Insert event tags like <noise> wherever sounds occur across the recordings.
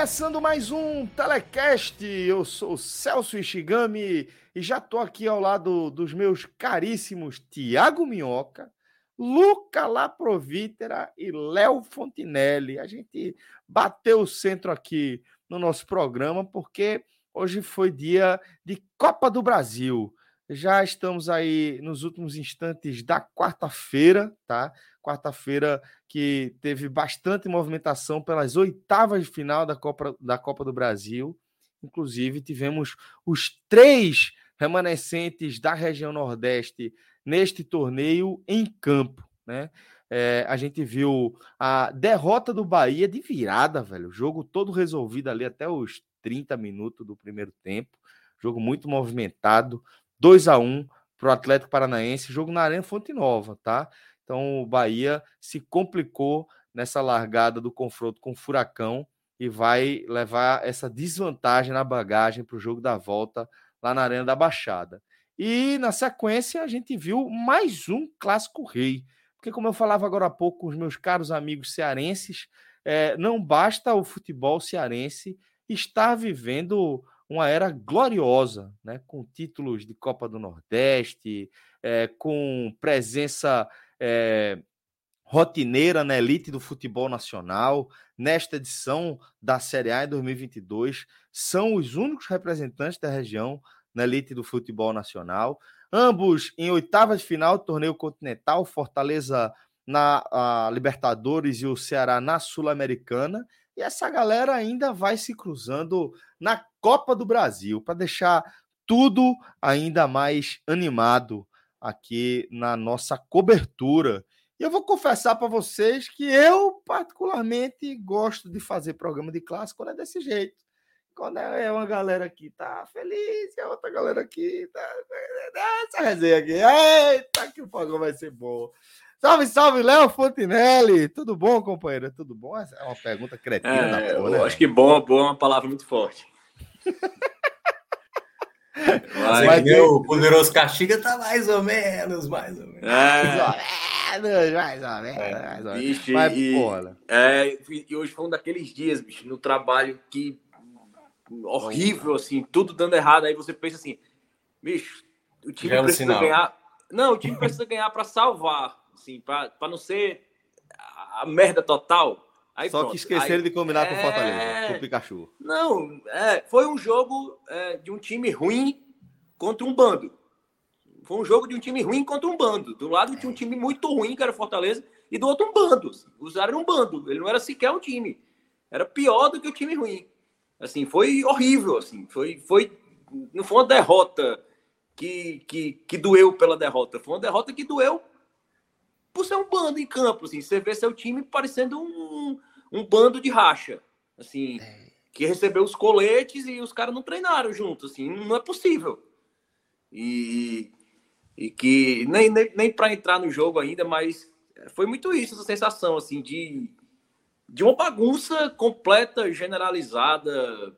Começando mais um Telecast. Eu sou Celso Ishigami e já tô aqui ao lado dos meus caríssimos Tiago Minhoca, Luca Laprovítera e Léo Fontinelli. A gente bateu o centro aqui no nosso programa porque hoje foi dia de Copa do Brasil. Já estamos aí nos últimos instantes da quarta-feira, tá? Quarta-feira que teve bastante movimentação pelas oitavas de final da Copa, da Copa do Brasil. Inclusive, tivemos os três remanescentes da região Nordeste neste torneio em campo, né? É, a gente viu a derrota do Bahia de virada, velho. O jogo todo resolvido ali até os 30 minutos do primeiro tempo. Jogo muito movimentado. 2 a 1 para o Atlético Paranaense, jogo na Arena Fonte Nova, tá? Então o Bahia se complicou nessa largada do confronto com o Furacão e vai levar essa desvantagem na bagagem para o jogo da volta lá na Arena da Baixada. E na sequência a gente viu mais um clássico rei, porque como eu falava agora há pouco com os meus caros amigos cearenses, é, não basta o futebol cearense estar vivendo uma era gloriosa, né? com títulos de Copa do Nordeste, é, com presença é, rotineira na elite do futebol nacional. Nesta edição da Série A em 2022, são os únicos representantes da região na elite do futebol nacional. Ambos em oitavas de final do torneio continental, Fortaleza na Libertadores e o Ceará na Sul-Americana. E essa galera ainda vai se cruzando na Copa do Brasil para deixar tudo ainda mais animado aqui na nossa cobertura. E eu vou confessar para vocês que eu, particularmente, gosto de fazer programa de classe quando é desse jeito. Quando é uma galera que tá feliz e a outra galera aqui tá. Essa resenha aqui. Eita, que o programa vai ser bom. Salve, salve, Léo Fontinelli. Tudo bom, companheiro? Tudo bom? Essa é uma pergunta cretina é, da porra, né? Acho que bom, bom é uma palavra muito forte. <laughs> Mas, Mas que o poderoso Caxiga tá mais ou menos, mais ou menos. É. Mais ou menos, mais ou menos. É. Mais ou menos. Bicho, Mas, e, porra. É, e hoje foi um daqueles dias, bicho, no trabalho que horrível, assim, tudo dando errado. Aí você pensa assim, bicho, o time é um precisa ganhar. Não, o time precisa ganhar para salvar assim, para não ser a merda total. Aí, Só pronto. que esqueceram Aí, de combinar é... com o Fortaleza, com o Pikachu. Não, é, foi um jogo é, de um time ruim contra um bando. Foi um jogo de um time ruim contra um bando. Do lado tinha um time muito ruim, que era o Fortaleza, e do outro um bando. Usaram um bando. Ele não era sequer um time. Era pior do que o time ruim. Assim, foi horrível, assim. Foi, foi, não foi uma derrota que, que, que doeu pela derrota. Foi uma derrota que doeu por ser um bando em campo, assim, você vê seu time parecendo um, um bando de racha, assim, é. que recebeu os coletes e os caras não treinaram junto, assim, não é possível. E, e que nem, nem, nem para entrar no jogo ainda, mas foi muito isso, essa sensação, assim, de, de uma bagunça completa, generalizada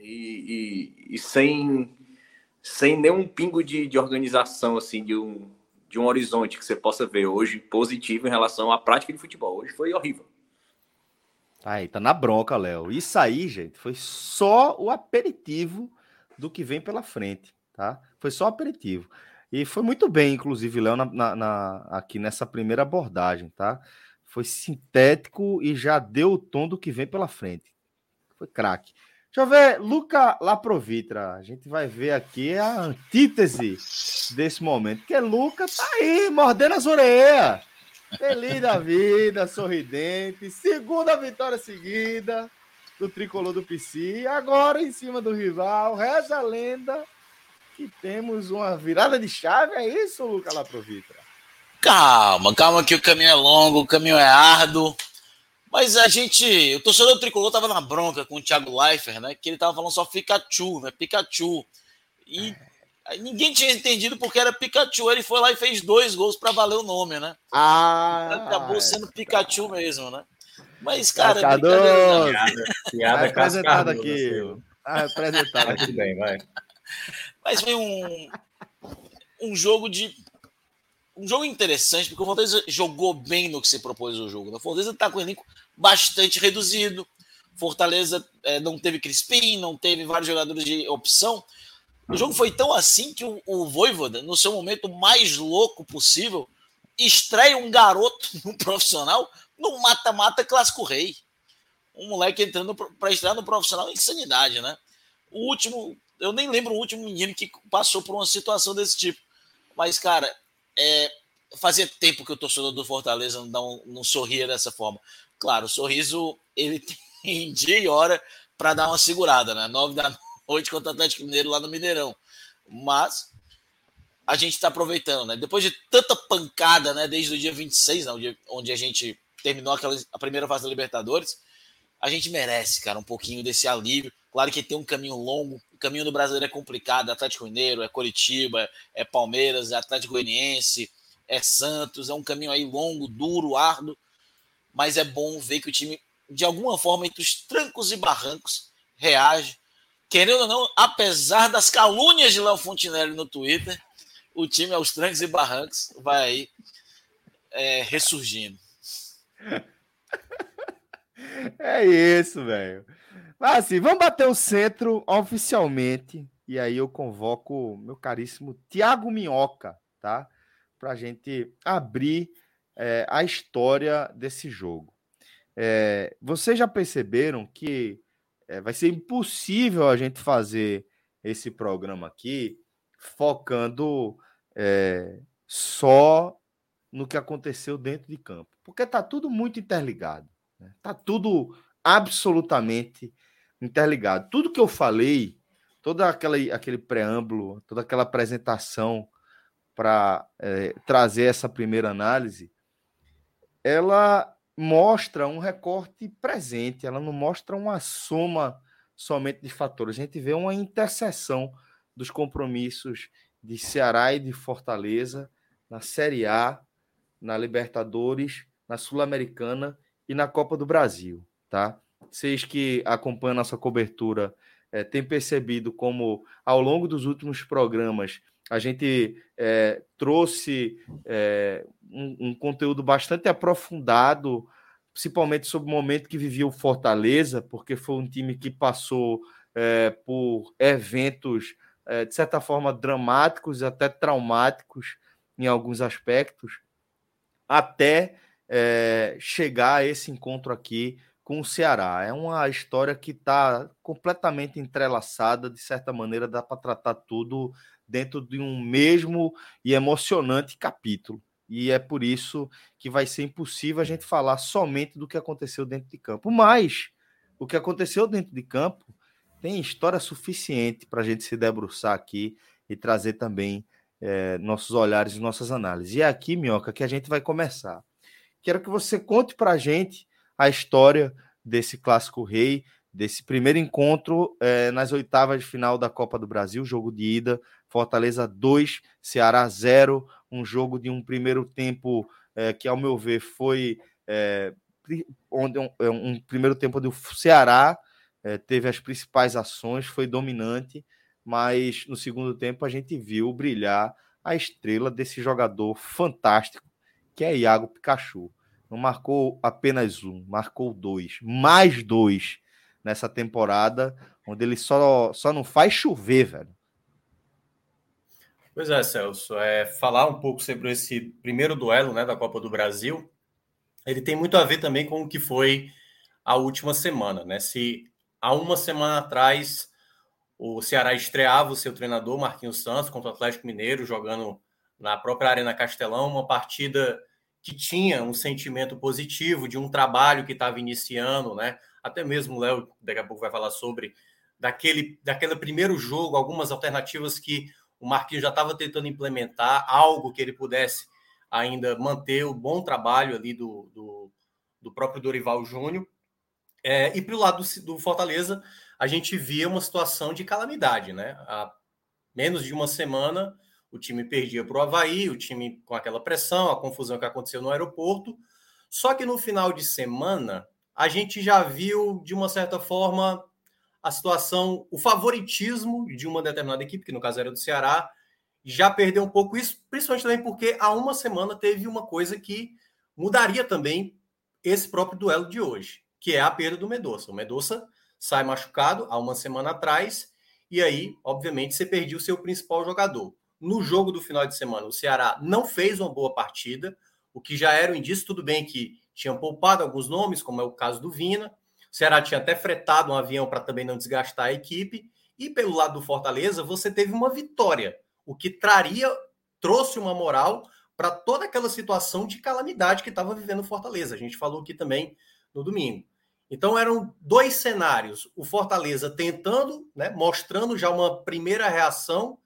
e, e, e sem, sem nenhum pingo de, de organização, assim, de um de um horizonte que você possa ver hoje positivo em relação à prática de futebol. Hoje foi horrível. Aí, tá na bronca, Léo. Isso aí, gente, foi só o aperitivo do que vem pela frente, tá? Foi só o aperitivo. E foi muito bem, inclusive, Léo, na, na, na, aqui nessa primeira abordagem, tá? Foi sintético e já deu o tom do que vem pela frente. Foi craque. Deixa eu ver, Luca Laprovitra. A gente vai ver aqui a antítese desse momento. Porque Luca tá aí, mordendo as orelhas. Feliz da vida, sorridente. Segunda vitória seguida do tricolor do PC. Agora em cima do rival. Reza a lenda que temos uma virada de chave. É isso, Luca Laprovitra? Calma, calma que o caminho é longo, o caminho é árduo. Mas a gente, o torcedor do tricolor tava na bronca com o Thiago Leifert, né? Que ele tava falando só Pikachu, né? Pikachu. E ninguém tinha entendido porque era Pikachu. Ele foi lá e fez dois gols para valer o nome, né? Ah! Acabou sendo Pikachu mesmo, né? Mas, cara, Cascadoso. <laughs> piada apresentada aqui. Apresentada aqui bem, vai. Mas foi um, um jogo de um jogo interessante, porque o Fortaleza jogou bem no que se propôs o jogo. Né? O Fortaleza está com o elenco bastante reduzido. Fortaleza é, não teve Crispim, não teve vários jogadores de opção. O jogo foi tão assim que o, o Voivoda, no seu momento mais louco possível, estreia um garoto <laughs> no profissional no mata-mata clássico rei. Um moleque entrando para estrear no profissional insanidade, né? O último, eu nem lembro o último menino que passou por uma situação desse tipo. Mas, cara, é, fazia tempo que o torcedor do Fortaleza não, não, sorria dessa forma. Claro, o sorriso ele <laughs> tem dia e hora para dar uma segurada, né? Nove da noite contra o Atlético Mineiro lá no Mineirão. Mas a gente está aproveitando, né? Depois de tanta pancada, né? Desde o dia 26, né? Dia, onde a gente terminou aquela, a primeira fase da Libertadores, a gente merece, cara, um pouquinho desse alívio. Claro que tem um caminho longo, o caminho do brasileiro é complicado, é Atlético Mineiro, é Coritiba, é Palmeiras, é Atlético Goianiense, é Santos, é um caminho aí longo, duro, árduo, mas é bom ver que o time, de alguma forma, entre os trancos e barrancos, reage. Querendo ou não, apesar das calúnias de Léo Fontinelli no Twitter, o time aos trancos e barrancos vai aí é, ressurgindo. <laughs> É isso, velho. Mas assim, vamos bater o centro oficialmente. E aí eu convoco meu caríssimo Tiago Minhoca, tá? Pra gente abrir é, a história desse jogo. É, vocês já perceberam que é, vai ser impossível a gente fazer esse programa aqui focando é, só no que aconteceu dentro de campo, porque tá tudo muito interligado, né? tá tudo absolutamente interligado. Tudo que eu falei, todo aquele, aquele preâmbulo, toda aquela apresentação para é, trazer essa primeira análise, ela mostra um recorte presente, ela não mostra uma soma somente de fatores. A gente vê uma interseção dos compromissos de Ceará e de Fortaleza na Série A, na Libertadores, na Sul-Americana e na Copa do Brasil, tá? Vocês que acompanham nossa cobertura é, têm percebido como, ao longo dos últimos programas, a gente é, trouxe é, um, um, conteúdo bastante aprofundado, principalmente sobre o momento que vivia o Fortaleza, porque foi um time que passou por eventos, de certa forma, dramáticos, até traumáticos em alguns aspectos, até chegar a esse encontro aqui com o Ceará. É uma história que está completamente entrelaçada, de certa maneira, dá para tratar tudo dentro de um mesmo e emocionante capítulo. E é por isso que vai ser impossível a gente falar somente do que aconteceu dentro de campo. Mas o que aconteceu dentro de campo tem história suficiente para a gente se debruçar aqui e trazer também é, nossos olhares e nossas análises. E é aqui, Minhoca, que a gente vai começar. Quero que você conte para a gente a história desse clássico rei, desse primeiro encontro é, nas oitavas de final da Copa do Brasil, jogo de ida, Fortaleza 2, Ceará 0, um jogo de um primeiro tempo é, que, ao meu ver, foi é, onde um, um, primeiro tempo do Ceará teve as principais ações, foi dominante, mas no segundo tempo a gente viu brilhar a estrela desse jogador fantástico que é Iago Pikachu. Não marcou apenas um, marcou dois, mais dois nessa temporada, onde ele só, só não faz chover, velho. Pois é, Celso. É, falar um pouco sobre esse primeiro duelo né, da Copa do Brasil, ele tem muito a ver também com o que foi a última semana, né? Se há uma semana atrás, o Ceará estreava o seu treinador, Marquinhos Santos, contra o Atlético Mineiro, jogando na própria Arena Castelão, uma partida que tinha um sentimento positivo de um trabalho que estava iniciando, né? Até mesmo o Léo daqui a pouco vai falar sobre daquele, daquele primeiro jogo, algumas alternativas que o Marquinhos já estava tentando implementar, algo que ele pudesse ainda manter o bom trabalho ali do, do, do próprio Dorival Júnior. É, e para o lado do, do, Fortaleza, a gente via uma situação de calamidade, né? Há menos de uma semana, o time perdia para o Havaí, o time com aquela pressão, a confusão que aconteceu no aeroporto. Só que no final de semana, a gente já viu, de uma certa forma, a situação, o favoritismo de uma determinada equipe, que no caso era do Ceará, já perdeu um pouco isso, principalmente também porque há uma semana teve uma coisa que mudaria também esse próprio duelo de hoje, que é a perda do Medoça. O Medoça sai machucado há uma semana atrás, e aí, obviamente, você perdeu o seu principal jogador. No jogo do final de semana, o Ceará não fez uma boa partida, o que já era um indício, tudo bem que tinham poupado alguns nomes, como é o caso do Vina. O Ceará tinha até fretado um avião para também não desgastar a equipe. E pelo lado do Fortaleza, você teve uma vitória, o que traria, trouxe uma moral para toda aquela situação de calamidade que estava vivendo o Fortaleza. A gente falou aqui também no domingo. Então eram dois cenários: o Fortaleza tentando, né, mostrando já uma primeira reação,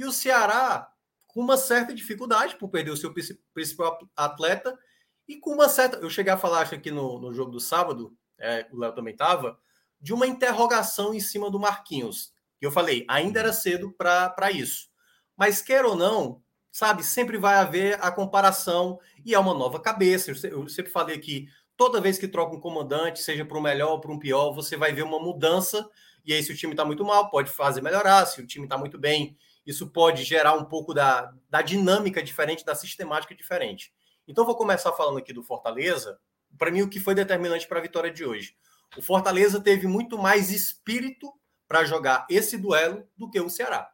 e o Ceará com uma certa dificuldade por perder o seu principal atleta e com uma certa. Eu cheguei a falar, acho aqui no, no jogo do sábado, é, o Léo também estava, de uma interrogação em cima do Marquinhos. E eu falei, ainda era cedo para isso. Mas quer ou não, sabe, sempre vai haver a comparação e é uma nova cabeça. Eu sempre falei que toda vez que troca um comandante, seja para um melhor ou para um pior, você vai ver uma mudança. E aí, se o time está muito mal, pode fazer melhorar. Se o time está muito bem, isso pode gerar um pouco da, da dinâmica diferente, da sistemática diferente. Então, vou começar falando aqui do Fortaleza. Para mim, o que foi determinante para a vitória de hoje? O Fortaleza teve muito mais espírito para jogar esse duelo do que o Ceará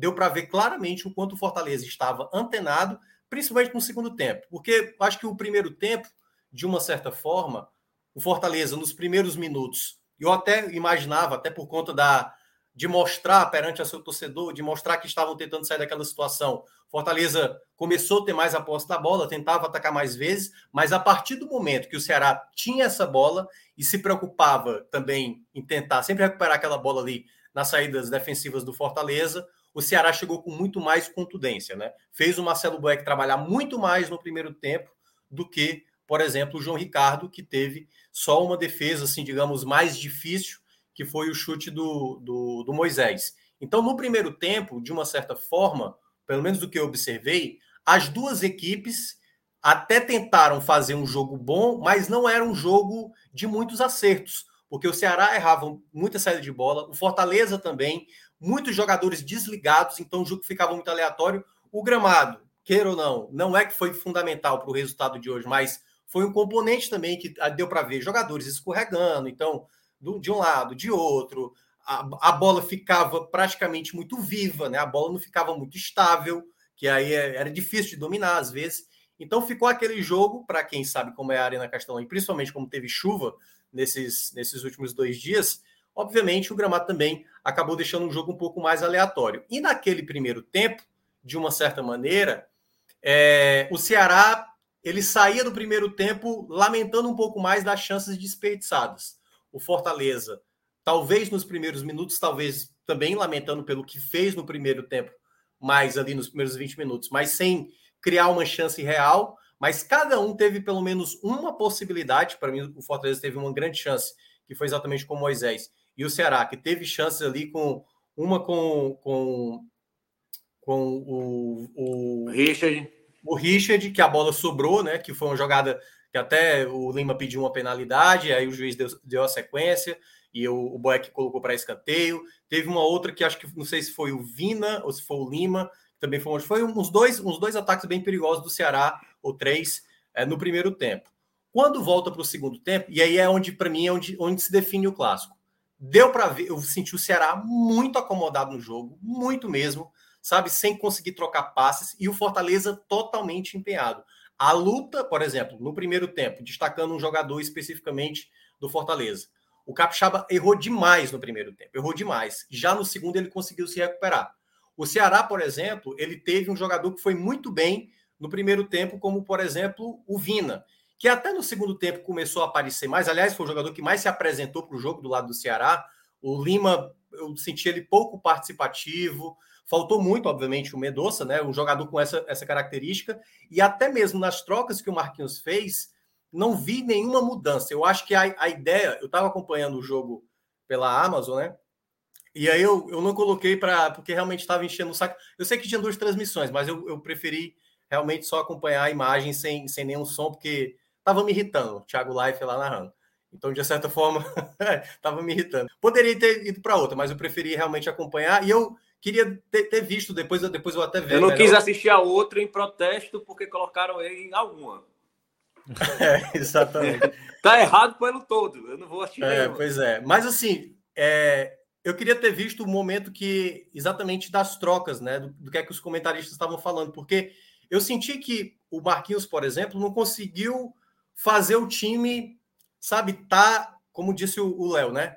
deu para ver claramente o quanto o Fortaleza estava antenado, principalmente no segundo tempo. Porque acho que o primeiro tempo, de uma certa forma, o Fortaleza, nos primeiros minutos, eu até imaginava, até por conta da de mostrar perante a seu torcedor, de mostrar que estavam tentando sair daquela situação. Fortaleza começou a ter mais a posse da bola, tentava atacar mais vezes, mas a partir do momento que o Ceará tinha essa bola e se preocupava também em tentar sempre recuperar aquela bola ali nas saídas defensivas do Fortaleza, o Ceará chegou com muito mais contundência, né? Fez o Marcelo Boeck trabalhar muito mais no primeiro tempo do que, por exemplo, o João Ricardo, que teve só uma defesa, assim, digamos, mais difícil, que foi o chute do, do, do Moisés. Então, no primeiro tempo, de uma certa forma, pelo menos do que eu observei, as duas equipes até tentaram fazer um jogo bom, mas não era um jogo de muitos acertos, porque o Ceará errava muita saída de bola, o Fortaleza também, muitos jogadores desligados, então o jogo ficava muito aleatório. O gramado, queira ou não, não é que foi fundamental para o resultado de hoje, mas foi um componente também que deu para ver jogadores escorregando, então, do, de um lado, de outro, a, a, bola ficava praticamente muito viva, né? A bola não ficava muito estável, que aí é, era difícil de dominar às vezes. Então ficou aquele jogo, para quem sabe como é a Arena Castelão, e principalmente como teve chuva nesses, nesses últimos dois dias, Obviamente, o gramado também acabou deixando o jogo um pouco mais aleatório. E naquele primeiro tempo, de uma certa maneira, é, o Ceará ele saía do primeiro tempo lamentando um pouco mais das chances desperdiçadas. O Fortaleza, talvez nos primeiros minutos, talvez também lamentando pelo que fez no primeiro tempo, mais ali nos primeiros 20 minutos, mas sem criar uma chance real. Mas cada um teve pelo menos uma possibilidade. Para mim, o Fortaleza teve uma grande chance, que foi exatamente com Moisés e o Ceará, que teve chances ali com uma com, com, com o, o Richard. O Richard, que a bola sobrou, né? Que foi uma jogada que até o Lima pediu uma penalidade, aí o juiz deu, deu a sequência e o, Boeck colocou para escanteio. Teve uma outra que acho que não sei se foi o Vina ou se foi o Lima, também foi, foi uns dois, uns dois ataques bem perigosos do Ceará, ou três, é, no primeiro tempo. Quando volta para o segundo tempo, e aí é onde, para mim, é onde, onde se define o clássico. Deu para ver, eu senti o Ceará muito acomodado no jogo, muito mesmo, sabe, sem conseguir trocar passes e o Fortaleza totalmente empenhado. A luta, por exemplo, no primeiro tempo, destacando um jogador especificamente do Fortaleza. O Capixaba errou demais no primeiro tempo, errou demais. Já no segundo ele conseguiu se recuperar. O Ceará, por exemplo, ele teve um jogador que foi muito bem no primeiro tempo, como por exemplo o Vina, que até no segundo tempo começou a aparecer mais. Aliás, foi o jogador que mais se apresentou para o jogo do lado do Ceará. O Lima, eu senti ele pouco participativo. Faltou muito, obviamente, o Medoça, né? Um jogador com essa, essa característica. E até mesmo nas trocas que o Marquinhos fez, não vi nenhuma mudança. Eu acho que a, a ideia, eu estava acompanhando o jogo pela Amazon, né? E aí eu, eu não coloquei para. porque realmente estava enchendo o saco. Eu sei que tinha duas transmissões, mas eu, eu preferi realmente só acompanhar a imagem sem, sem nenhum som, porque estava me irritando, o Thiago Life lá narrando. Então, de certa forma, <laughs> estava me irritando. Poderia ter ido para outra, mas eu preferi realmente acompanhar. E eu queria ter, ter visto, depois, depois eu até ver. Eu não quis assistir a outra em protesto porque colocaram ele em alguma. <laughs> É, exatamente. <laughs> tá errado pelo todo. Eu não vou assistir. É, pois é. Mas assim, é, eu queria ter visto o momento que exatamente das trocas, né? Do, do que é que os comentaristas estavam falando, porque eu senti que o Marquinhos, por exemplo, não conseguiu fazer o time, sabe, tá, como disse o Léo, né?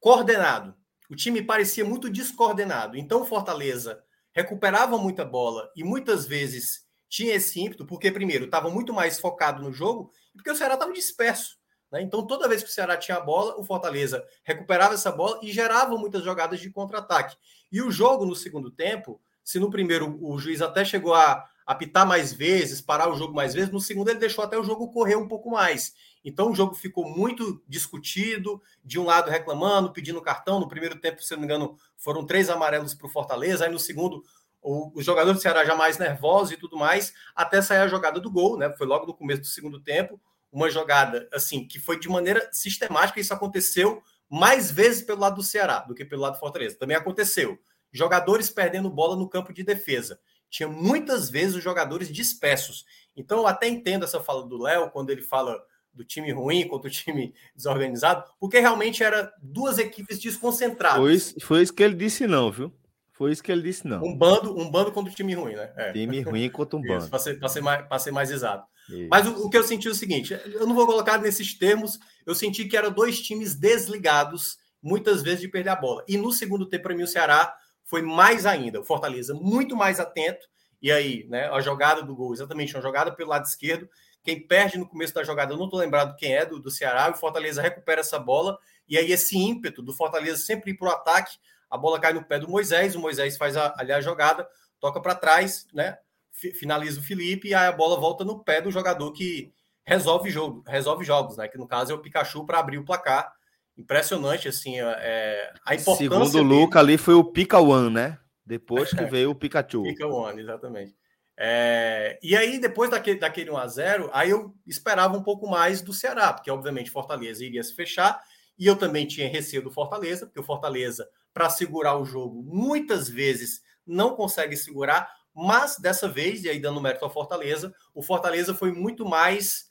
Coordenado. O time parecia muito descoordenado. Então, o Fortaleza recuperava muita bola e muitas vezes tinha esse ímpeto, porque, primeiro, estava muito mais focado no jogo, porque o Ceará estava disperso. Né? Então, toda vez que o Ceará tinha a bola, o Fortaleza recuperava essa bola e gerava muitas jogadas de contra-ataque. E o jogo, no segundo tempo, se no primeiro o juiz até chegou a apitar mais vezes, parar o jogo mais vezes, no segundo ele deixou até o jogo correr um pouco mais. Então o jogo ficou muito discutido, de um lado reclamando, pedindo cartão. No primeiro tempo, se não me engano, foram três amarelos para o Fortaleza. Aí no segundo, o, os jogadores do Ceará já mais nervosos e tudo mais, até sair a jogada do gol, né? Foi logo no começo do segundo tempo, uma jogada assim que foi de maneira sistemática. Isso aconteceu mais vezes pelo lado do Ceará do que pelo lado do Fortaleza. Também aconteceu. Jogadores perdendo bola no campo de defesa. Tinha muitas vezes os jogadores dispersos. Então, eu até entendo essa fala do Léo quando ele fala do time ruim contra o time desorganizado, porque realmente era duas equipes desconcentradas. Foi, foi isso que ele disse, não, viu? Foi isso que ele disse, não. Um bando, um bando contra o time ruim, né? É. Time ruim contra um <laughs> bando. Para ser, ser, mais, ser mais exato. Isso. Mas o, o, que eu senti é o seguinte: eu não vou colocar nesses termos, eu senti que eram dois times desligados, muitas vezes, de perder a bola. E no segundo tempo, para mim, o Ceará foi mais ainda. O Fortaleza muito mais atento. E aí, né? A jogada do gol, exatamente, uma jogada pelo lado esquerdo. Quem perde no começo da jogada, eu não estou lembrado quem é do, do Ceará. O Fortaleza recupera essa bola. E aí, esse ímpeto do Fortaleza sempre ir para o ataque a bola cai no pé do Moisés, o Moisés faz a, ali a jogada, toca para trás, né? Finaliza o Felipe e aí a bola volta no pé do jogador que resolve jogo, resolve jogos, né? Que no caso é o Pikachu para abrir o placar. Impressionante, assim, é, é a importância. Segundo o Luca, ali foi o Pika One, né? Depois que veio o Pikachu. Pika One, exatamente. É, e aí, depois daquele, daquele 1x0, aí eu esperava um pouco mais do Ceará, porque obviamente Fortaleza iria se fechar, e eu também tinha receio do Fortaleza, porque o Fortaleza para segurar o jogo. Muitas vezes não consegue segurar, mas dessa vez, e aí dando mérito ao Fortaleza, o Fortaleza foi muito mais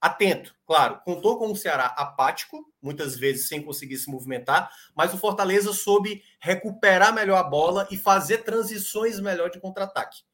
atento. Claro, contou com o Ceará apático, muitas vezes sem conseguir se movimentar, mas o Fortaleza soube recuperar melhor a bola e fazer transições melhor de contra-ataque.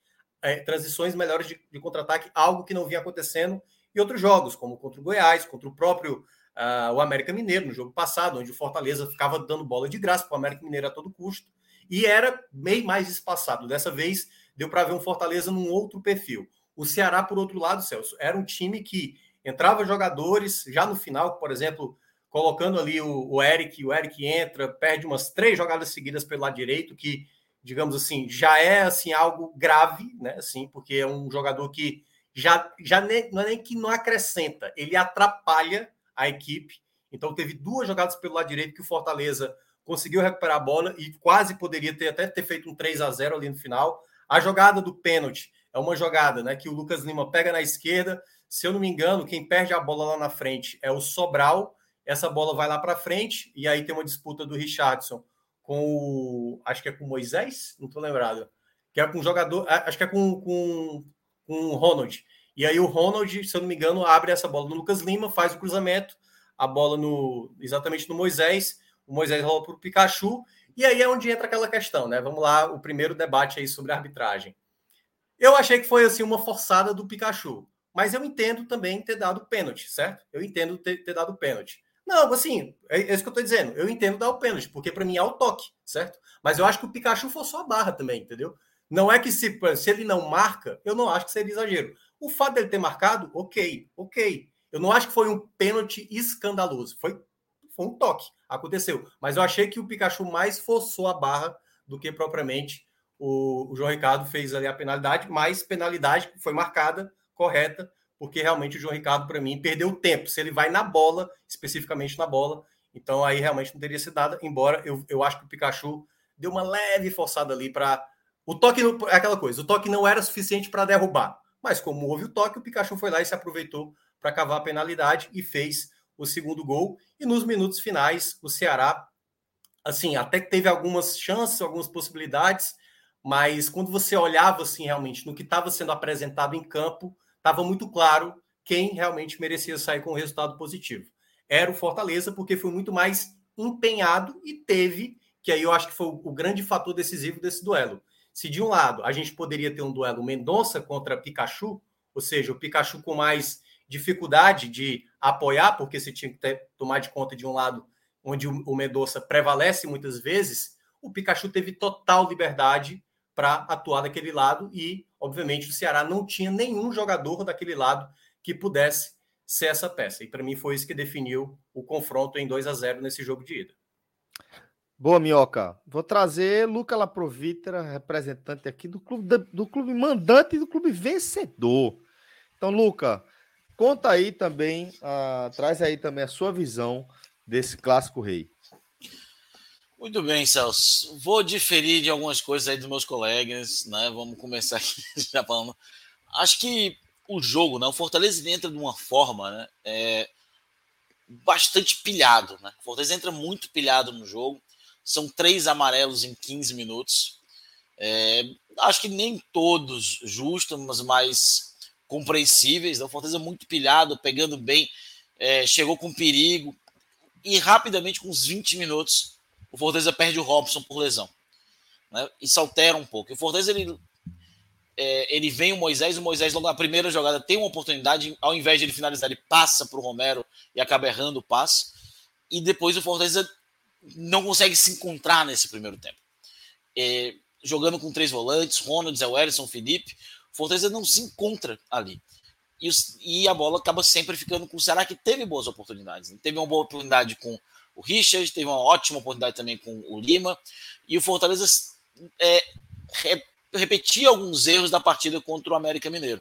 É, transições melhores de, de contra-ataque, algo que não vinha acontecendo em outros jogos, como contra o Goiás, contra o próprio uh, o América Mineiro no jogo passado, onde o Fortaleza ficava dando bola de graça para o América Mineiro a todo custo e era meio mais espaçado. Dessa vez deu para ver um Fortaleza num outro perfil. O Ceará, por outro lado, Celso, era um time que entrava jogadores já no final, por exemplo, colocando ali o, o Eric, o Eric entra, perde umas três jogadas seguidas pelo lado direito, que, digamos assim, já é assim algo grave, né? Assim, porque é um jogador que já, já nem, não é nem que não acrescenta, ele atrapalha a equipe. Então teve duas jogadas pelo lado direito que o Fortaleza conseguiu recuperar a bola e quase poderia ter até ter feito um 3 a 0 ali no final. A jogada do pênalti é uma jogada, né, que o Lucas Lima pega na esquerda. Se eu não me engano, quem perde a bola lá na frente é o Sobral. Essa bola vai lá para frente e aí tem uma disputa do Richardson com o, acho que é com Moisés, não estou lembrado. Que é com jogador, acho que é com, com, com o Ronald. E aí o Ronald, se eu não me engano, abre essa bola no Lucas Lima, faz o cruzamento, a bola no exatamente no Moisés, o Moisés rola para o Pikachu, e aí é onde entra aquela questão, né? Vamos lá, o primeiro debate aí sobre arbitragem. Eu achei que foi assim uma forçada do Pikachu, mas eu entendo também ter dado pênalti, certo? Eu entendo ter, ter dado pênalti. Não, assim, é, é isso que eu tô dizendo. Eu entendo dar o pênalti, porque para mim é o toque, certo? Mas eu acho que o Pikachu forçou a barra também, entendeu? Não é que se, se ele não marca, eu não acho que seria exagero. O fato dele ter marcado, ok, ok. Eu não acho que foi um pênalti escandaloso. Foi, foi um toque, aconteceu. Mas eu achei que o Pikachu mais forçou a barra do que propriamente o, o João Ricardo fez ali a penalidade, mas penalidade foi marcada, correta, porque realmente o João Ricardo, para mim, perdeu tempo. Se ele vai na bola, especificamente na bola, então aí realmente não teria sido nada, embora eu, eu acho que o Pikachu deu uma leve forçada ali para. O toque é aquela coisa, o toque não era suficiente para derrubar. Mas como houve o toque, o Pikachu foi lá e se aproveitou para cavar a penalidade e fez o segundo gol. E nos minutos finais, o Ceará, assim, até que teve algumas chances, algumas possibilidades, mas quando você olhava assim realmente no que estava sendo apresentado em campo, estava muito claro quem realmente merecia sair com um resultado positivo. Era o Fortaleza, porque foi muito mais empenhado e teve, que aí eu acho que foi o grande fator decisivo desse duelo. Se de um lado a gente poderia ter um duelo Mendonça contra Pikachu, ou seja, o Pikachu com mais dificuldade de apoiar, porque você tinha que ter, tomar de conta de um lado onde o Mendonça prevalece muitas vezes, o Pikachu teve total liberdade para atuar daquele lado e, obviamente, o Ceará não tinha nenhum jogador daquele lado que pudesse ser essa peça. E para mim foi isso que definiu o confronto em 2 a 0 nesse jogo de ida. Boa, Minhoca. Vou trazer Luca Laprovitra, representante aqui do clube, do clube mandante e do clube vencedor. Então, Luca, conta aí também, uh, traz aí também a sua visão desse clássico rei. Muito bem, Celso. Vou diferir de algumas coisas aí dos meus colegas, né? Vamos começar aqui <laughs> já falando. Acho que o jogo, né? O Fortaleza entra de uma forma, né? É, bastante pilhado, né? O Fortaleza entra muito pilhado no jogo. São três amarelos em 15 minutos. É, acho que nem todos justos, mas mais compreensíveis. Né? O Fortaleza muito pilhado, pegando bem, é, chegou com perigo. E rapidamente, com uns 20 minutos, o Fortaleza perde o Robson por lesão. Né? Isso altera um pouco. O Fortaleza ele, é, ele vem o Moisés, o Moisés logo na primeira jogada tem uma oportunidade, ao invés de ele finalizar, ele passa para o Romero e acaba errando o passe. E depois o Fortaleza não consegue se encontrar nesse primeiro tempo. É, jogando com três volantes, Ronald, Zé Wellison, Felipe, o Fortaleza não se encontra ali. E, e, a bola acaba sempre ficando com o Ceará, que teve boas oportunidades. Teve uma boa oportunidade com o Richard, teve uma ótima oportunidade também com o Lima, e o Fortaleza é, repetia alguns erros da partida contra o América Mineiro.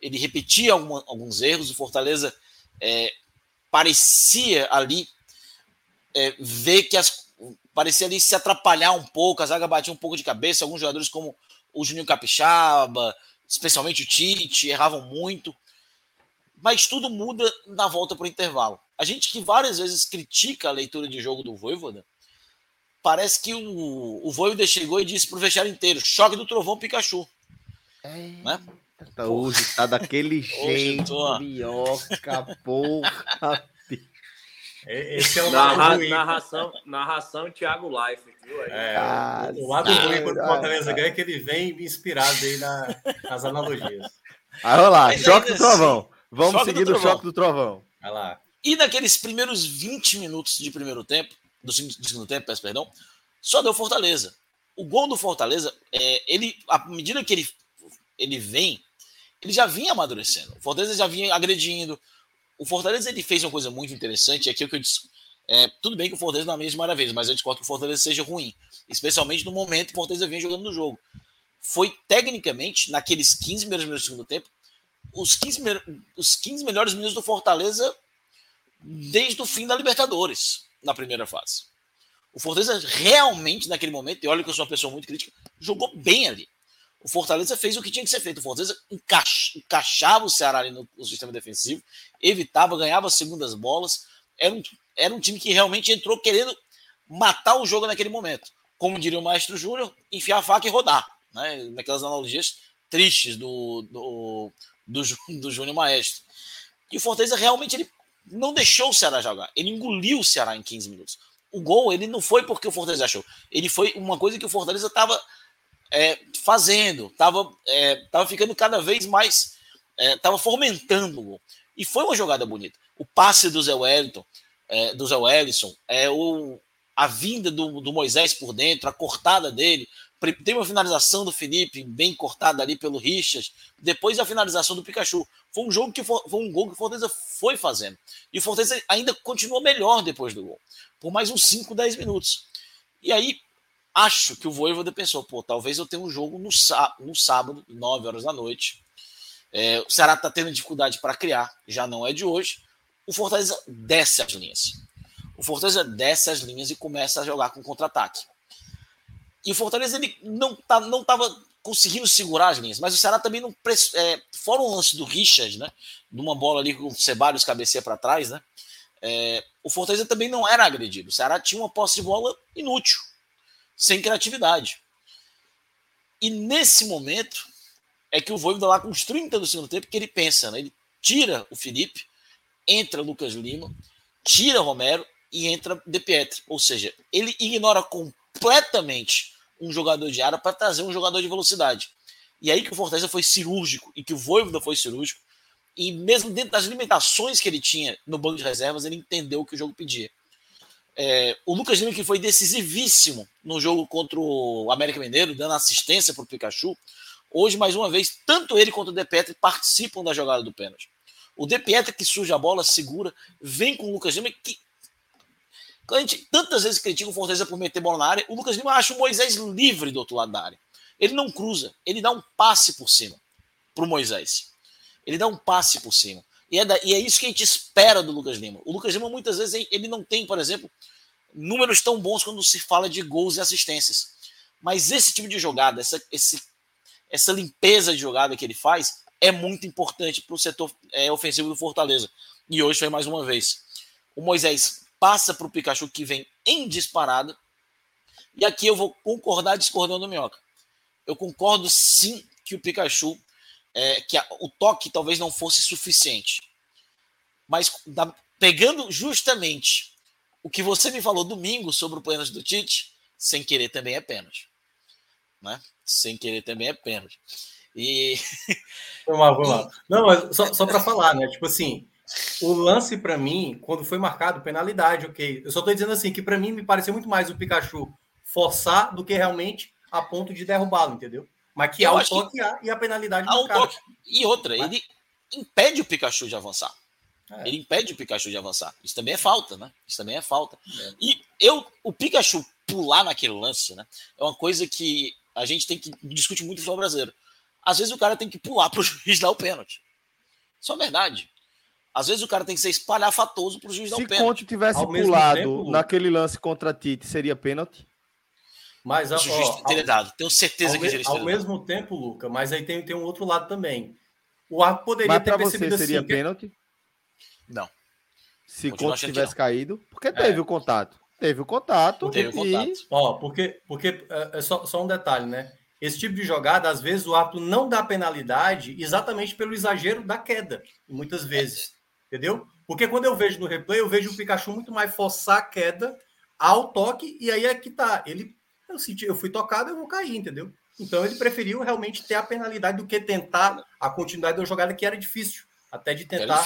Ele repetia alguma, alguns erros, o Fortaleza é, parecia ali é, ver que as. parecia ali se atrapalhar um pouco, a zaga batia um pouco de cabeça, alguns jogadores como o Juninho Capixaba, especialmente o Tite, erravam muito. Mas tudo muda na volta para o intervalo. A gente que várias vezes critica a leitura de jogo do Voivoda, parece que o, o Voivoda chegou e disse pro vestiário inteiro, choque do trovão Pikachu. É. Né? Tá, hoje tá daquele jeito, tô... minhoca, porra. Esse é o Narra, ruim. narração, narração Thiago Life, viu? É, ah, o lado ruim quando o Fortaleza ganha é que ele vem inspirado aí na, nas analogias. Aí, olha lá, choque do trovão. Vamos seguir do, choque do trovão. Vai lá. E naqueles primeiros 20 minutos de primeiro tempo, do segundo tempo, peço perdão, só deu Fortaleza. O gol do Fortaleza, é, ele, à medida que ele, ele vem, ele já vinha amadurecendo. O Fortaleza já vinha agredindo. O Fortaleza ele fez uma coisa muito interessante, é aquilo que eu disse. É, tudo bem que o Fortaleza não é a mesma maravilha, mas eu discordo que o Fortaleza seja ruim, especialmente no momento que o Fortaleza vinha jogando no jogo. Foi tecnicamente, naqueles 15 primeiros minutos do segundo tempo, os 15, os 15 melhores minutos do Fortaleza desde o fim da Libertadores, na primeira fase. O Fortaleza realmente, naquele momento, e olha que eu sou uma pessoa muito crítica, jogou bem ali. O Fortaleza fez o que tinha que ser feito. O Fortaleza encaixava o Ceará ali no, no sistema defensivo, evitava, ganhava segundas bolas. Era um, era um time que realmente entrou querendo matar o jogo naquele momento. Como diria o Maestro Júnior, enfiar a faca e rodar. Né? Naquelas analogias tristes do, do, do, <laughs> do Júnior Maestro. E o Fortaleza realmente ele não deixou o Ceará jogar. Ele engoliu o Ceará em 15 minutos. O gol, ele não foi porque o Fortaleza achou. Ele foi uma coisa que o Fortaleza estava é, fazendo, estava é, tava ficando cada vez mais. Estava é, fomentando o gol. E foi uma jogada bonita. O passe do Zé Wellington, é, do Zé Wellison, é o, a vinda do, do Moisés por dentro, a cortada dele, tem uma finalização do Felipe, bem cortada ali pelo Richard, depois a finalização do Pikachu. Foi um jogo que foi, foi um gol que o Fortaleza foi fazendo. E o Fortaleza ainda continuou melhor depois do gol, por mais uns 5, 10 minutos. E aí, acho que o Voivoda pensou, pô, talvez eu tenha um jogo no, no sábado, 9 horas da noite. É, o Ceará está tendo dificuldade para criar, já não é de hoje. O Fortaleza desce as linhas. O Fortaleza desce as linhas e começa a jogar com contra-ataque. E o Fortaleza ele não tá, não estava conseguindo segurar as linhas, mas o Ceará também não é, fora o lance do Richard, né, numa bola ali com o Ceballos cabeceia para trás, né? É, o Fortaleza também não era agredido. O Ceará tinha uma posse de bola inútil, sem criatividade. E nesse momento é que o Voivoda lá com os 30 do segundo tempo que ele pensa, né? Ele tira o Felipe, entra Lucas Lima, tira Romero e entra De Pietri. Ou seja, ele ignora completamente um jogador de área para trazer um jogador de velocidade. E aí que o Fortaleza foi cirúrgico e que o Voivoda foi cirúrgico. E mesmo dentro das limitações que ele tinha no banco de reservas, ele entendeu o que o jogo pedia. É, o Lucas Lima, que foi decisivíssimo no jogo contra o América Mineiro, dando assistência para o Pikachu, hoje, mais uma vez, tanto ele quanto o De Petri participam da jogada do pênalti. O De Petri que surge a bola, segura, vem com o Lucas Lima, que a gente tantas vezes critica o Fortaleza por meter bola na área, o Lucas Lima acha o Moisés livre do outro lado da área. Ele não cruza, ele dá um passe por cima para o Moisés. Ele dá um passe por cima. E é, da, e é isso que a gente espera do Lucas Lima. O Lucas Lima, muitas vezes, ele não tem, por exemplo, números tão bons quando se fala de gols e assistências. Mas esse tipo de jogada, essa, esse, essa limpeza de jogada que ele faz, é muito importante para o setor é, ofensivo do Fortaleza. E hoje foi mais uma vez. O Moisés passa para o Pikachu que vem em disparada. E aqui eu vou concordar discordando do Minhoca. Eu concordo sim que o Pikachu, é, que a, o toque talvez não fosse suficiente. Mas da, pegando justamente o que você me falou domingo sobre o pênalti do Tite, sem querer também é pênalti. Né? Sem querer também é pênalti. E. Vamos lá, vamos lá. Não, mas só, só para falar, né? Tipo assim, o lance, para mim, quando foi marcado, penalidade, ok. Eu só estou dizendo assim que para mim me pareceu muito mais o Pikachu forçar do que realmente a ponto de derrubá-lo, entendeu? Mas que há o toque que... e a penalidade há um toque. E outra, Mas... ele impede o Pikachu de avançar. É. Ele impede o Pikachu de avançar. Isso também é falta, né? Isso também é falta. É. E eu, o Pikachu pular naquele lance, né? É uma coisa que a gente tem que discutir muito no futebol brasileiro. Às vezes o cara tem que pular para o <laughs> juiz dar o pênalti. Isso é verdade. Às vezes o cara tem que ser espalhafatoso para o juiz dar o pênalti. Se Conte tivesse Ao pulado tempo, naquele lance contra Tite, seria pênalti? Mas, o juiz ó, teria dado. Tenho certeza ao que ele Ao mesmo tempo, Luca, mas aí tem, tem um outro lado também. O árbitro poderia mas ter percebido você seria assim, pênalti? Não. Se Conte tivesse caído, porque teve é. o contato. Teve o contato. Teve e... o contato. Ó, porque, porque é, é só, só um detalhe, né? Esse tipo de jogada, às vezes, o árbitro não dá penalidade exatamente pelo exagero da queda, muitas vezes. Entendeu? Porque quando eu vejo no replay, eu vejo o Pikachu muito mais forçar a queda ao toque, e aí é que tá. Ele, eu senti, eu fui tocado, eu vou cair, entendeu? Então ele preferiu realmente ter a penalidade do que tentar a continuidade da jogada, que era difícil. Até de tentar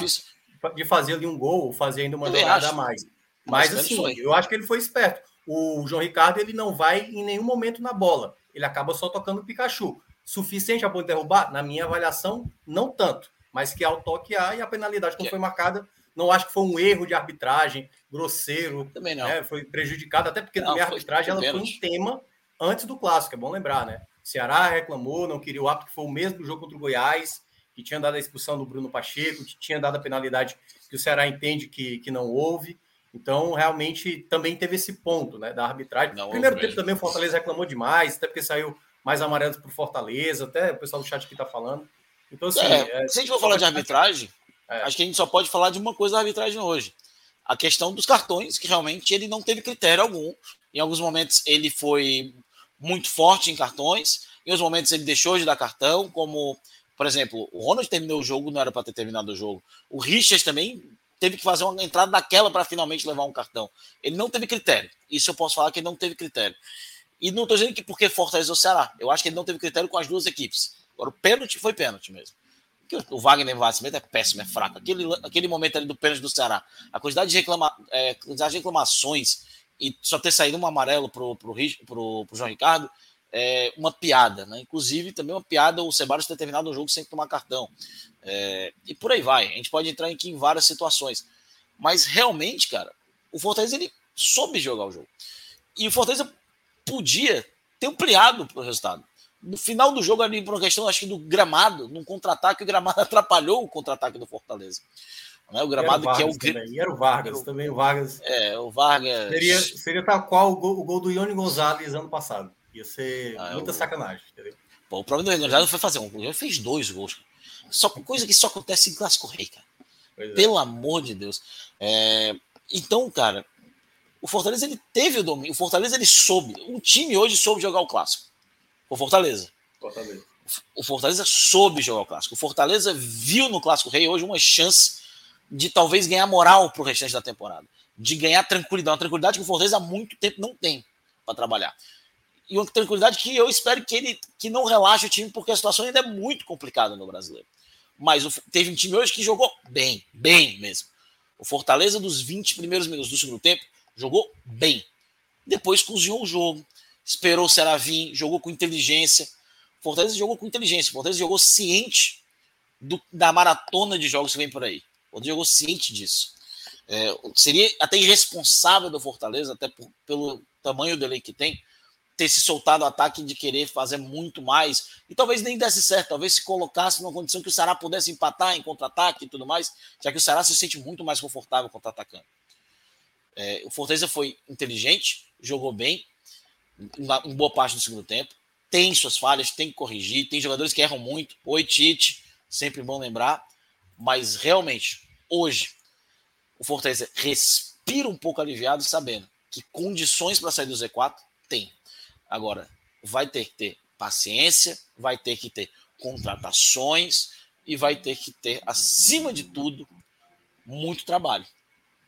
de fazer ali um gol, ou fazer ainda uma eu jogada a mais. Mas, Mas assim, eu acho que ele foi esperto. O João Ricardo ele não vai em nenhum momento na bola ele acaba só tocando o Pikachu. Suficiente a de derrubar? Na minha avaliação, não tanto. Mas que há o toque há e a penalidade que foi marcada, não acho que foi um erro de arbitragem, grosseiro. Também não. Né? Foi prejudicado, até porque não, a arbitragem ela foi um tema antes do clássico, é bom lembrar, né? O Ceará reclamou, não queria o árbitro, que foi o mesmo jogo contra o Goiás, que tinha dado a expulsão do Bruno Pacheco, que tinha dado a penalidade que o Ceará entende que, que não houve. Então, realmente, também teve esse ponto né, da arbitragem. Não, Primeiro tempo também o Fortaleza reclamou demais, até porque saiu mais amarelo para o Fortaleza, até o pessoal do chat aqui está falando. Então, assim, é, é, se a gente for falar de arbitragem, é. acho que a gente só pode falar de uma coisa da arbitragem hoje. A questão dos cartões, que realmente ele não teve critério algum. Em alguns momentos ele foi muito forte em cartões, em outros momentos ele deixou de dar cartão, como, por exemplo, o Ronald terminou o jogo, não era para ter terminado o jogo. O Richard também teve que fazer uma entrada daquela para finalmente levar um cartão. Ele não teve critério. Isso eu posso falar que ele não teve critério. E não estou dizendo que porque Fortaleza ou Ceará. Eu acho que ele não teve critério com as duas equipes. Agora, o pênalti foi pênalti mesmo. o Wagner Nascimento é péssimo, é fraco. Aquele, aquele momento ali do pênalti do Ceará, a quantidade de, reclama, é, quantidade de reclamações e só ter saído um amarelo pro, pro, pro, pro João Ricardo é uma piada, né? Inclusive, também uma piada o Ceballos ter terminado o jogo sem tomar cartão. É, e por aí vai. A gente pode entrar aqui em várias situações. Mas realmente, cara, o Fortaleza ele soube jogar o jogo. E o Fortaleza podia ter ampliado o resultado. No final do jogo, ali, por uma questão, acho que do gramado, num contra-ataque, o gramado <laughs> atrapalhou o contra-ataque do Fortaleza. Né? O gramado o que é o. Também. E era o Vargas o... também, o Vargas. É, o Vargas. Seria, seria tal qual o gol, o gol do Ione Gonzalez ano passado. Ia ser ah, muita eu... sacanagem, entendeu? Pô, o problema do Ione Gonzalez foi fazer um. Ele fez dois gols. Só coisa que só acontece em Clássico Rei, cara. É. Pelo amor de Deus. É... Então, cara, o Fortaleza ele teve o domínio. O Fortaleza ele soube. Um time hoje soube jogar o clássico. O Fortaleza. Fortaleza. O Fortaleza soube jogar o clássico. O Fortaleza viu no Clássico Rei hoje uma chance de talvez ganhar moral para o restante da temporada. De ganhar tranquilidade. Uma tranquilidade que o Fortaleza há muito tempo não tem para trabalhar. E uma tranquilidade que eu espero que ele que não relaxe o time, porque a situação ainda é muito complicada no brasileiro. Mas o, teve um time hoje que jogou bem, bem mesmo. O Fortaleza, dos 20 primeiros minutos do segundo tempo, jogou bem. Depois cozinhou o jogo, esperou o Ceará vir, jogou com inteligência. Fortaleza jogou com inteligência. Fortaleza jogou ciente do, da maratona de jogos que vem por aí. Fortaleza jogou ciente disso. É, seria até irresponsável do Fortaleza, até por, pelo tamanho do elenco que tem, ter se soltado o ataque de querer fazer muito mais. E talvez nem desse certo, talvez se colocasse numa condição que o Ceará pudesse empatar em contra-ataque e tudo mais, já que o Ceará se sente muito mais confortável contra-atacando. É, o Fortaleza foi inteligente, jogou bem, uma, em boa parte do segundo tempo. Tem suas falhas, tem que corrigir. Tem jogadores que erram muito. Oi, Tite, sempre bom lembrar. Mas realmente, hoje, o Fortaleza respira um pouco aliviado, sabendo que condições para sair do Z4 tem. Agora, vai ter que ter paciência, vai ter que ter contratações e vai ter que ter, acima de tudo, muito trabalho.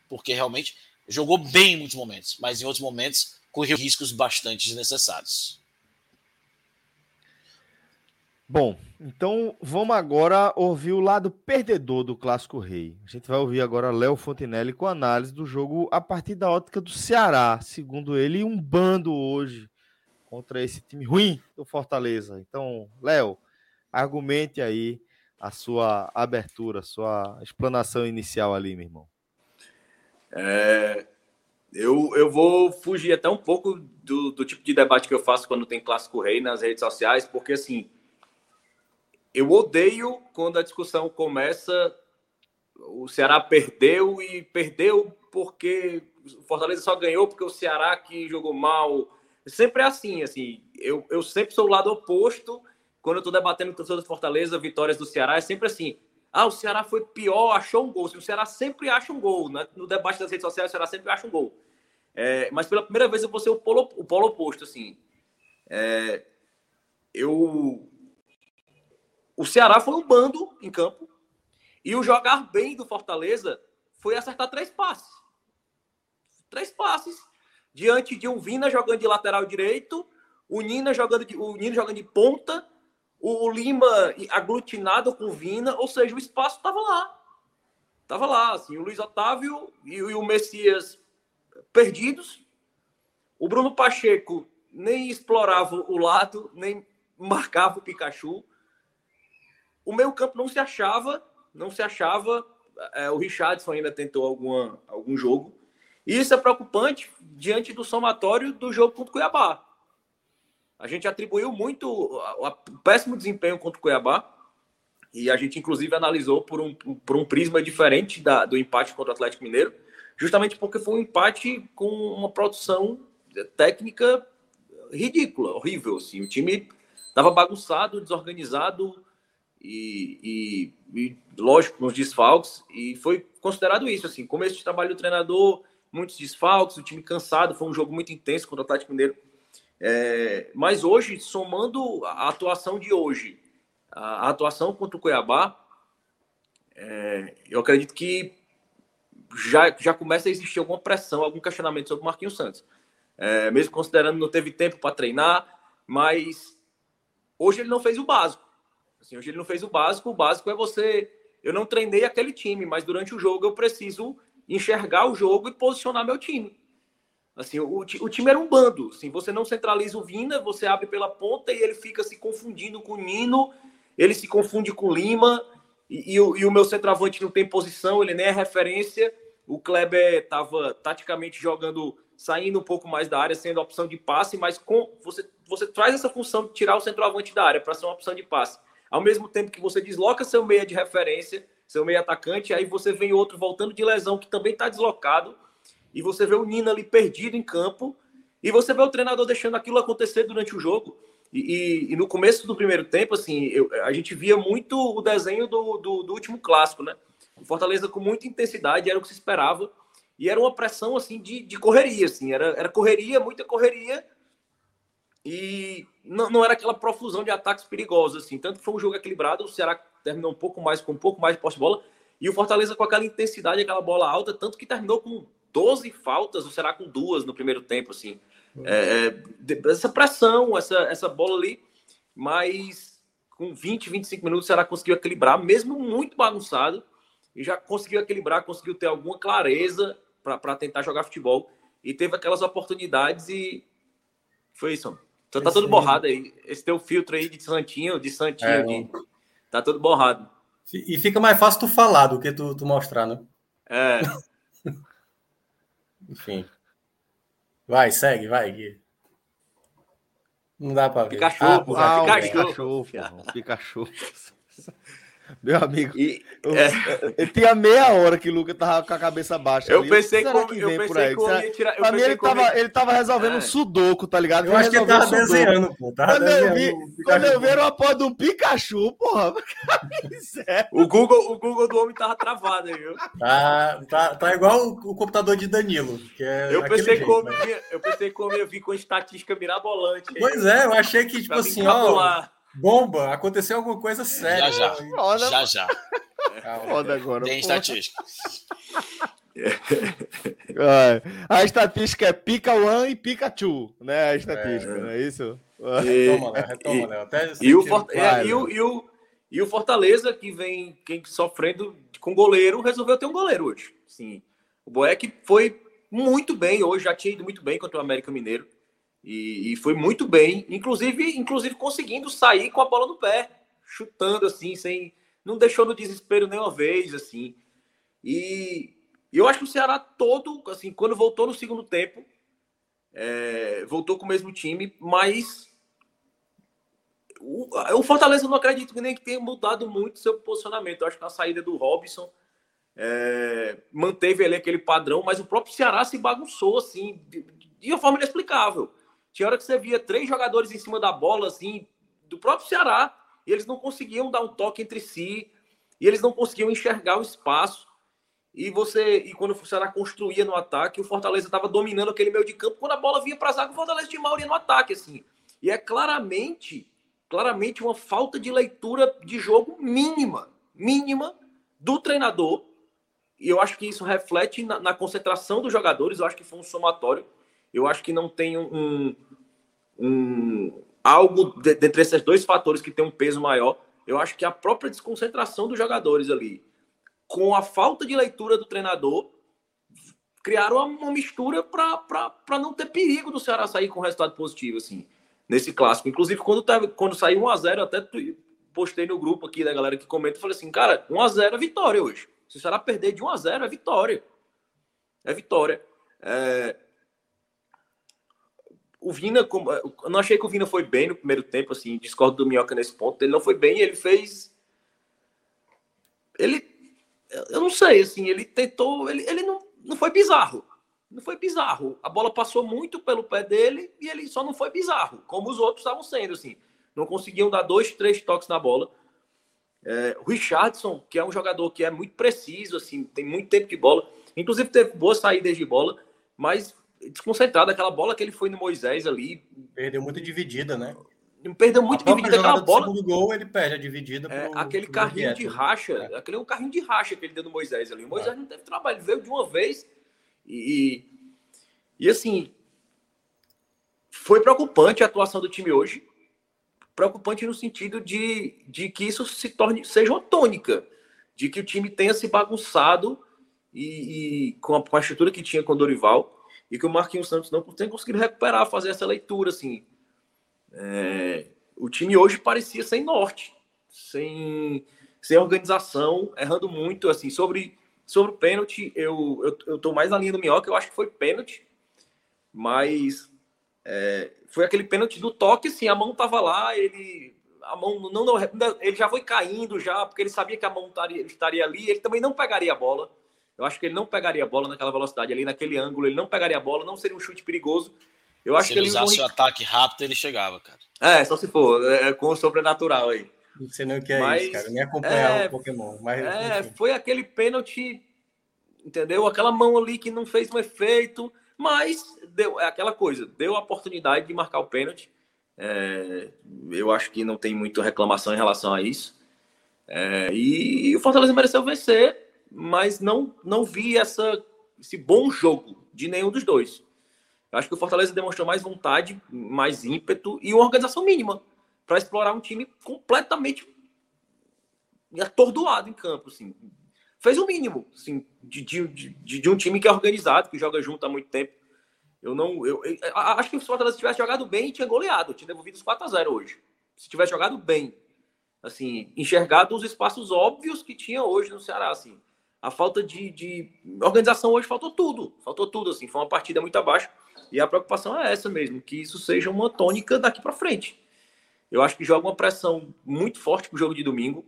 Porque realmente jogou bem em muitos momentos, mas em outros momentos correu riscos bastante desnecessários. Bom, então vamos agora ouvir o lado perdedor do Clássico Rei. A gente vai ouvir agora Léo Fontinelli com análise do jogo a partir da ótica do Ceará. Segundo ele, um bando hoje contra esse time ruim do Fortaleza. Então, Léo, argumente aí a sua abertura, a sua explanação inicial ali, meu irmão. É, eu, eu vou fugir até um pouco do, do tipo de debate que eu faço quando tem clássico rei nas redes sociais, porque assim, eu odeio quando a discussão começa. O Ceará perdeu e perdeu porque o Fortaleza só ganhou porque o Ceará que jogou mal. Sempre é assim, assim. Eu, eu sempre sou o lado oposto quando eu estou debatendo com o Fortaleza, vitórias do Ceará, é sempre assim. Ah, o Ceará foi pior, achou um gol. O Ceará sempre acha um gol. Né? No debate das redes sociais, o Ceará sempre acha um gol. É, mas pela primeira vez eu vou ser o polo, o polo oposto, assim. É, eu... O Ceará foi um bando em campo e o jogar bem do Fortaleza foi acertar três passes. Três passes. Diante de um Vina jogando de lateral direito, o Nina jogando de, o Nina jogando de ponta, o Lima aglutinado com o Vina, ou seja, o espaço estava lá. Estava lá, assim, o Luiz Otávio e, o Messias perdidos. O Bruno Pacheco nem explorava o lado, nem marcava o Pikachu. O meio campo não se achava, não se achava. É, o Richardson ainda tentou alguma, algum jogo. E isso é preocupante diante do somatório do jogo contra o Cuiabá. A gente atribuiu muito o péssimo desempenho contra o Cuiabá. E a gente, inclusive, analisou por um, por um prisma diferente da, do empate contra o Atlético Mineiro justamente porque foi um empate com uma produção técnica ridícula, horrível. Assim. O time estava bagunçado, desorganizado e, e, e, lógico, nos desfalques. E foi considerado isso. Assim, começo de trabalho do treinador, muitos desfalques, o time cansado. Foi um jogo muito intenso contra o Atlético Mineiro. É, mas hoje, somando a atuação de hoje, a, atuação contra o Cuiabá, é, eu acredito que já, já começa a existir alguma pressão, algum questionamento sobre o Marquinhos Santos. É, mesmo considerando não teve tempo para treinar, mas hoje ele não fez o básico. Assim, hoje ele não fez o básico. O básico é você. Eu não treinei aquele time, mas durante o jogo eu preciso enxergar o jogo e posicionar meu time. Assim, o, o time era um bando. Assim, você não centraliza o Vina, você abre pela ponta e ele fica se confundindo com o Nino, ele se confunde com o Lima, e, e, o, e o meu centroavante não tem posição, ele nem é referência. O Kleber estava taticamente jogando, saindo um pouco mais da área, sendo opção de passe, mas com você, você traz essa função de tirar o centroavante da área para ser uma opção de passe. Ao mesmo tempo que você desloca seu meia de referência, seu meio atacante, aí você vem outro voltando de lesão que também está deslocado e você vê o Nina ali perdido em campo, e você vê o treinador deixando aquilo acontecer durante o jogo. E, e, e no começo do primeiro tempo, assim, eu, a gente via muito o desenho do, do, do, último clássico, né? O Fortaleza com muita intensidade, era o que se esperava, e era uma pressão, assim, de, de correria, assim, era, era correria, muita correria, e não, não era aquela profusão de ataques perigosos, assim, tanto que foi um jogo equilibrado, o Ceará terminou um pouco mais, com um pouco mais de posse-bola, e o Fortaleza com aquela intensidade, aquela bola alta, tanto que terminou com 12 faltas, ou será com duas no primeiro tempo, assim. É, é essa pressão, essa, essa bola ali, mas com 20, 25 minutos, o Ceará conseguiu equilibrar, mesmo muito bagunçado, e já conseguiu equilibrar, conseguiu ter alguma clareza para tentar jogar futebol. E teve aquelas oportunidades e foi isso. Então tá todo borrado aí. Esse teu filtro aí de Santinho, de Santinho, é, de... tá todo borrado. E fica mais fácil tu falar do que tu, tu mostrar, né? É. <laughs> Enfim. Vai, segue, vai, Gui. Não dá pra ver. Pikachu, ah, pô, ah, Pikachu. Pikachu, Pikachu. Meu amigo, e, é... <laughs> eu tinha meia hora que o Lucas tava com a cabeça baixa. Eu ali. pensei como, que eu pensei como ia tirar. Pra mim, ele tava, ele tava resolvendo é. um sudoku, tá ligado? Eu acho que ele tava desenhando, pô. Tava quando, desenhando eu vi, quando eu vi era uma porra de um Pikachu, porra. <laughs> o, Google, o Google do homem tava travado aí, viu? Tá, tá, tá igual o, o computador de Danilo. Que é eu, pensei como, eu pensei como eu vi com estatística mirabolante. Pois é, eu achei que, tipo assim, ó. Bomba, aconteceu alguma coisa séria. Já, já. Foda, já, já. <laughs> Foda agora. Tem estatística. <laughs> a estatística é Pica One e Pikachu, né? A estatística, é, não é isso? E, retoma, Léo, retoma, Léo. Até e, o For... é, e, o, e, o, e o Fortaleza, que vem quem sofrendo com goleiro, resolveu ter um goleiro hoje. Sim. O Boeck foi muito bem hoje, já tinha ido muito bem contra o América Mineiro. E, e, foi muito bem, inclusive, inclusive conseguindo sair com a bola no pé, chutando assim, sem. Não deixou no desespero nenhuma vez, assim. E, eu acho que o Ceará todo, assim, quando voltou no segundo tempo, é, voltou com o mesmo time, mas o, o Fortaleza não acredito nem que tenha mudado muito seu posicionamento. Eu acho que a saída do Robson é, manteve ali aquele padrão, mas o próprio Ceará se bagunçou assim de, de uma forma inexplicável. Tinha hora que você via três jogadores em cima da bola, assim, do próprio Ceará, e eles não conseguiam dar um toque entre si, e eles não conseguiam enxergar o espaço. E você, e quando o Ceará construía no ataque, o Fortaleza estava dominando aquele meio de campo. Quando a bola vinha para a zaga, o Fortaleza tinha maioria no ataque, assim. E é claramente, claramente uma falta de leitura de jogo mínima, mínima do treinador. E eu acho que isso reflete na, na concentração dos jogadores. Eu acho que foi um somatório. Eu acho que não tem um, um algo dentre esses dois fatores que tem um peso maior. Eu acho que a própria desconcentração dos jogadores ali, com a falta de leitura do treinador, criaram uma mistura para não ter perigo do Ceará sair com resultado positivo, assim, nesse clássico. Inclusive, quando, tava, quando saiu 1x0, até postei no grupo aqui da galera que comenta, falei assim, cara, 1x0 é vitória hoje. Se o Ceará perder de 1x0, é vitória. É vitória. É, o Vina, eu não achei que o Vina foi bem no primeiro tempo, assim, discordo do Minhoca nesse ponto. Ele não foi bem, ele fez. Ele. Eu não sei, assim, ele tentou. Ele, ele não, não foi bizarro. Não foi bizarro. A bola passou muito pelo pé dele e ele só não foi bizarro, como os outros estavam sendo, assim. Não conseguiam dar dois, três toques na bola. É, o Richardson, que é um jogador que é muito preciso, assim, tem muito tempo de bola. Inclusive teve boas saídas de bola, mas desconcentrado. Aquela bola que ele foi no Moisés ali. Perdeu muito dividida, né? Perdeu muito dividida aquela bola. segundo gol, ele perde a dividida. É, pro, aquele pro carrinho de racha, é. aquele é um carrinho de racha que ele deu no Moisés ali. O Moisés é. não teve trabalho, ele veio de uma vez e, e assim foi preocupante a atuação do time hoje. preocupante no sentido de, de que isso se torne seja uma tônica, de que o time tenha se bagunçado e, e com, a, com, a, estrutura que tinha com o Dorival e que o Marquinhos Santos não tenha conseguido recuperar, fazer essa leitura assim. É, o time hoje parecia sem norte, sem, sem organização, errando muito assim sobre sobre o pênalti. Eu, eu, eu tô mais na linha do Minhoca, eu acho que foi pênalti, mas é, foi aquele pênalti do toque, assim, a mão tava lá, ele a mão não, não, ele já foi caindo já, porque ele sabia que a mão estaria, estaria ali, ele também não pegaria a bola. Eu acho que ele não pegaria a bola naquela velocidade ali, naquele ângulo, ele não pegaria a bola, não seria um chute perigoso. Eu acho se que ele usasse o ataque rápido, ele chegava, cara. É, só se for, é, é com o sobrenatural aí. Você não quer mas, isso, cara. Nem acompanhar é, o Pokémon. Mas, é, foi aquele pênalti, entendeu? Aquela mão ali que não fez um efeito. Mas deu é aquela coisa, deu a oportunidade de marcar o pênalti. É, eu acho que não tem muita reclamação em relação a isso. É, e, e, o Fortaleza mereceu vencer, mas não, não vi essa, esse bom jogo de nenhum dos dois. Eu acho que o Fortaleza demonstrou mais vontade, mais ímpeto e uma organização mínima para explorar um time completamente atordoado em campo. Assim fez o mínimo, assim, de, de, de, de, um time que é organizado, que joga junto há muito tempo. Eu não. Eu, eu, eu acho que se o Fortaleza tivesse jogado bem, tinha goleado, tinha devolvido os 4 a 0 hoje. Se tivesse jogado bem, assim, enxergado os espaços óbvios que tinha hoje no Ceará, assim. A falta de, de organização hoje faltou tudo, faltou tudo, assim, foi uma partida muito abaixo. E a preocupação é essa mesmo, que isso seja uma tônica daqui para frente. Eu acho que joga uma pressão muito forte pro jogo de domingo,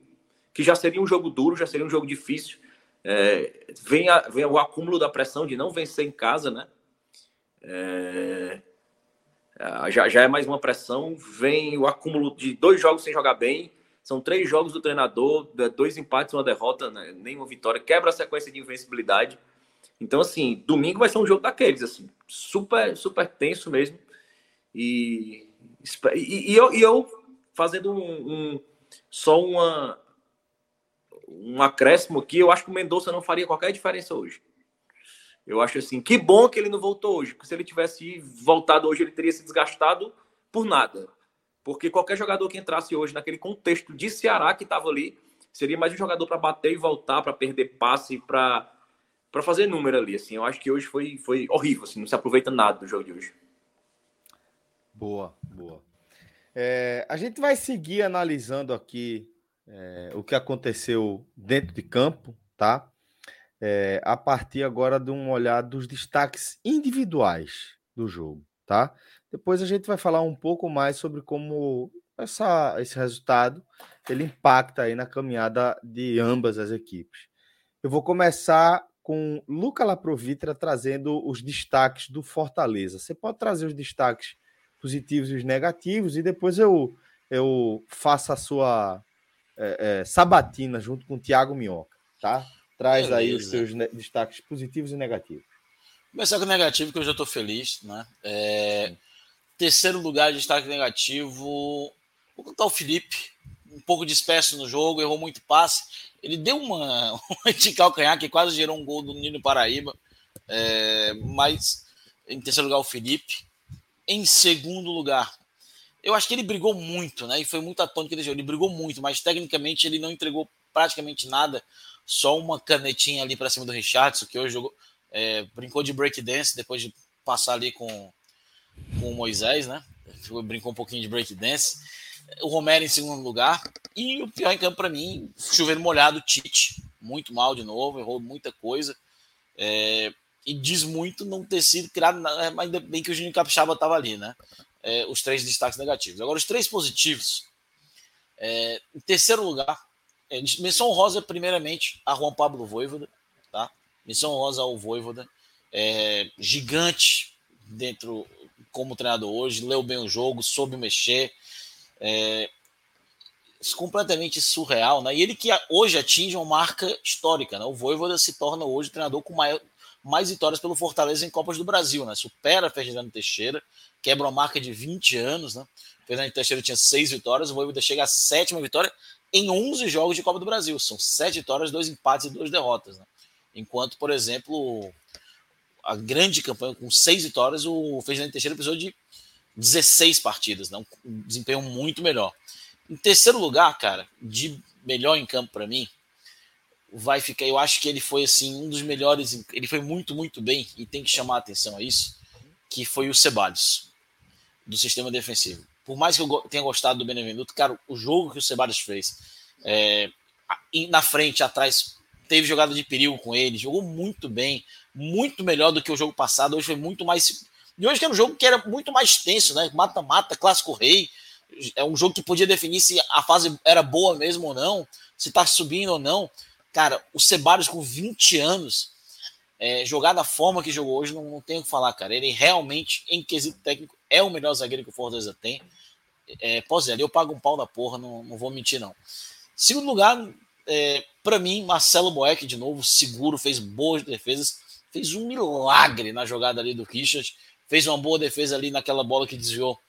que já seria um jogo duro, já seria um jogo difícil. É, vem, a, vem, o acúmulo da pressão de não vencer em casa, né? É, já, já é mais uma pressão. Vem o acúmulo de dois jogos sem jogar bem. São três jogos do treinador, dois empates, uma derrota, né? nenhuma vitória. Quebra a sequência de invencibilidade. Então, assim, domingo vai ser um jogo daqueles, assim, super, super tenso mesmo. E, e, e eu, e eu fazendo um, um, só uma, um acréscimo aqui, eu acho que o Mendonça não faria qualquer diferença hoje. Eu acho assim, que bom que ele não voltou hoje, porque se ele tivesse voltado hoje, ele teria se desgastado por nada. Porque qualquer jogador que entrasse hoje naquele contexto de Ceará que estava ali, seria mais um jogador para bater e voltar, para perder passe, para para fazer número ali, assim. Eu acho que hoje foi foi horrível, assim, não se aproveita nada do jogo de hoje. Boa, boa. É, a gente vai seguir analisando aqui é, o que aconteceu dentro de campo, tá? É, a partir agora de um olhar dos destaques individuais do jogo, tá? Depois a gente vai falar um pouco mais sobre como essa, esse resultado ele impacta aí na caminhada de ambas as equipes. Eu vou começar com Luca Laprovitra trazendo os destaques do Fortaleza. Você pode trazer os destaques positivos e os negativos e depois eu eu faço a sua é, é, sabatina junto com o Thiago Minhoca, tá? Traz Beleza. aí os seus destaques positivos e negativos. Começar com o negativo, que eu já estou feliz, né? É, terceiro lugar de destaque negativo, vou contar o Felipe, um pouco disperso no jogo, errou muito passe. Ele deu uma, <laughs> uma de calcanhar que quase gerou um gol do Nino Paraíba, é, mas em terceiro lugar o Felipe. Em segundo lugar, eu acho que ele brigou muito, né? E foi muito atônico ele Ele brigou muito, mas tecnicamente ele não entregou praticamente nada. Só uma canetinha ali para cima do Richardson, que hoje jogou, é, brincou de breakdance depois de passar ali com, com o Moisés, né? Brincou um pouquinho de breakdance. O Romero em segundo lugar. E o pior em campo para mim, chover molhado, Tite. Muito mal de novo, errou muita coisa. É, e diz muito não ter sido criado, mas ainda bem que o Juninho Capixaba estava ali, né? é, os três destaques negativos. Agora, os três positivos. É, em terceiro lugar, é, menção rosa, primeiramente, a Juan Pablo Voivoda. Tá? Menção rosa ao Voivoda. É, gigante dentro como treinador hoje, leu bem o jogo, soube mexer. É, completamente surreal, né? E ele que hoje atinge uma marca histórica, né? O Voivoda se torna hoje o treinador com maior, mais vitórias pelo Fortaleza em Copas do Brasil, né? Supera Ferdinando Teixeira, quebra uma marca de 20 anos, né? Fernando Teixeira tinha seis vitórias, o Voivoda chega à sétima vitória em 11 jogos de Copa do Brasil. São sete vitórias, dois empates e duas derrotas, né? Enquanto, por exemplo, a grande campanha com seis vitórias, o Fernando Teixeira precisou de 16 partidas, né? um desempenho muito melhor. Em terceiro lugar, cara, de melhor em campo para mim, vai ficar. Eu acho que ele foi assim um dos melhores. Ele foi muito, muito bem e tem que chamar a atenção a isso, que foi o Ceballos do sistema defensivo. Por mais que eu tenha gostado do Benevenuto, cara, o jogo que o Ceballos fez é, na frente, atrás, teve jogada de perigo com ele, jogou muito bem, muito melhor do que o jogo passado. Hoje foi muito mais. E hoje era um jogo que era muito mais tenso, né? Mata-mata, clássico rei. É um jogo que podia definir se a fase era boa mesmo ou não, se tá subindo ou não. Cara, o Ceballos com 20 anos, é, jogar da forma que jogou hoje, não, não tenho o que falar, cara. Ele realmente, em quesito técnico, é o melhor zagueiro que o Fortaleza tem. É, pós eu pago um pau da porra, não, não vou mentir, não. Segundo lugar, é, para mim, Marcelo Boeck, de novo, seguro, fez boas defesas, fez um milagre na jogada ali do Richard, fez uma boa defesa ali naquela bola que desviou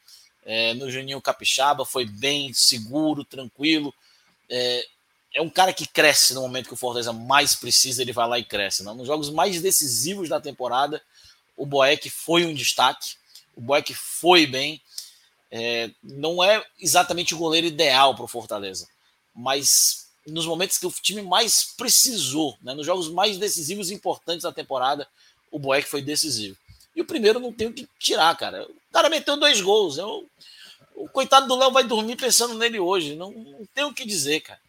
é, no Juninho Capixaba, foi bem seguro, tranquilo. É, é, um cara que cresce no momento que o Fortaleza mais precisa, ele vai lá e cresce. Não? Nos jogos mais decisivos da temporada, o Boeck foi um destaque, o Boeck foi bem. É, não é exatamente o goleiro ideal para o Fortaleza, mas nos momentos que o time mais precisou, né, nos jogos mais decisivos e importantes da temporada, o Boeck foi decisivo. E o primeiro não tem o que tirar, cara. O cara meteu dois gols. Eu, o coitado do Léo vai dormir pensando nele hoje. Não, não tem o que dizer, cara.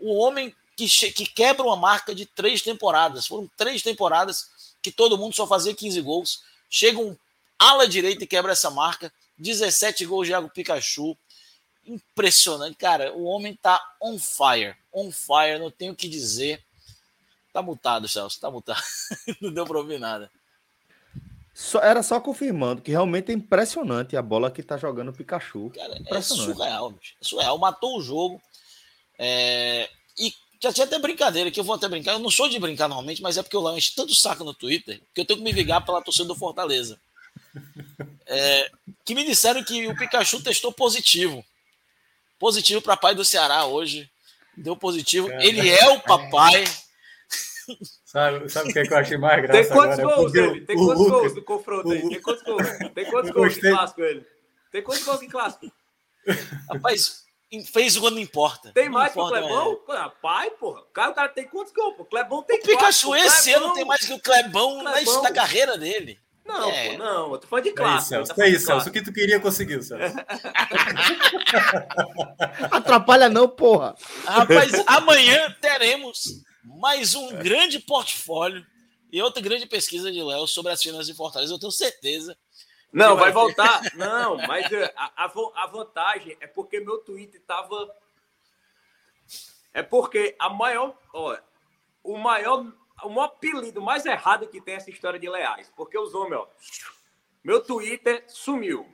O homem que, que quebra uma marca de três temporadas. Foram três temporadas que todo mundo só fazia 15 gols. Chega um ala direita e quebra essa marca. 17 gols de Iago Pikachu impressionante. Cara, o homem tá on fire. On fire, não tenho o que dizer. Tá mutado, Celso, tá mutado. <laughs> não deu pra ouvir nada. Só, era só confirmando que realmente é impressionante a bola que tá jogando o Pikachu. Cara, é surreal, bicho. É surreal. Matou o jogo. É... E já tinha até brincadeira, que eu vou até brincar. Eu não sou de brincar normalmente, mas é porque eu lá enche tanto saco no Twitter que eu tenho que me ligar pela torcida do Fortaleza. É... Que me disseram que o Pikachu testou positivo. Positivo para pai do Ceará hoje. Deu positivo. Cara, Ele é o papai. Sabe, sabe o que, é que eu achei mais graça? Tem quantos agora? gols ele? Tem quantos Lucas, gols do confronto aí? Tem quantos gols? Tem quantos gols em clássico ele? Tem quantos gols em clássico? Rapaz, fez quando não importa. Tem mais que o Clebão? É. Rapaz, porra. O cara, o cara tem quantos gols? O Clebão tem O Pikachu quatro, esse ano tem mais que o Clebão, Clebão. na carreira dele. Não, é. pô, não, eu tô falando de clássico. É isso, Celso. É isso, Celso. O que tu queria conseguir, Celso? <laughs> Atrapalha não, porra. Rapaz, amanhã teremos mais um grande portfólio e outra grande pesquisa de Léo sobre as finanças de Fortaleza. Eu tenho certeza. Não, vai, vai voltar. <laughs> Não, mas eh, a, a, a vantagem é porque meu Twitter tava. É porque a maior. Ó, o maior o maior apelido mais errado que tem essa história de Leais. Porque os homens, ó, meu Twitter sumiu.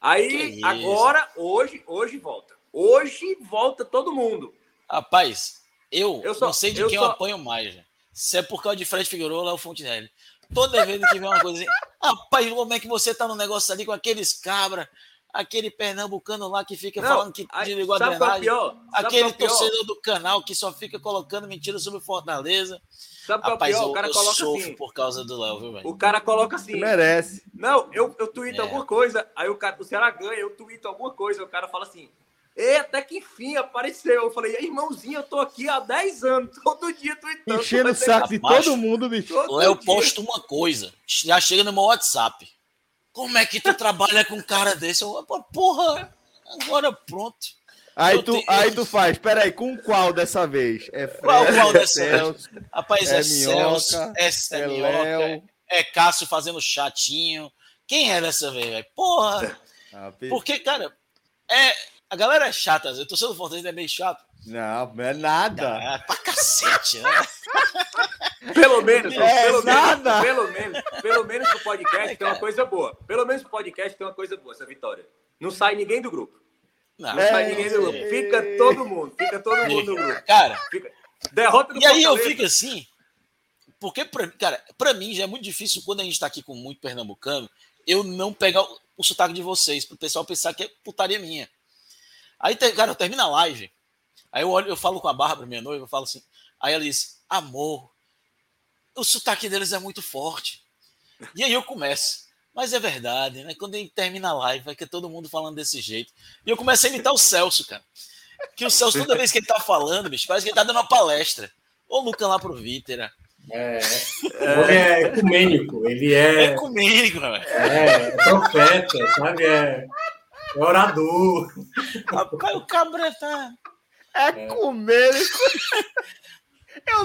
Aí, agora, hoje, hoje volta. Hoje volta todo mundo. Rapaz, eu, eu só, não sei de eu quem só... eu apanho mais. Se é por causa de Fred Figueiredo ou Fontenelle. Toda vez que vem uma coisa assim, <laughs> rapaz, como é que você tá no negócio ali com aqueles cabra, aquele pernambucano lá que fica não, falando que desligou a drenagem, aquele torcedor do canal que só fica colocando mentiras sobre Fortaleza. Sabe qual é o pior? O cara eu coloca assim. por causa do Léo, viu, velho? O cara coloca assim. Merece. Não, eu, eu tuito é. alguma coisa, aí o cara, o Ceará ganha, eu tuito alguma coisa, o cara fala assim. E até que enfim apareceu. Eu falei, irmãozinho, eu tô aqui há 10 anos, <laughs> todo dia tweetando. Enchendo o saco de todo mundo, bicho. Eu posto uma coisa, já chega no meu WhatsApp. Como é que tu trabalha com um cara desse? Eu, porra, agora pronto. Aí tu, aí tu faz, peraí, com qual dessa vez? É Fred, qual, qual é dessa Celso, vez? Rapaz, é, é Celso, é, é Minhoca, é, Cássio fazendo chatinho. Quem é dessa vez, velho? Porra! <laughs> Ah, Porque, cara, é, a galera é chata, eu tô sendo Fortaleza é meio chato. Não, não é nada. É pra cacete, né? <laughs> pelo menos, é pelo, nada. Menos, pelo menos, pelo menos pro podcast é, tem uma coisa boa. Pelo menos pro podcast tem uma coisa boa, essa vitória. Não sai ninguém do grupo. Não, não sai ninguém do grupo. Fica todo mundo, fica todo mundo no grupo. Cara, fica... derrota do E aí eu fico assim, porque, pra, cara, pra mim já é muito difícil quando a gente tá aqui com muito pernambucano, eu não pegar o, o sotaque de vocês, pro pessoal pensar que é putaria minha. Aí, cara, eu termino a live, aí eu, olho, eu falo com a Bárbara, minha noiva, eu falo assim, aí ela diz, amor, o sotaque deles é muito forte. E aí eu começo. Mas é verdade, né? Quando a gente termina a live, vai que todo mundo falando desse jeito. E eu comecei a imitar o Celso, cara. Que o Celso, toda vez que ele tá falando, bicho, parece que ele tá dando uma palestra. Ô, Luca lá pro Vítera. É, é, é ecumênico, ele é. É ecumênico, né? É, é profeta, sabe? É, é orador. Rapaz, o cabra tá. Ecumênico. É <laughs>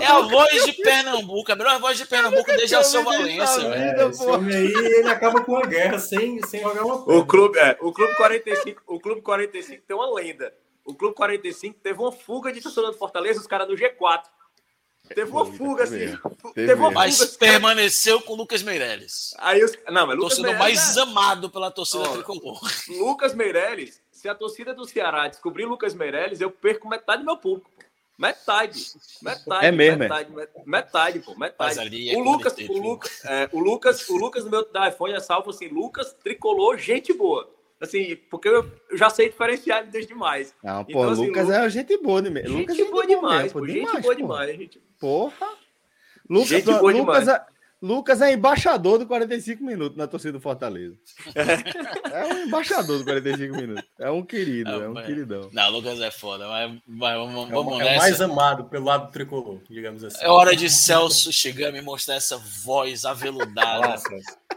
a voz de Pernambuco, a melhor voz de Pernambuco desde o seu Valença. É, esse homem aí, ele acaba com a guerra sem, sem jogar uma coisa. O clube, é, o clube 45, o clube 45 tem uma lenda. O clube 45 teve uma fuga de torcedor do Fortaleza, os caras do G4. Teve uma fuga, assim. Teve uma mas fuga, permaneceu com o Lucas Meirelles. Aí os... Não, mas Lucas Torcedor mais é... amado pela torcida oh, tricolor. Lucas Meirelles, se a torcida do Ceará descobrir Lucas Meirelles, eu perco metade do meu público. Metade. Metade. É mesmo, metade, é? metade, pô, metade. É o, Lucas, o, Lucas, é, o Lucas, o Lucas no meu iPhone é salvo assim, Lucas tricolor, gente boa. Assim, porque eu já sei diferenciar desde demais. Não, pô, então, assim, Lucas, Lucas é gente boa demais. Gente Lucas é boa demais, pô, gente demais, boa demais. Gente... Porra. Lucas, gente boa Lucas, demais. É, Lucas é embaixador do 45 minutos na torcida do Fortaleza. é um embaixador do 45 minutos. É um querido, não, é um mas... queridão. Não, Lucas é foda, mas, mas vamos, é, vamos é, nessa. É mais amado pelo lado tricolor, digamos assim. É hora de Celso Chigami mostrar essa voz aveludada. Nossa.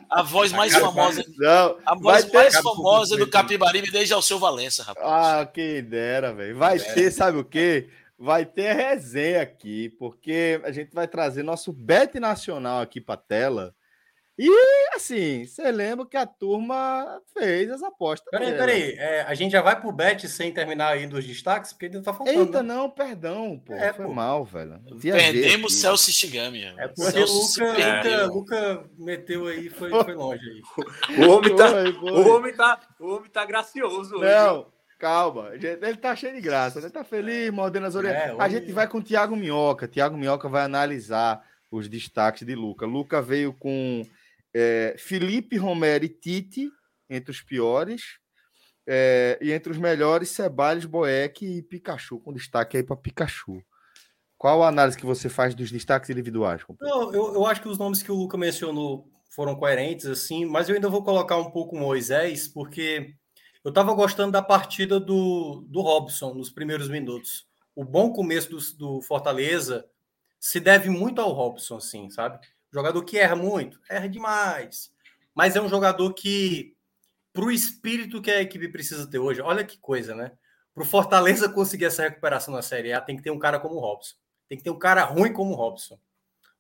A voz mais famosa. Não, a voz mais famosa do Capibaribe desde ao seu Valença, rapaz. Ah, quem dera, velho. Vai ter, sabe o quê? Vai ter resenha aqui, porque a gente vai trazer nosso bet nacional aqui para tela. E assim, você lembra que a turma fez as apostas. Peraí, dela. peraí. É, a gente já vai pro bet sem terminar aí dos destaques, porque ainda tá faltando. Eita, né? não, perdão, pô. É, foi pô. mal, velho. Perdemos o Celso Shigami. É porque o Luca, Luca, meteu aí, foi, foi longe aí. <laughs> O homem tá. O homem tá, o homem tá gracioso hoje. Não. Calma, ele tá cheio de graça, ele tá feliz, mordendo as orelhas. É, a gente vai com o Thiago Minhoca. Thiago Minhoca vai analisar os destaques de Luca. Luca veio com é, Felipe Romero e Tite, entre os piores. É, e entre os melhores, Ceballos, Boeck e Pikachu, com destaque aí para Pikachu. Qual a análise que você faz dos destaques individuais? Não, eu, eu acho que os nomes que o Luca mencionou foram coerentes, assim, mas eu ainda vou colocar um pouco o Moisés, porque eu estava gostando da partida do, do Robson nos primeiros minutos. O bom começo do, do Fortaleza se deve muito ao Robson, assim, sabe? Jogador que erra muito, erra demais. Mas é um jogador que, para o espírito que a equipe precisa ter hoje, olha que coisa, né? Para o Fortaleza conseguir essa recuperação na Série A, tem que ter um cara como o Robson. Tem que ter um cara ruim como o Robson.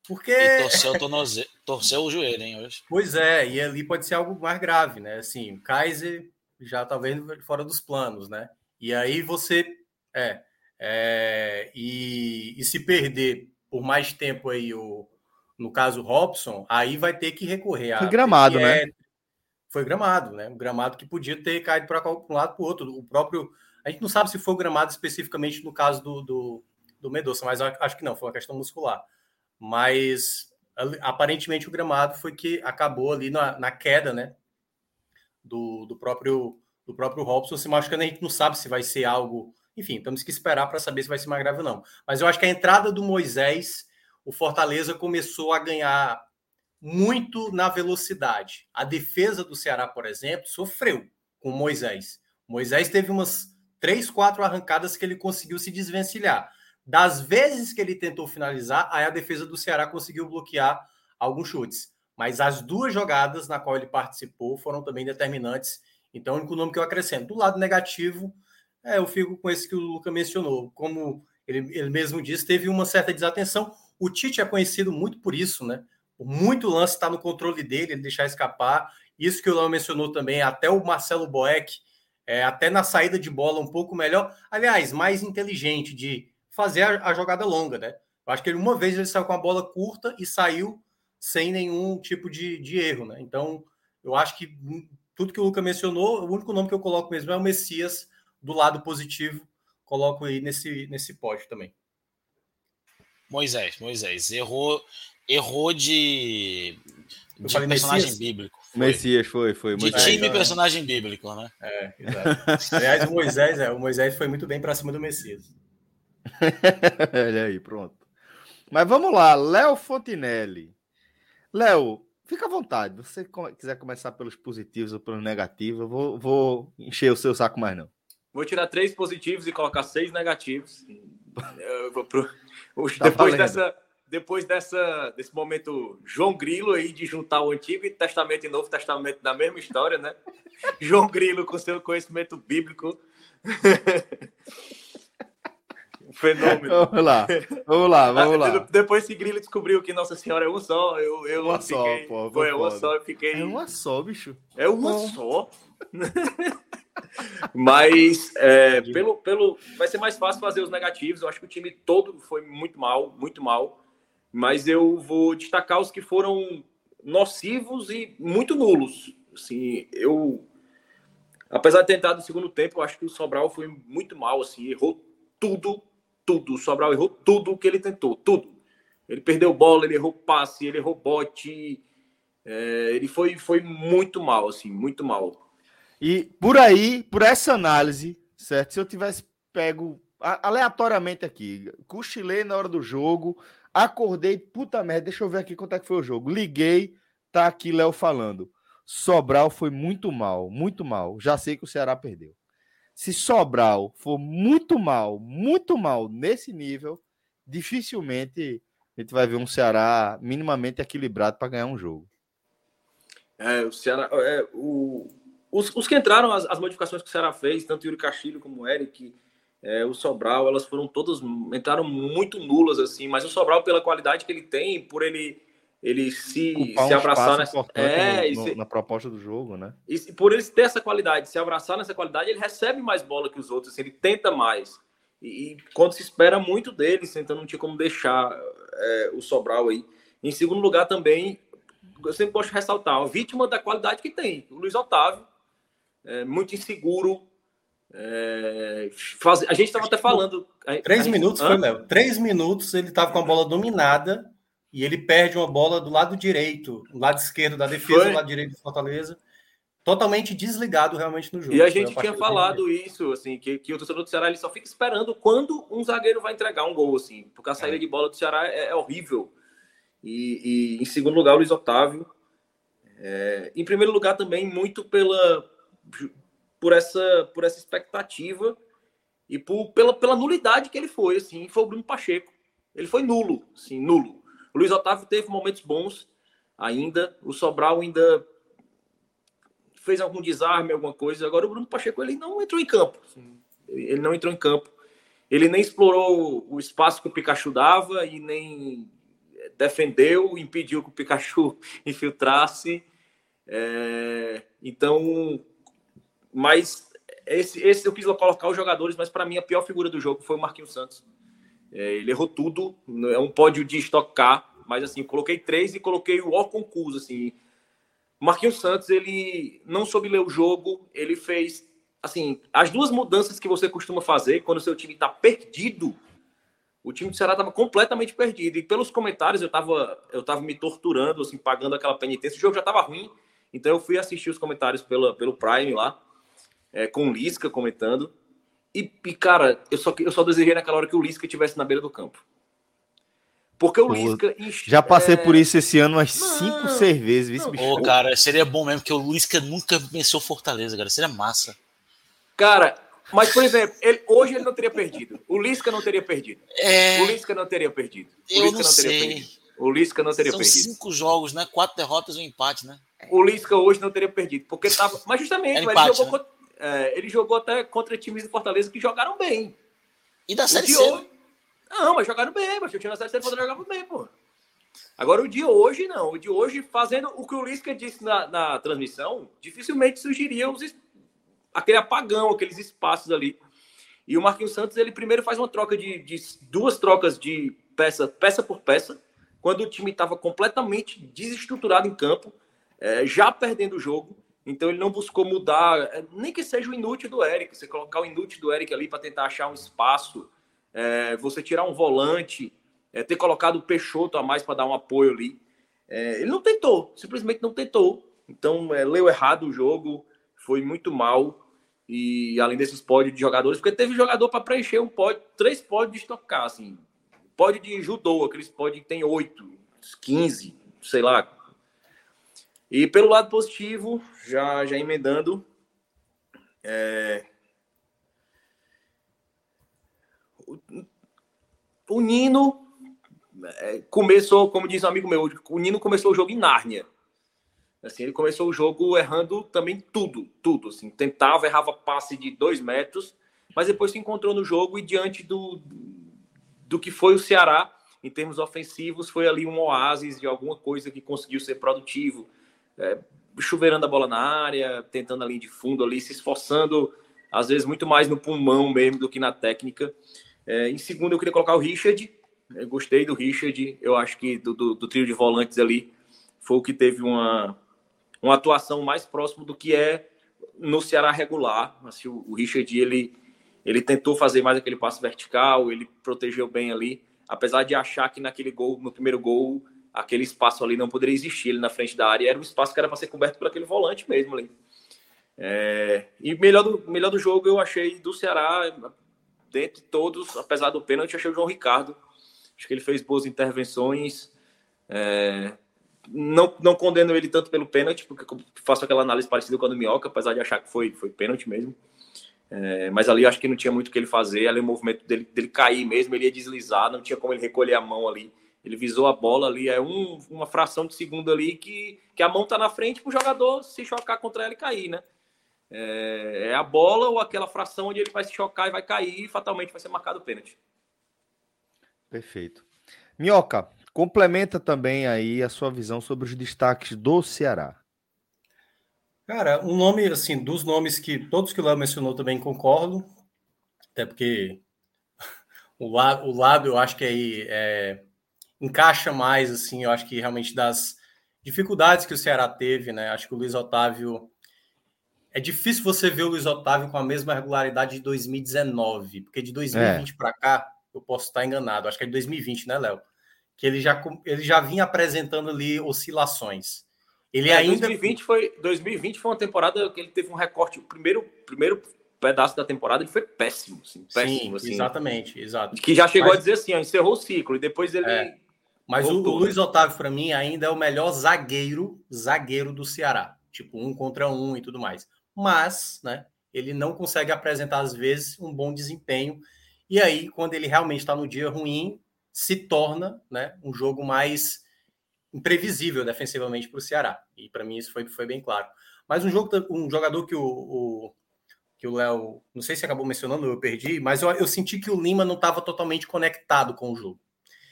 Porque. E torceu, o torceu o joelho, hein, hoje. Pois é, e ali pode ser algo mais grave, né? Assim, o Kaiser já talvez fora dos planos, né? E aí você é, é e, e, se perder por mais tempo aí o no caso Robson, aí vai ter que recorrer a foi gramado, né? Foi gramado, né? Um gramado que podia ter caído para um lado para o outro. O próprio a gente não sabe se foi gramado especificamente no caso do, do, do Medoça, mas acho que não, foi uma questão muscular. Mas aparentemente o gramado foi que acabou ali na, na queda, né? Do, do próprio do próprio Robson se machucando, a gente não sabe se vai ser algo. Enfim, temos que esperar para saber se vai ser mais grave ou não. Mas eu acho que a entrada do Moisés, o Fortaleza começou a ganhar muito na velocidade. A defesa do Ceará, por exemplo, sofreu com o Moisés. O Moisés teve umas três, quatro arrancadas que ele conseguiu se desvencilhar. Das vezes que ele tentou finalizar, aí a defesa do Ceará conseguiu bloquear alguns chutes mas as duas jogadas na qual ele participou foram também determinantes. Então, o único nome que eu acrescento. Do lado negativo, é, eu fico com esse que o Luca mencionou. Como ele, ele mesmo disse, teve uma certa desatenção. O Tite é conhecido muito por isso, né? Muito lance está no controle dele, ele deixar escapar. Isso que o Léo mencionou também, até o Marcelo Boeck, é, até na saída de bola um pouco melhor. Aliás, mais inteligente de fazer a, a jogada longa, né? Eu acho que ele, uma vez ele saiu com a bola curta e saiu sem nenhum tipo de, de erro, né? Então, eu acho que tudo que o Luca mencionou, o único nome que eu coloco mesmo é o Messias, do lado positivo, coloco aí nesse, nesse pódio também. Moisés, Moisés, errou, errou de, de personagem Messias? bíblico. Foi. Messias foi, foi. De time e personagem bíblico, né? É, exato. Aliás, o Moisés, é, o Moisés foi muito bem para cima do Messias. <laughs> Olha aí, pronto. Mas vamos lá, Léo Fontinelli. Léo, fica à vontade. Se você quiser começar pelos positivos ou pelos negativos, eu vou, vou encher o seu saco mais não. Vou tirar três positivos e colocar seis negativos. Pro... Tá depois dessa depois dessa, desse momento João Grilo aí de juntar o Antigo Testamento e Novo Testamento na mesma história, né? <laughs> João Grilo com seu conhecimento bíblico. <laughs> fenômeno. Vamos lá, vamos lá, vamos lá. Depois que Grilo descobriu que Nossa Senhora é um só, eu, eu uma fiquei, só, pô, foi uma só, eu fiquei. É uma só, bicho. É uma pô. só. <laughs> Mas é, pelo, pelo, vai ser mais fácil fazer os negativos. Eu acho que o time todo foi muito mal, muito mal. Mas eu vou destacar os que foram nocivos e muito nulos. Assim, eu, apesar de ter entrado no segundo tempo, eu acho que o Sobral foi muito mal. Assim, errou tudo, tudo. O Sobral errou tudo o que ele tentou, tudo. Ele perdeu bola, ele errou passe, ele errou bote. É, ele foi, foi muito mal, assim, muito mal. E por aí, por essa análise, certo? Se eu tivesse pego aleatoriamente aqui, cochilei na hora do jogo, acordei, puta merda, deixa eu ver aqui quanto é que foi o jogo. Liguei, tá aqui Léo falando. Sobral foi muito mal, muito mal. Já sei que o Ceará perdeu. Se Sobral for muito mal, muito mal nesse nível, dificilmente a gente vai ver um Ceará minimamente equilibrado para ganhar um jogo. É, o Ceará, é, o, os, os que entraram, as, as, modificações que o Ceará fez, tanto o Yuri Castilho como o Eric, é, o Sobral, elas foram todas, entraram muito nulas, assim, mas o Sobral, pela qualidade que ele tem, por ele ele se, se abraçar nessa é, no, no, na proposta do jogo, né? E por ele ter essa qualidade, se abraçar nessa qualidade, ele recebe mais bola que os outros, assim, ele tenta mais. E, e, quando se espera muito dele, então não tinha como deixar é, o Sobral aí. Em segundo lugar, também, eu sempre gosto de ressaltar, a vítima da qualidade que tem, o Luiz Otávio, é, muito inseguro. É, faz... A gente estava até falando. Três gente... minutos Hã? foi, Léo. Três minutos ele estava com a bola dominada e ele perde uma bola do lado direito, do lado esquerdo da defesa, foi. do lado direito do Fortaleza. Totalmente desligado realmente no jogo. E a gente tinha falado isso, assim, que, que o torcedor do Ceará ele só fica esperando quando um zagueiro vai entregar um gol, assim, porque a saída é. de bola do Ceará é, é horrível. E, e, em segundo lugar, o Luiz Otávio. É, em primeiro lugar, também, muito pela, por essa, por essa expectativa e por, pela, pela nulidade que ele foi, assim, foi o Bruno Pacheco. Ele foi nulo, assim, nulo. O Luiz Otávio teve momentos bons ainda, o Sobral ainda fez algum desarme, alguma coisa. Agora o Bruno Pacheco ele não entrou em campo. Ele não entrou em campo. Ele nem explorou o espaço que o Pikachu dava e nem defendeu, impediu que o Pikachu <laughs> infiltrasse. É, então, mas esse, esse eu quis colocar os jogadores, mas para mim a pior figura do jogo foi o Marquinhos Santos. É, ele errou tudo, é um pódio de estocar, mas assim, coloquei três e coloquei o ó concurso, assim. Marquinhos Santos, ele não soube ler o jogo, ele fez, assim, as duas mudanças que você costuma fazer quando o seu time está perdido, o time do Ceará estava completamente perdido. E pelos comentários, eu estava eu tava me torturando, assim, pagando aquela penitência. O jogo já estava ruim, então eu fui assistir os comentários pela, pelo Prime lá é, com o Lisca comentando. E, e, cara, eu só, eu só desejei naquela hora que o Lisca estivesse na beira do campo. Porque o Lisca. Já passei é... por isso esse ano umas 5, 6 vezes. Viu, Ô, cara, seria bom mesmo, porque o Lisca nunca venceu Fortaleza, cara. Seria massa. Cara, mas, por exemplo, ele, hoje ele não teria perdido. O Lisca não teria perdido. É... O Lisca não teria perdido. O eu Lisca não, não teria sei. perdido. O Lisca não teria São perdido. São cinco jogos, né? Quatro derrotas e um empate, né? O Lisca hoje não teria perdido. Porque tava. Mas justamente, é empate, ele jogou né? É, ele jogou até contra times de Fortaleza que jogaram bem. E da Série C? Hoje... Não, mas jogaram bem, mas o time da Série C Fortaleza jogava bem, pô. Agora, o de hoje, não. O de hoje, fazendo o que o Lisca disse na, na transmissão, dificilmente surgiria os, aquele apagão, aqueles espaços ali. E o Marquinhos Santos, ele primeiro faz uma troca de, de duas trocas de peça, peça por peça, quando o time estava completamente desestruturado em campo, é, já perdendo o jogo. Então ele não buscou mudar, é, nem que seja o inútil do Eric, você colocar o inútil do Eric ali para tentar achar um espaço, é, você tirar um volante, é, ter colocado o Peixoto a mais para dar um apoio ali. É, ele não tentou, simplesmente não tentou. Então leu errado o jogo, foi muito mal. E além desses pódios de jogadores, porque teve jogador para preencher um pódio, três pódios de estocar, assim. Pódio de judô, aqueles pódios que tem oito, quinze, sei lá, E pelo lado positivo, já, já emendando, é... o, Nino é, começou, como diz um amigo meu, o Nino começou o jogo em Nárnia. Assim, ele começou o jogo errando também tudo, tudo. Assim, tentava, errava passe de dois metros, mas depois se encontrou no jogo e diante do, do que foi o Ceará, em termos ofensivos, foi ali um oásis de alguma coisa que conseguiu ser produtivo. É, chuveirando a bola na área, tentando a linha de fundo ali, se esforçando, às vezes muito mais no pulmão mesmo do que na técnica. É, em segundo, eu queria colocar o Richard. Eu gostei do Richard. Eu acho que do, do, do trio de volantes ali foi o que teve uma, uma atuação mais próxima do que é no Ceará regular. Assim, o, o Richard ele, ele tentou fazer mais aquele passo vertical, ele protegeu bem ali, apesar de achar que naquele gol, no primeiro gol, aquele espaço ali não poderia existir na frente da área, era um espaço que era para ser coberto por aquele volante mesmo ali. É, e melhor do, melhor do jogo eu achei do Ceará, dentre todos, apesar do pênalti, achei o João Ricardo. Acho que ele fez boas intervenções. É, não, não condeno ele tanto pelo pênalti, porque faço aquela análise parecida com a do Minhoca, apesar de achar que foi, foi pênalti mesmo. É, mas ali eu acho que não tinha muito o que ele fazer. Ali o movimento dele, dele cair mesmo, ele ia deslizar, não tinha como ele recolher a mão ali. Ele visou a bola ali, é um, uma fração de segundo ali que, que a mão tá na frente para o jogador se chocar contra ela e cair, né? É, é, a bola ou aquela fração onde ele vai se chocar e vai cair e fatalmente vai ser marcado o pênalti. Perfeito. Minhoca, Complementa também aí a sua visão sobre os destaques do Ceará. Cara, um nome, assim, dos nomes que todos que o Léo mencionou também concordo, até porque <laughs> o lado, o lado eu acho que aí é, encaixa mais, assim, eu acho que realmente das dificuldades que o Ceará teve, né? Acho que o Luiz Otávio. É difícil você ver o Luiz Otávio com a mesma regularidade de 2019, porque de 2020 é. para cá, eu posso estar enganado, acho que é de 2020, né, Léo? que ele já, ele já vinha apresentando ali oscilações. Ele é, ainda 2020 foi 2020 foi uma temporada que ele teve um recorte, o primeiro primeiro pedaço da temporada ele foi péssimo, assim, péssimo, Sim, assim, exatamente, exato. Que já chegou Mas... a dizer assim, ó, encerrou o ciclo e depois ele é. Mas voltou, o, o Luiz Otávio para mim ainda é o melhor zagueiro, zagueiro do Ceará, tipo um contra um e tudo mais. Mas, né, ele não consegue apresentar às vezes um bom desempenho. E aí, quando ele realmente está no dia ruim, se torna né, um jogo mais imprevisível defensivamente para o Ceará. E para mim isso foi, foi bem claro. Mas um, jogo, um jogador que o, o que o Léo, não sei se acabou mencionando, eu perdi, mas eu, eu senti que o Lima não estava totalmente conectado com o jogo.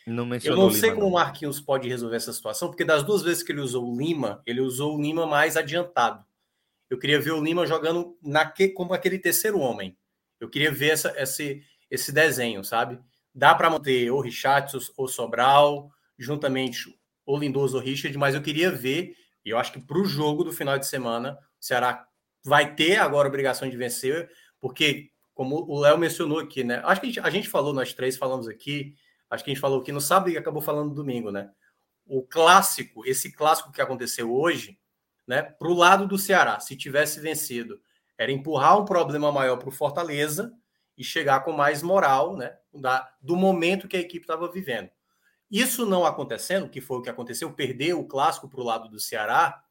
Não eu não sei Lima, como o Marquinhos pode resolver essa situação, porque das duas vezes que ele usou o Lima, ele usou o Lima mais adiantado. Eu queria ver o Lima jogando naque, como aquele terceiro homem. Eu queria ver essa, esse, esse desenho, sabe? Dá para manter o Richardson ou Sobral, juntamente o Lindoso ou Richard, mas eu queria ver, e eu acho que para o jogo do final de semana, o Ceará vai ter agora a obrigação de vencer, porque, como o Léo mencionou aqui, né? Acho que a gente, a gente, falou, nós três falamos aqui, acho que a gente falou aqui no sábado e acabou falando no domingo, né? O clássico, esse clássico que aconteceu hoje, né? Para o lado do Ceará, se tivesse vencido, era empurrar um problema maior para o Fortaleza e chegar com mais moral, né? Da, do momento que a equipe estava vivendo. Isso não acontecendo, que foi o que aconteceu, perder o clássico para o lado do Ceará,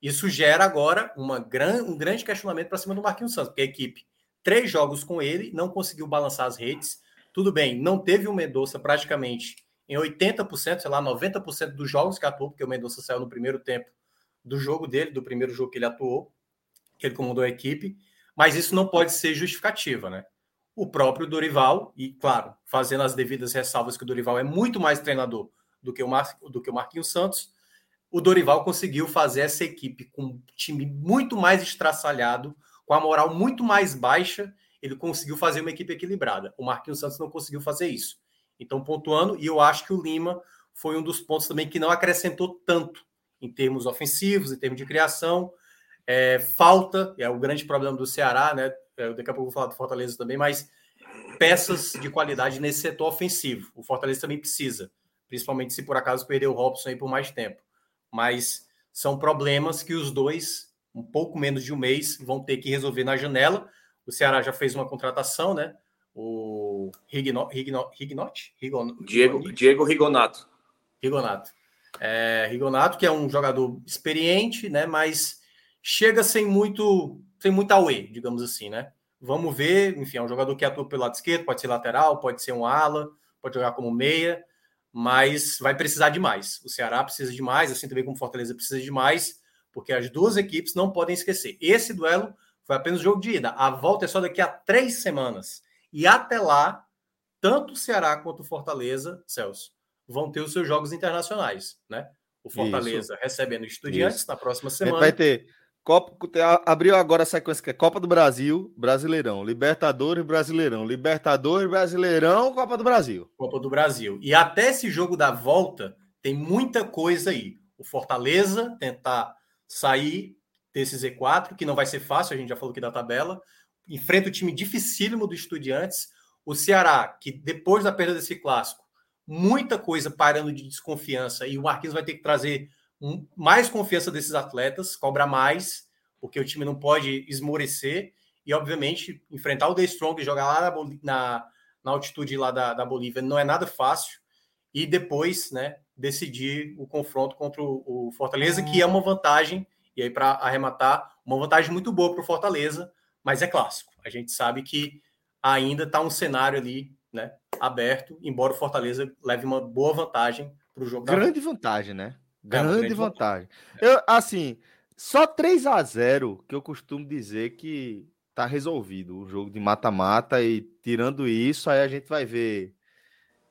isso gera agora uma gran, um grande questionamento para cima do Marquinhos Santos, porque a equipe, três jogos com ele, não conseguiu balançar as redes. Tudo bem, não teve o Mendonça praticamente em 80%, sei lá, 90% dos jogos que atuou, porque o Mendonça saiu no primeiro tempo do jogo dele, do primeiro jogo que ele atuou, que ele comandou a equipe, mas isso não pode ser justificativa, né? o próprio Dorival, e claro, fazendo as devidas ressalvas que o Dorival é muito mais treinador do que o, Mar, do que o Marquinhos Santos, o Dorival conseguiu fazer essa equipe com um time muito mais estraçalhado, com a moral muito mais baixa, ele conseguiu fazer uma equipe equilibrada. O Marquinhos Santos não conseguiu fazer isso. Então, pontuando, e eu acho que o Lima foi um dos pontos também que não acrescentou tanto em termos ofensivos, em termos de criação. É, falta, é o grande problema do Ceará, né? É, daqui a pouco vou falar do Fortaleza também, mas peças de qualidade nesse setor ofensivo. O Fortaleza também precisa, principalmente se por acaso perder o Robson aí por mais tempo. Mas são problemas que os dois, um pouco menos de um mês, vão ter que resolver na janela. O Ceará já fez uma contratação, né? O Rigno, Rigno, Rignotti? Diego, Diego Rigonato. Rigonato. É, Rigonato, que é um jogador experiente, né? Mas chega sem muito, sem muita away, digamos assim, né? Vamos ver, enfim, é um jogador que atua pelo lado esquerdo, pode ser lateral, pode ser um ala, pode jogar como meia, mas vai precisar de mais. O Ceará precisa de mais, assim também como o Fortaleza precisa de mais, porque as duas equipes não podem esquecer. Esse duelo foi apenas o jogo de ida. A volta é só daqui a três semanas. E até lá, tanto o Ceará quanto o Fortaleza, Celso, vão ter os seus jogos internacionais, né? O Fortaleza Isso. recebendo estudiantes Isso. na próxima semana. Vai ter Copa, abriu agora a sequência que é Copa do Brasil, Brasileirão, Libertadores, Brasileirão, Libertadores, Brasileirão, Copa do Brasil. Copa do Brasil. E até esse jogo da volta tem muita coisa aí. O Fortaleza tentar sair desse Z4, que não vai ser fácil, a gente já falou aqui da tabela. Enfrenta o time dificílimo do Estudiantes. O Ceará, que depois da perda desse clássico, muita coisa parando de desconfiança e o Marquinhos vai ter que trazer um, mais confiança desses atletas, cobra mais, porque o time não pode esmorecer e, obviamente, enfrentar o The Strong e jogar lá na, na, na altitude lá da, da, Bolívia não é nada fácil. E depois, né, decidir o confronto contra o, o Fortaleza, que é uma vantagem, e aí para arrematar, uma vantagem muito boa para o Fortaleza, mas é clássico. A gente sabe que ainda está um cenário ali né, aberto, embora o Fortaleza leve uma boa vantagem para o jogo. Grande vantagem, né? Grande vantagem. Eu, assim, só 3 a 0 que eu costumo dizer que tá resolvido o jogo de mata-mata e tirando isso, aí a gente vai ver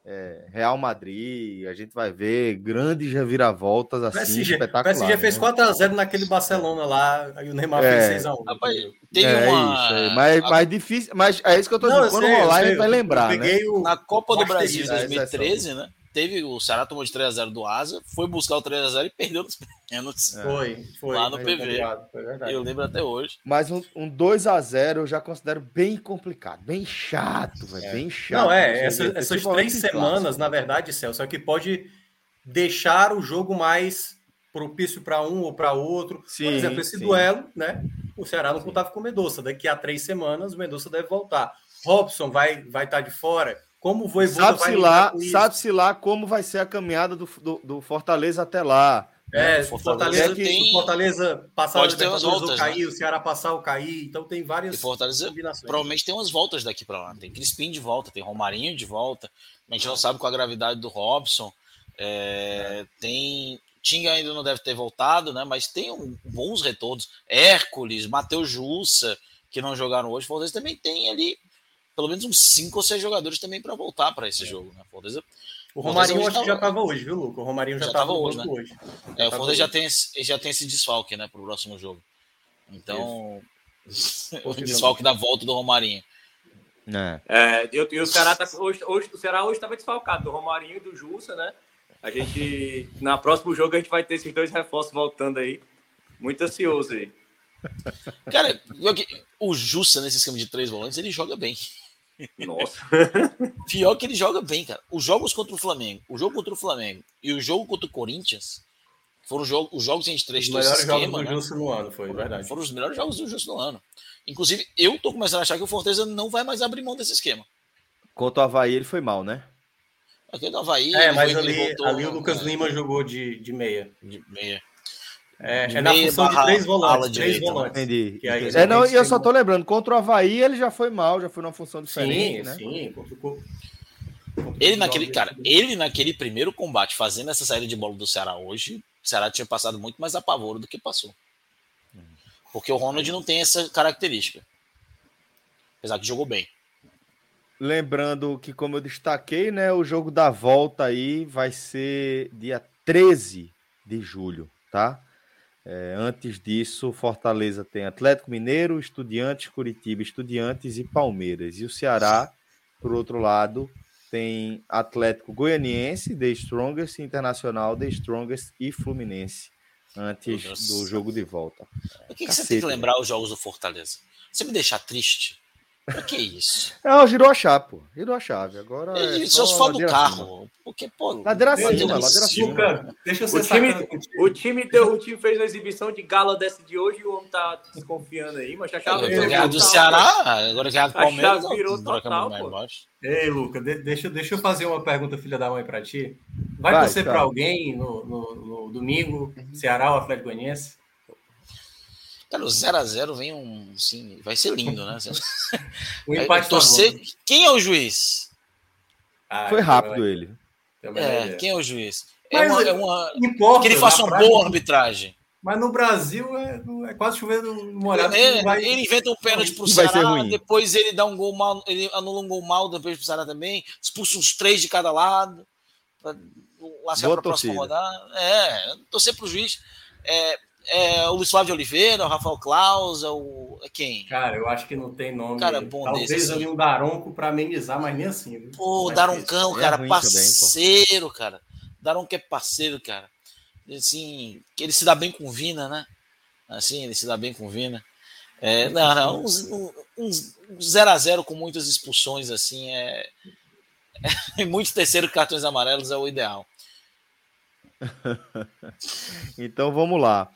é, Real Madrid, a gente vai ver grandes reviravoltas assim PSG, espetaculares. O PSG fez 4x0 né? naquele Barcelona lá, aí o Neymar é, fez 6x1. Teve é uma... Isso, mas, a... mas difícil, mas é isso que eu tô dizendo, quando sei, rolar a gente vai lembrar, né? O... Na Copa do Brasil de 2013, né? Teve o Ceará tomou de 3 a 0 do Asa, foi buscar o 3 a 0 e perdeu nos <laughs> pênaltis. Foi, foi. Lá no PV. eu lembro até hoje. Mas um, um 2 a 0 eu já considero bem complicado, bem chato, velho, é. bem chato. Não, é, essa, essas três semanas, clássico. na verdade, Celso, é que pode deixar o jogo mais propício para um ou para outro. Sim, Por exemplo, esse sim. duelo, né? O Ceará não contava com o Mendonça. Daqui a três semanas o Mendonça deve voltar. Robson vai vai estar tá de fora. Como Voivoda sabe-se lá, sabe-se lá como vai ser a caminhada do, do, do Fortaleza até lá. É, o Fortaleza, é tem... o Fortaleza passar Pode ter umas voltas, o cair, né? o Ceará passar o cair, então tem várias e Fortaleza combinações. Provavelmente tem umas voltas daqui para lá. Tem Crispim de volta, tem Romarinho de volta. A gente não sabe com a gravidade do Robson. É, é. Tem Tinga ainda não deve ter voltado, né? Mas tem um, bons retornos. Hércules, Matheus Jussa, que não jogaram hoje. Fortaleza também tem ali pelo menos uns 5 ou 6 jogadores também para voltar para esse é. jogo. Né? Fortaleza, o Romarinho acho que já estava hoje, viu, Luco? O Romarinho já estava hoje, né? hoje. É, o Fortaleza já tem, esse, já tem esse desfalque, né, para o próximo jogo. Então, <laughs> o desfalque da volta do Romarinho. É. É, eu, e o Ceará tá, hoje, hoje, o Ceará hoje estava desfalcado do Romarinho e do Jussa, né? A gente, na próximo jogo, a gente vai ter esses dois reforços voltando aí. Muito ansioso aí. Cara, o Jussa nesse esquema de três volantes, ele joga bem. Nossa. <laughs> Pior que ele joga bem, cara. Os jogos contra o Flamengo, o jogo contra o Flamengo e o jogo contra o Corinthians foram os jogos, os jogos em três Os melhores esquema, jogos do né? Justo no ano, foi verdade. Foram os melhores jogos do Justo no ano. Inclusive, eu tô começando a achar que o Fortaleza não vai mais abrir mão desse esquema. Contra o Havaí, ele foi mal, né? Aquele do Havaí. É, mas ali, voltou, ali o Lucas né? Lima jogou de, de meia. De meia. É, é na função de três volantes. Três né? volantes. Entendi. é, não, e eu só tô lembrando, contra o Havaí ele já foi mal, já foi numa função diferente, sim, né? Sim, contra Ele naquele, cara, ele naquele primeiro combate, fazendo essa saída de bola do Ceará hoje, o Ceará tinha passado muito mais apavoro do que passou. Porque o Ronald não tem essa característica. Apesar que jogou bem. Lembrando que, como eu destaquei, né, o jogo da volta aí vai ser dia 13 de julho, tá? É, antes disso, Fortaleza tem Atlético Mineiro, Estudiantes, Curitiba, Estudiantes e Palmeiras. E o Ceará, por outro lado, tem Atlético Goianiense, The Strongest, Internacional, The Strongest e Fluminense antes do jogo de volta. O que, que você tem que lembrar os jogos do Fortaleza? Você me deixa triste O que é isso? Não, girou a chave, pô. Girou a chave. Agora. É é só se for do carro. acima. Porque, pô. Ladeira acima, ladeira acima. Luca, deixa eu ser O time, o, time deu, o time fez uma exibição de gala dessa de hoje e o homem tá desconfiando aí, mas a chave Eu virou tô ganhando do Ceará, agora que é do Palmeiras. chave virou total, pô. Ei, Luca, de- deixa, deixa eu fazer uma pergunta, filha da mãe, pra ti. Vai, Vai, torcer tá. pra alguém no, no- no domingo, Ceará ou Atlético Goianiense? Cara, o 0x0 vem um. Sim, vai ser lindo, né? <laughs> <laughs> O empate torcer. Quem é o juiz? Ah, Foi então rápido vai- ele. É, quem é o juiz? É uma, é uma- importa. que ele faça uma prática, boa arbitragem. Mas no Brasil é, é quase chovendo molhado. que É, vai- Ele inventa um pênalti pro vai ser Ceará, ruim. depois ele dá um gol mal, ele anula um gol mal depois pro Ceará também, expulsa uns três de cada lado, pra lascar Boa pra próxima rodada. É, torcer pro juiz. É, é o Luiz Flávio Oliveira, o Rafael Claus, é o. É quem? Cara, eu acho que não tem nome. Cara bom Talvez desse, ali assim. um Daronco pra amenizar, mas nem assim. viu? Pô, Mais Daroncão, É cara, também, pô. parceiro, cara. Daronco é parceiro, cara. Assim, que ele se dá bem com Vina, né? Assim, ele se dá bem com Vina. É, não, não, uns, uns 0 a 0 com muitas expulsões, assim, é. <laughs> E muitos terceiros cartões amarelos é o ideal. <laughs> Então vamos lá.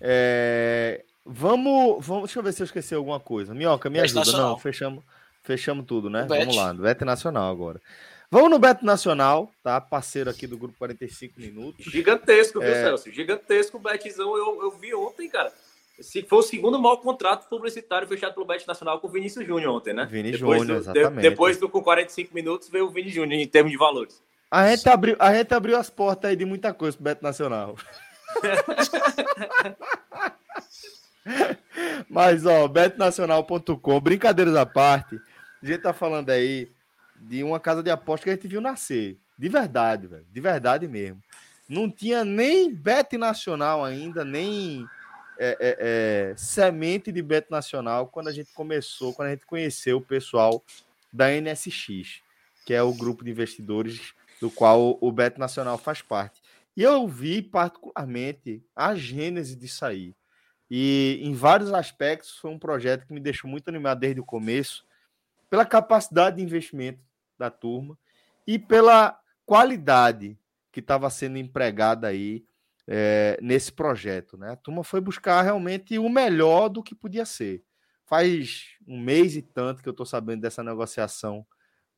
É, Vamos, vamos. Deixa eu ver se eu esqueci alguma coisa. Minhoca, me Bet ajuda. Nacional. Não, fechamos, fechamos tudo, né? Bet. Vamos lá, no Bet Nacional agora. Vamos no Beto Nacional, tá? Parceiro aqui do grupo 45 minutos. Gigantesco, viu, É. Celso? Gigantesco o Betzão. Eu, eu vi ontem, cara. Se foi o segundo maior contrato publicitário fechado pelo Bet Nacional com o Vinícius Júnior ontem, né? Vini depois Júnior, do, de- exatamente. depois do com 45 minutos veio o Vini Júnior em termos de valores. A gente abriu, a gente abriu as portas aí de muita coisa pro Beto Nacional. <laughs> <laughs> Mas, ó, betonacional.com, brincadeiras à parte, a gente tá falando aí de uma casa de aposta que a gente viu nascer. De verdade, velho. De verdade mesmo. Não tinha nem Bet Nacional ainda, nem é, é, é, semente de Bet Nacional quando a gente começou, quando a gente conheceu o pessoal da NSX, que é o grupo de investidores do qual o Bet Nacional faz parte. E eu vi particularmente a gênese disso aí. E em vários aspectos foi um projeto que me deixou muito animado desde o começo, pela capacidade de investimento da turma e pela qualidade que estava sendo empregada aí é, nesse projeto. Né? A turma foi buscar realmente o melhor do que podia ser. Faz um mês e tanto que eu estou sabendo dessa negociação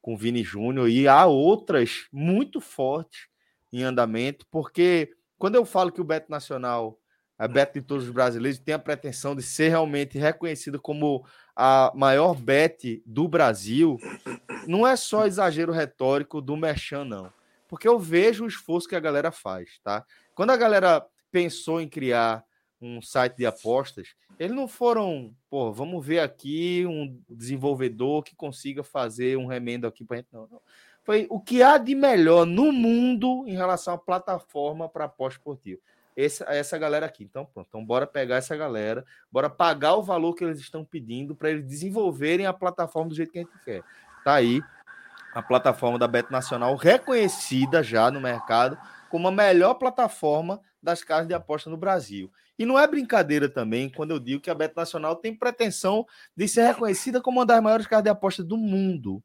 com o Vini Júnior e há outras muito fortes em andamento, porque quando eu falo que o Beto Nacional, a Beto de todos os brasileiros, tem a pretensão de ser realmente reconhecido como a maior bet do Brasil, não é só exagero retórico do Merchan, não. Porque eu vejo o esforço que a galera faz, tá? Quando a galera pensou em criar um site de apostas, eles não foram, pô, vamos ver aqui um desenvolvedor que consiga fazer um remendo aqui para gente, não, não. Foi o que há de melhor no mundo em relação à plataforma para aposta esportiva. Essa, essa galera aqui. Então, pronto. Então, bora pegar essa galera, bora pagar o valor que eles estão pedindo para eles desenvolverem a plataforma do jeito que a gente quer. Tá aí a plataforma da Bet Nacional, reconhecida já no mercado como a melhor plataforma das casas de aposta no Brasil. E não é brincadeira também quando eu digo que a Bet Nacional tem pretensão de ser reconhecida como uma das maiores casas de aposta do mundo.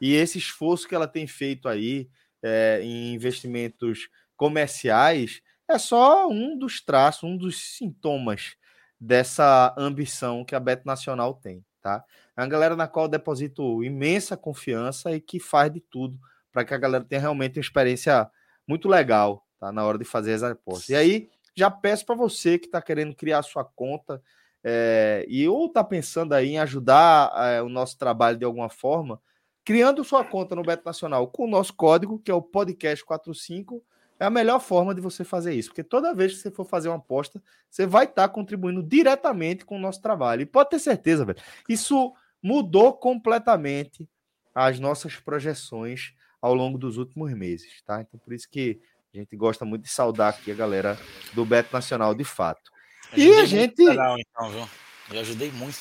E esse esforço que ela tem feito aí é, em investimentos comerciais é só um dos traços, um dos sintomas dessa ambição que a Bet Nacional tem, tá? É uma galera na qual eu deposito imensa confiança e que faz de tudo para que a galera tenha realmente uma experiência muito legal, tá? Na hora de fazer as apostas. E aí, já peço para você que está querendo criar sua conta é, e ou está pensando aí em ajudar é, o nosso trabalho de alguma forma, criando sua conta no Beto Nacional com o nosso código, que é o podcast45, é a melhor forma de você fazer isso, porque toda vez que você for fazer uma aposta, você vai estar tá contribuindo diretamente com o nosso trabalho. E pode ter certeza, velho, isso mudou completamente as nossas projeções ao longo dos últimos meses, tá? Então por isso que a gente gosta muito de saudar aqui a galera do Beto Nacional de fato. E a gente Legal, então, viu? Eu ajudei muito.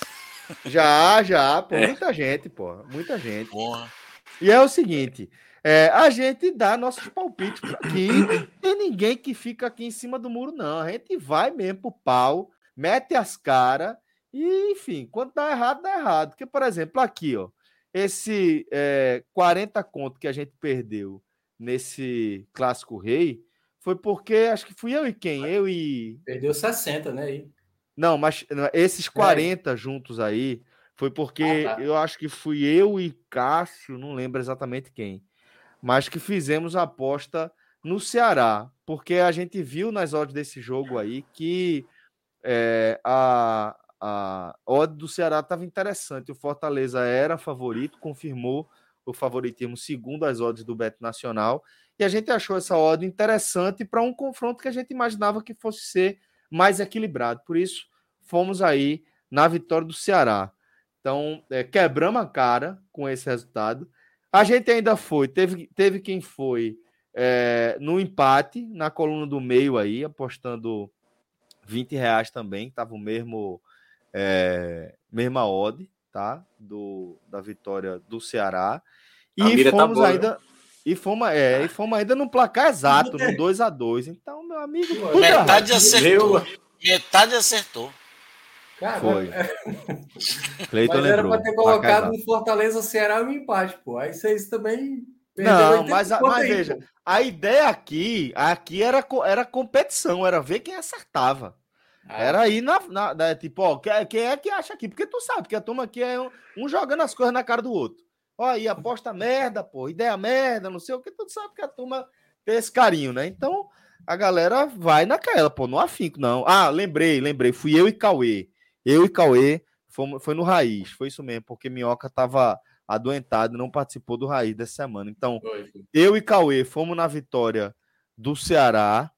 Já, já, pô, muita gente, pô, muita gente. Porra. E é o seguinte, é, a gente dá nossos palpites aqui. Tem ninguém que fica aqui em cima do muro, não. A gente vai mesmo pro pau, mete as caras E, enfim, quando dá errado, dá errado. Porque, por exemplo, aqui, ó, esse é, 40 conto que a gente perdeu nesse clássico rei foi porque acho que fui eu e quem? Eu e. Perdeu 60, né? Aí. Não, mas esses 40 é. juntos aí foi porque ah, tá. eu acho que fui eu e Cássio, não lembro exatamente quem, mas que fizemos a aposta no Ceará, porque a gente viu nas odds desse jogo aí que é, a, a odd do Ceará estava interessante. O Fortaleza era favorito, confirmou o favoritismo segundo as odds do Beto Nacional. E a gente achou essa odd interessante para um confronto que a gente imaginava que fosse ser mais equilibrado. Por isso, fomos aí na vitória do Ceará. Então, é, quebramos a cara com esse resultado. A gente ainda foi, teve, teve quem foi é, no empate, na coluna do meio aí, apostando 20 reais também, estava o mesmo, é, mesma odd, tá? Do, da vitória do Ceará. E tá fomos tá boa, ainda. E fomos, é, e fomos ainda no placar exato, no 2 a 2 Então, meu amigo. Metade acertou. Metade acertou. Cara, Foi. É... <laughs> Cleiton mas lembrou. era para ter colocado no Fortaleza Ceará um empate, pô. Aí vocês também. Não, mas, mas veja, a ideia aqui, aqui era, era competição, era ver quem acertava. Ah. Era aí na, na, na, tipo, ó, quem é que acha aqui? Porque tu sabe que a turma aqui é um, um jogando as coisas na cara do outro. Ó, aí aposta merda, pô, ideia merda, não sei o que, tu sabe que a turma tem esse carinho, né? Então, a galera vai naquela, pô, não afinco, não. Ah, lembrei, lembrei, fui eu e Cauê. Eu e Cauê fomos, foi no Raiz, foi isso mesmo, porque Minhoca tava adoentado, não participou do Raiz dessa semana. Então, eu e Cauê fomos na vitória do Ceará,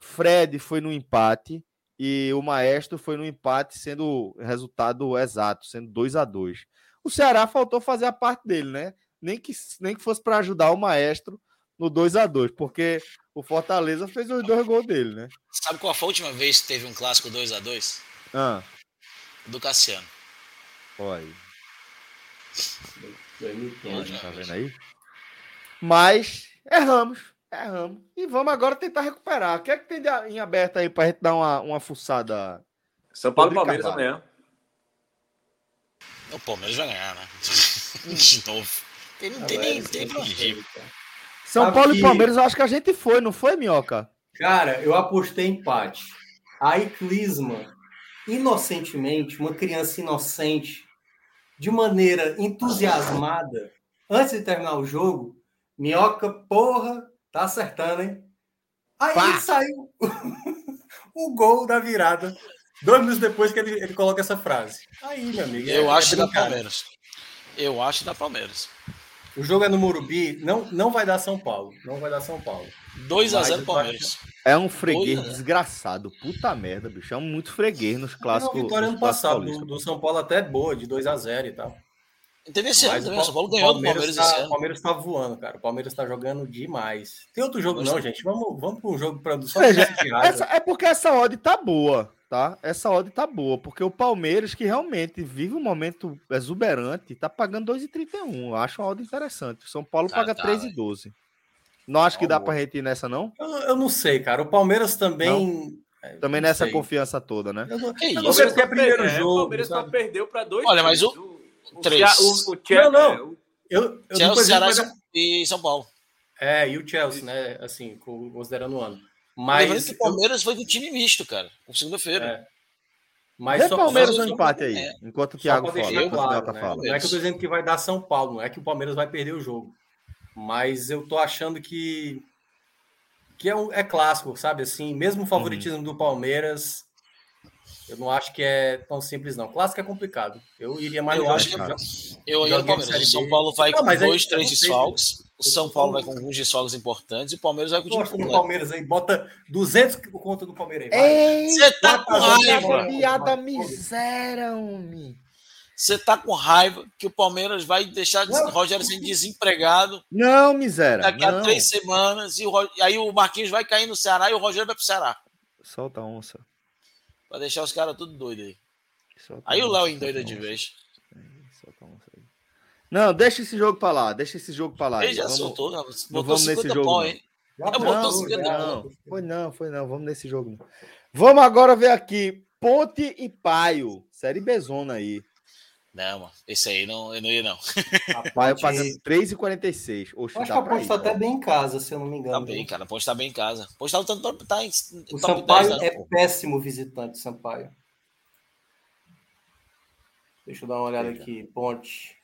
Fred foi no empate e o Maestro foi no empate, sendo resultado exato, sendo 2 a 2 O Ceará faltou fazer a parte dele, né? Nem que, nem que fosse para ajudar o Maestro no 2 a 2 porque o Fortaleza fez os dois gols dele, né? Sabe qual foi a última vez que teve um clássico 2 a 2 Ah do Cassiano. Olha aí. Tá vendo aí? Mas erramos, erramos. E vamos agora tentar recuperar. O que é que tem em aberto aí pra gente dar uma, uma fuçada? São Paulo e Palmeiras amanhã. O Palmeiras vai ganhar, né? <laughs> <laughs> De novo. Tem, não tem nem tem São Paulo que... e Palmeiras, eu acho que a gente foi, não foi, Minhoca? Cara, eu apostei empate. Aí Clisma inocentemente, uma criança inocente, de maneira entusiasmada, antes de terminar o jogo, Minhoca, porra, tá acertando, hein? Aí Pá. saiu <laughs> o gol da virada. Dois minutos depois que ele, ele coloca essa frase. Aí, meu amigo. Eu é, acho é da Palmeiras. Eu acho da Palmeiras. O jogo é no Morumbi, não, não vai dar São Paulo. Não vai dar São Paulo. 2x0 Palmeiras. É um freguês desgraçado. Puta merda, bicho. É um muito freguês nos clássicos. É uma vitória ano passado do, do, São Paulo até boa, de 2x0 e tal. Teve esse ano também. O São Paulo ganhou do Palmeiras tá, esse ano. O Palmeiras tá voando, cara. O Palmeiras tá jogando demais. Tem outro jogo, não, gente. Vamos, vamos para um jogo para só essa, É porque essa odd tá boa, tá? Essa odd tá boa. Porque o Palmeiras, que realmente vive um momento exuberante, tá pagando 2,31. Eu acho uma odd interessante. O São Paulo ah, paga tá, 3,12. Não acho que dá para gente ir nessa, não? Eu, eu, não sei, cara. O Palmeiras também. É, também não nessa sei. confiança toda, né? Eu não, não sei porque é primeiro é, jogo. O Palmeiras só perdeu para dois. Olha, mas o. o três. O, o, Chelsea, não, não. Eu, eu Chelsea, Ceará e São Paulo. É, e o Chelsea, né? Assim, considerando o ano. Mas. Lembrando que o Palmeiras foi do time misto, cara, com segunda-feira. É. Mas Vê só Palmeiras no empate aí, é. enquanto o Thiago fala. Claro, né? fala. Não é que eu tô dizendo que vai dar São Paulo, não é que o Palmeiras vai perder o jogo. Mas eu tô achando que que é, um, é clássico, sabe? Assim, mesmo o favoritismo uhum. do Palmeiras, eu não acho que é tão simples, não. Clássico é complicado. Eu iria mais eu acho que eu iria Palmeiras. O São Paulo vai não, com dois, três desfalques. O São Paulo vai com alguns desfalques importantes e o Palmeiras vai com o time Palmeiras aí, bota 200 por conta do Palmeiras aí. Você tá com raiva. Piada miséria, homem. Você tá com raiva que o Palmeiras vai deixar o Rogério sendo desempregado. Não, miséria. Daqui não. a três semanas. E, o, e aí o Marquinhos vai cair no Ceará e o Rogério vai pro Ceará. Solta a onça. Pra deixar os caras tudo doidos aí. Solta aí o Léo endoida de vez. Solta a onça aí. Não, deixa esse jogo pra lá. Deixa esse jogo pra lá. Ele já vamos, soltou, não, não vamos nesse jogo. Pó, hein? Não, não, não, foi não, foi não. Vamos nesse jogo. Vamos agora ver aqui Ponte e Paio. Série Bezona aí. Não, mano. Esse aí não, eu não ia, não. A Paio pagando 3,46. Oxe, acho que a Ponte tá até bem em casa, se eu não me engano. Tá bem, cara. A Ponte tá bem em casa. A Ponte tá lutando tá em, O Sampaio 10, né? é péssimo visitante, Sampaio. Deixa eu dar uma olhada aqui. Ponte.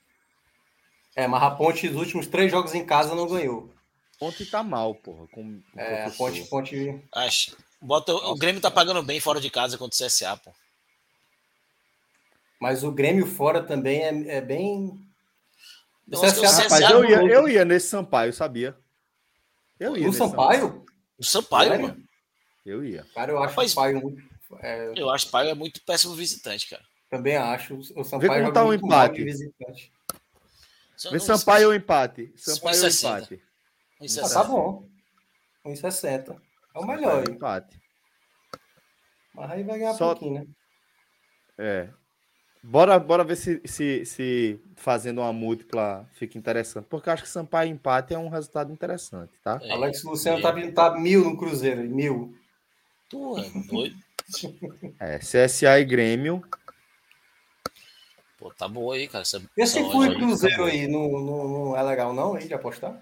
É, mas a Ponte, os últimos três jogos em casa, não ganhou. Ponte tá mal, porra. Com, com é, a Ponte, Ponte. Acho. Bota, o Grêmio tá pagando bem fora de casa contra o CSA, pô. Mas o Grêmio fora também é, é bem. Não, CSA, rapaz, eu, ia, eu ia nesse Sampaio, sabia? Eu ia. No Sampaio? Sampaio? No Sampaio, mano. Eu ia. Cara, eu acho Rapaz, o Sampaio muito. É... Eu acho o Sampaio é muito péssimo visitante, cara. Também acho. O Sampaio Vê como tá um empate. Vê Sampaio ou empate. Sampaio ou empate. Ah, tá bom. 1,60. É o melhor. Empate. Mas aí vai ganhar Só... pouquinho, né? É. Bora, bora ver se, se, se fazendo uma múltipla fica interessante. Porque eu acho que Sampaio empate é um resultado interessante, tá? É, Alex Luciano é. tá vindo tá mil no Cruzeiro, mil. Tu é doido. É, CSA e Grêmio. Pô, tá boa aí, cara. Essa, Esse foi Cruzeiro aí não, não, não, é legal, não, aí de apostar?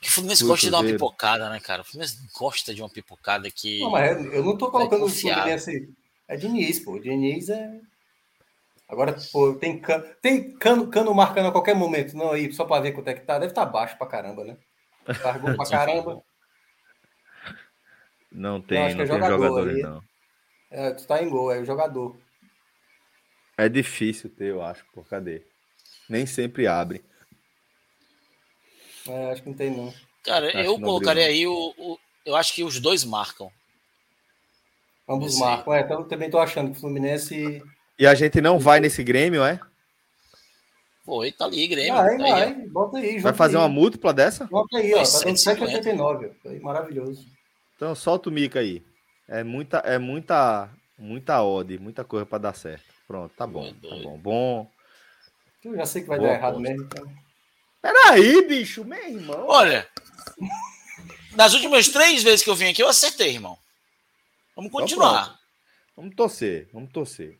Que o Fluminense gosta de dar uma pipocada, né, cara? O Fluminense gosta de uma pipocada que. Não, mas eu não tô colocando o Fluminense. É Diniz, pô. Diniz é. Agora, pô, tem cano, tem cano, cano marcando a qualquer momento, não aí, só para ver quanto é que tá. Deve estar tá baixo pra caramba, né? Cargou pra <laughs> caramba. Não tem, não, não é tem jogadores, aí. não. É, tu tá em gol, é o jogador. É difícil ter, eu acho, por cadê? Nem sempre abre. É, acho que não tem, não. Cara, acho eu colocaria aí o, o, Eu acho que os dois marcam. Ambos Esse... marcam, é. Então, também tô achando que o Fluminense e a gente não vai nesse Grêmio, é? Foi, tá ali, Grêmio. Vai, tá vai, aí, bota aí. Vai fazer aí. uma múltipla dessa? Bota aí, ó. Tá dando 7,89. Maravilhoso. Então solta o mica aí. É muita, é muita, muita odd, muita coisa para dar certo. Pronto, tá bom. Tá bom. bom. Eu já sei que vai Boa dar errado aposta. mesmo. Então. Peraí, bicho, meu irmão. Olha, nas últimas três vezes que eu vim aqui, eu acertei, irmão. Vamos então continuar. Então, vamos torcer, vamos torcer.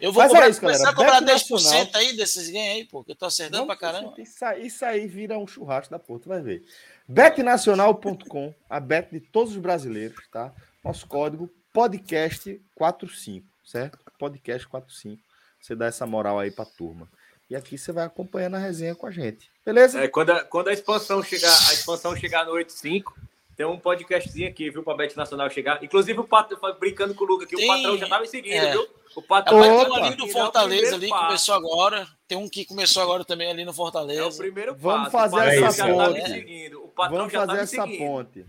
Eu vou cobrar, é isso, começar galera. a cobrar 10% nacional, aí desses ganhos aí, pô, que eu tô acertando pra caramba. Isso aí, isso aí vira um churrasco da porra, tu vai ver. betnacional.com, a bet de todos os brasileiros, tá? Nosso código podcast45, certo? Podcast45. Você dá essa moral aí pra turma. E aqui você vai acompanhando a resenha com a gente. Beleza? É, quando, a, quando a expansão chegar, a expansão chegar no 85, tem um podcastzinho aqui, viu, pra Bet Nacional chegar. Inclusive, o Patrão, brincando com o Lucas aqui, tem... o patrão já tava me seguindo, é. viu? O patrão é, tem um ali no Fortaleza, ali, passo. começou agora. Tem um que começou agora também ali no Fortaleza. É o primeiro passo. Vamos fazer essa ponte. O patrão Vamos fazer tá essa ponte.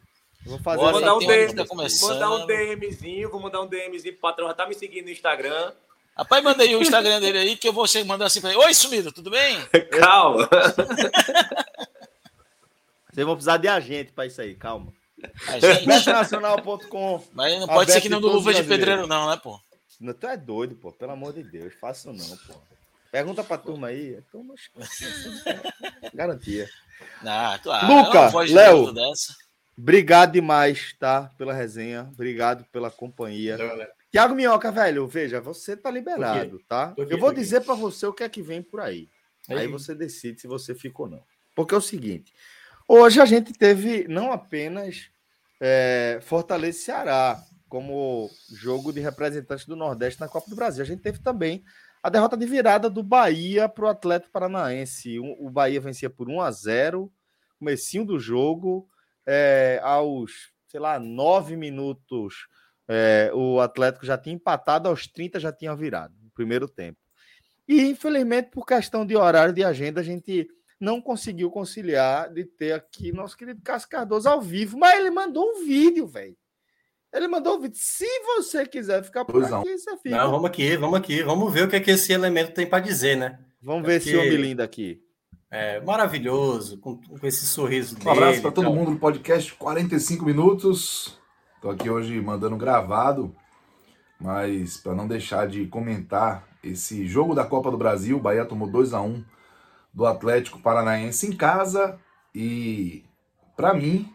Vou fazer vou mandar um, DM, tá mandar um DMzinho, vou mandar um DMzinho pro patrão, já tá me seguindo no Instagram. Rapaz, mandei o Instagram dele aí, que eu vou mandar assim pra ele. Oi, sumido, tudo bem? <laughs> Calma. <laughs> Vocês vão precisar de agente para isso aí, calma. Betnacional.com. Mas não pode ser que não do Luva de Pedreiro, não, né, pô? Não, tu é doido, pô. Pelo amor de Deus, faça não, pô. Pergunta pra turma aí. Turma, <laughs> garantia. Ah, claro. Luca, Léo, obrigado demais, tá? Pela resenha. Obrigado pela companhia. Tiago Minhoca, velho, veja, você tá liberado, tá? Eu vou dizer para você o que é que vem por aí. aí. Aí você decide se você fica ou não. Porque é o seguinte: hoje a gente teve não apenas é, Fortaleza e Ceará como jogo de representantes do Nordeste na Copa do Brasil. A gente teve também a derrota de virada do Bahia para o Atlético Paranaense. O Bahia vencia por 1 a 0 comecinho do jogo, é, aos, sei lá, nove minutos, é, o Atlético já tinha empatado, aos 30 já tinha virado, no primeiro tempo. E, infelizmente, por questão de horário de agenda, a gente não conseguiu conciliar de ter aqui nosso querido Cássio Cardoso ao vivo, mas ele mandou um vídeo, velho. Ele mandou um vídeo. Se você quiser ficar por pois aqui, não. você fica. Não, vamos aqui, vamos aqui. Vamos ver o que, é que esse elemento tem para dizer, né? Vamos ver esse homem lindo aqui. É maravilhoso, com, com esse sorriso um dele. Um abraço para todo então. mundo no podcast 45 minutos. Estou aqui hoje mandando gravado, mas para não deixar de comentar esse jogo da Copa do Brasil, o Bahia tomou 2 a 1 do Atlético Paranaense em casa e para mim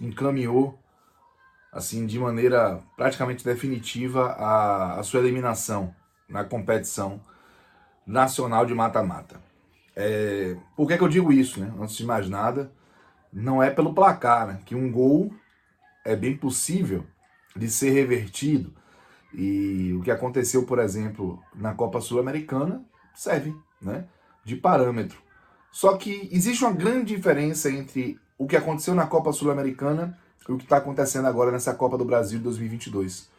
encaminhou assim, de maneira praticamente definitiva a, a sua eliminação na competição nacional de mata-mata. É, por que, que eu digo isso, né? Antes de mais nada, não é pelo placar, né? Que um gol é bem possível de ser revertido. E o que aconteceu, por exemplo, na Copa Sul-Americana serve, né? De parâmetro. Só que existe uma grande diferença entre o que aconteceu na Copa Sul-Americana e o que está acontecendo agora nessa Copa do Brasil de 2022.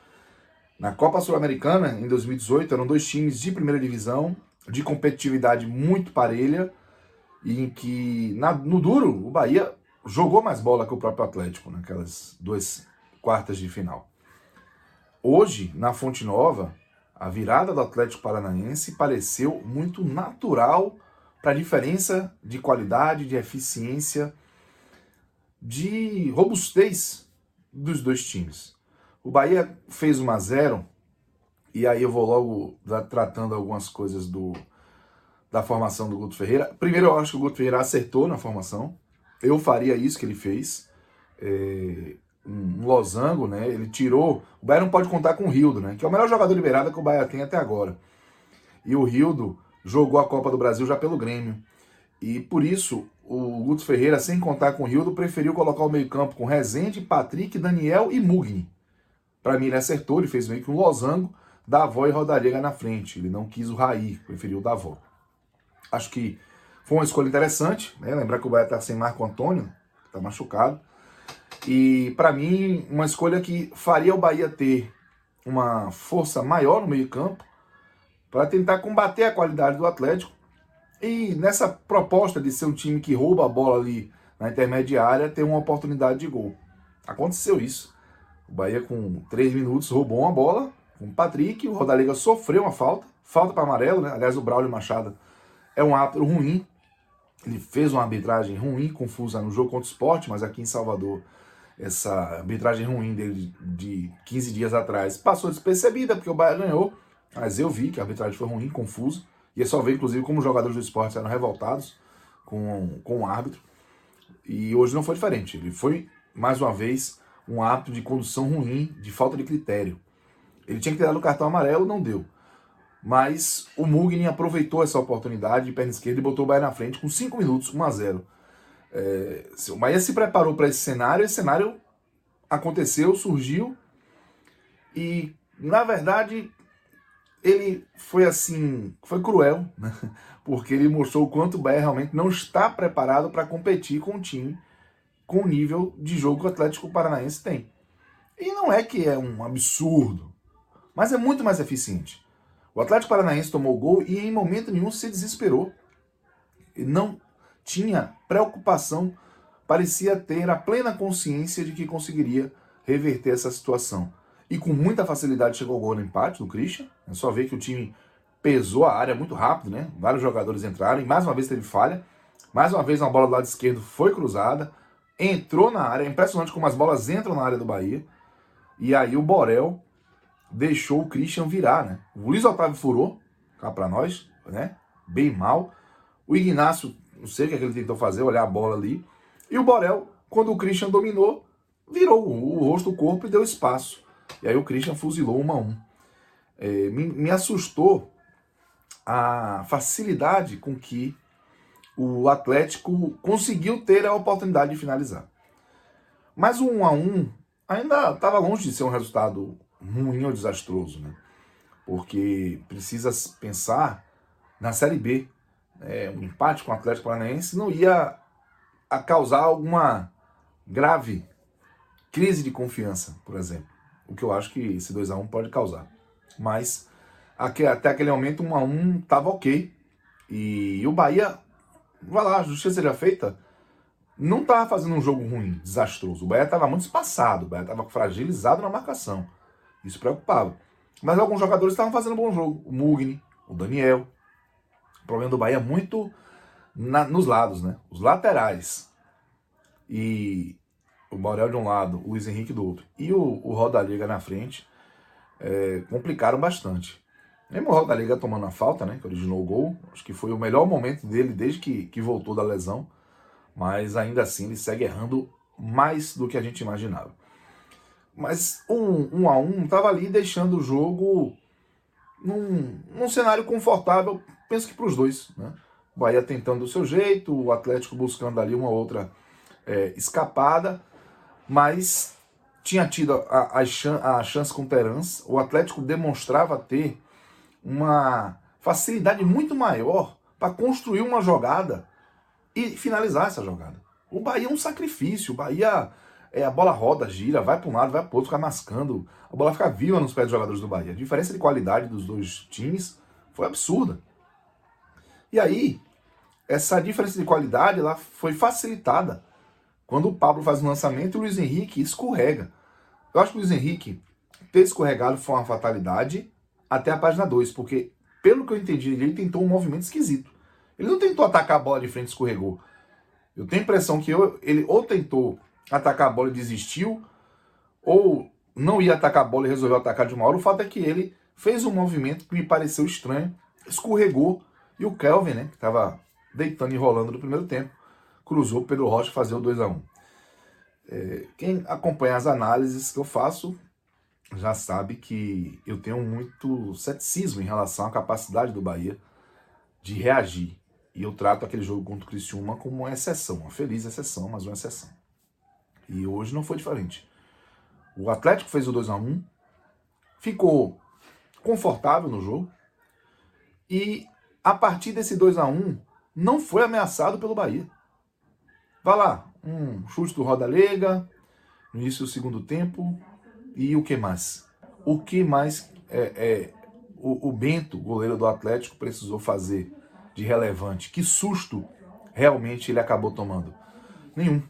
Na Copa Sul-Americana, em 2018, eram dois times de primeira divisão, de competitividade muito parelha, em que, na, no duro, o Bahia jogou mais bola que o próprio Atlético naquelas duas quartas de final. Hoje, na Fonte Nova, a virada do Atlético Paranaense pareceu muito natural para a diferença de qualidade, de eficiência, de robustez dos dois times. O Bahia fez 1 a 0 e aí eu vou logo tratando algumas coisas do da formação do Guto Ferreira. Primeiro, eu acho que o Guto Ferreira acertou na formação. Eu faria isso que ele fez. É, um losango, né? Ele tirou. O Bahia não pode contar com o Rildo, né? Que é o melhor jogador liberado que o Bahia tem até agora. E o Rildo jogou a Copa do Brasil já pelo Grêmio. E por isso, o Guto Ferreira, sem contar com o Rildo, preferiu colocar o meio-campo com Rezende, Patrick, Daniel e Mugni. Para mim, ele acertou, ele fez meio que um losango, Davó e Rodariga na frente. Ele não quis o Raí, preferiu o Davó. Acho que foi uma escolha interessante, né? Lembrar que o Bahia está sem Marco Antônio, está machucado. E para mim, uma escolha que faria o Bahia ter uma força maior no meio-campo para tentar combater a qualidade do Atlético. E nessa proposta de ser um time que rouba a bola ali na intermediária, ter uma oportunidade de gol. Aconteceu isso. O Bahia, com três minutos, roubou uma bola com o Patrick. O Rodaliga sofreu uma falta, falta para amarelo, né? Aliás, o Braulio Machado é um árbitro ruim. Ele fez uma arbitragem ruim, confusa no jogo contra o esporte, mas aqui em Salvador, essa arbitragem ruim dele de 15 dias atrás passou despercebida, porque o Bahia ganhou. Mas eu vi que a arbitragem foi ruim, confusa. E é só ver, inclusive, como os jogadores do esporte eram revoltados com, com o árbitro. E hoje não foi diferente. Ele foi, mais uma vez, um árbitro de condução ruim, de falta de critério. Ele tinha que ter dado o cartão amarelo, não deu. Mas o Mugni aproveitou essa oportunidade de perna esquerda e botou o Bahia na frente com 5 minutos, 1 a 0 é, O Bahia se preparou para esse cenário, esse cenário aconteceu, surgiu. E, na verdade, ele foi assim, foi cruel, né? <laughs> porque ele mostrou o quanto o Bahia realmente não está preparado para competir com um time com o nível de jogo que o Atlético Paranaense tem. E não é que é um absurdo, mas é muito mais eficiente. O Atlético Paranaense tomou o gol e em momento nenhum se desesperou. Ele não tinha preocupação, parecia ter a plena consciência de que conseguiria reverter essa situação e com muita facilidade chegou ao gol no empate do Christian. É só ver que o time pesou a área muito rápido, né? Vários jogadores entraram e mais uma vez teve falha. Mais uma vez uma bola do lado esquerdo foi cruzada, entrou na área. É impressionante como as bolas entram na área do Bahia. E aí o Borel deixou o Christian virar, né? O Luiz Otávio furou, cá para nós, né? Bem mal. O Ignacio, não sei o que, é que ele tentou fazer, olhar a bola ali. E o Borel, quando o Christian dominou, virou o rosto, o corpo e deu espaço. E aí o Christian fuzilou uma a um. É, me, me assustou a facilidade com que o Atlético conseguiu ter a oportunidade de finalizar. Mas o 1 a 1 ainda estava longe de ser um resultado ruim ou desastroso, né? Porque precisa pensar na Série B. É, um empate com o Atlético Paranaense não ia a causar alguma grave crise de confiança, por exemplo o que eu acho que esse 2 a 1 pode causar. Mas até aquele momento 1 a 1 estava ok. E o Bahia, vai lá, a justiça seja feita, não estava fazendo um jogo ruim, desastroso. O Bahia estava muito espaçado, o Bahia estava fragilizado na marcação. Isso preocupava. Mas alguns jogadores estavam fazendo um bom jogo. O Mugni, o Daniel. O problema do Bahia é muito na, nos lados, né? Os laterais. E o Borel de um lado, o Luiz Henrique do outro, e o, o Rodaliga na frente, é, complicaram bastante. Mesmo o Rodaliga tomando a falta, né, que originou o gol, acho que foi o melhor momento dele desde que, que voltou da lesão, mas ainda assim ele segue errando mais do que a gente imaginava. Mas um, um a um estava ali deixando o jogo num, num cenário confortável, penso que para os dois. Né? O Bahia tentando o seu jeito, o Atlético buscando ali uma outra é, escapada, mas tinha tido a, a, chan a chance com o Terans. O Atlético demonstrava ter uma facilidade muito maior para construir uma jogada e finalizar essa jogada. O Bahia é um sacrifício. O Bahia, é, a bola roda, gira, vai para um lado, vai para outro, fica mascando. A bola fica viva nos pés dos jogadores do Bahia. A diferença de qualidade dos dois times foi absurda. E aí, essa diferença de qualidade ela foi facilitada quando o Pablo faz um lançamento e o Luiz Henrique escorrega. Eu acho que o Luiz Henrique ter escorregado foi uma fatalidade até a página 2, porque, pelo que eu entendi, ele tentou um movimento esquisito. Ele não tentou atacar a bola de frente e escorregou. Eu tenho a impressão que eu, ele ou tentou atacar a bola e desistiu, ou não ia atacar a bola e resolveu atacar de uma hora. O fato é que ele fez um movimento que me pareceu estranho, escorregou, e o Kelvin, né, que estava deitando e rolando no primeiro tempo, cruzou Pedro Rocha fazer o 2 a 1 é, Quem acompanha as análises que eu faço já sabe que eu tenho muito ceticismo em relação à capacidade do Bahia de reagir. E eu trato aquele jogo contra o Criciúma como uma exceção, uma feliz exceção, mas uma exceção. E hoje não foi diferente. O Atlético fez o 2 a 1 ficou confortável no jogo e a partir desse 2 a 1 não foi ameaçado pelo Bahia. Vai lá, um chute do Roda Lega, no início do segundo tempo, e o que mais? O que mais é, é o, o, Bento, goleiro do Atlético, precisou fazer de relevante? Que susto realmente ele acabou tomando? Nenhum.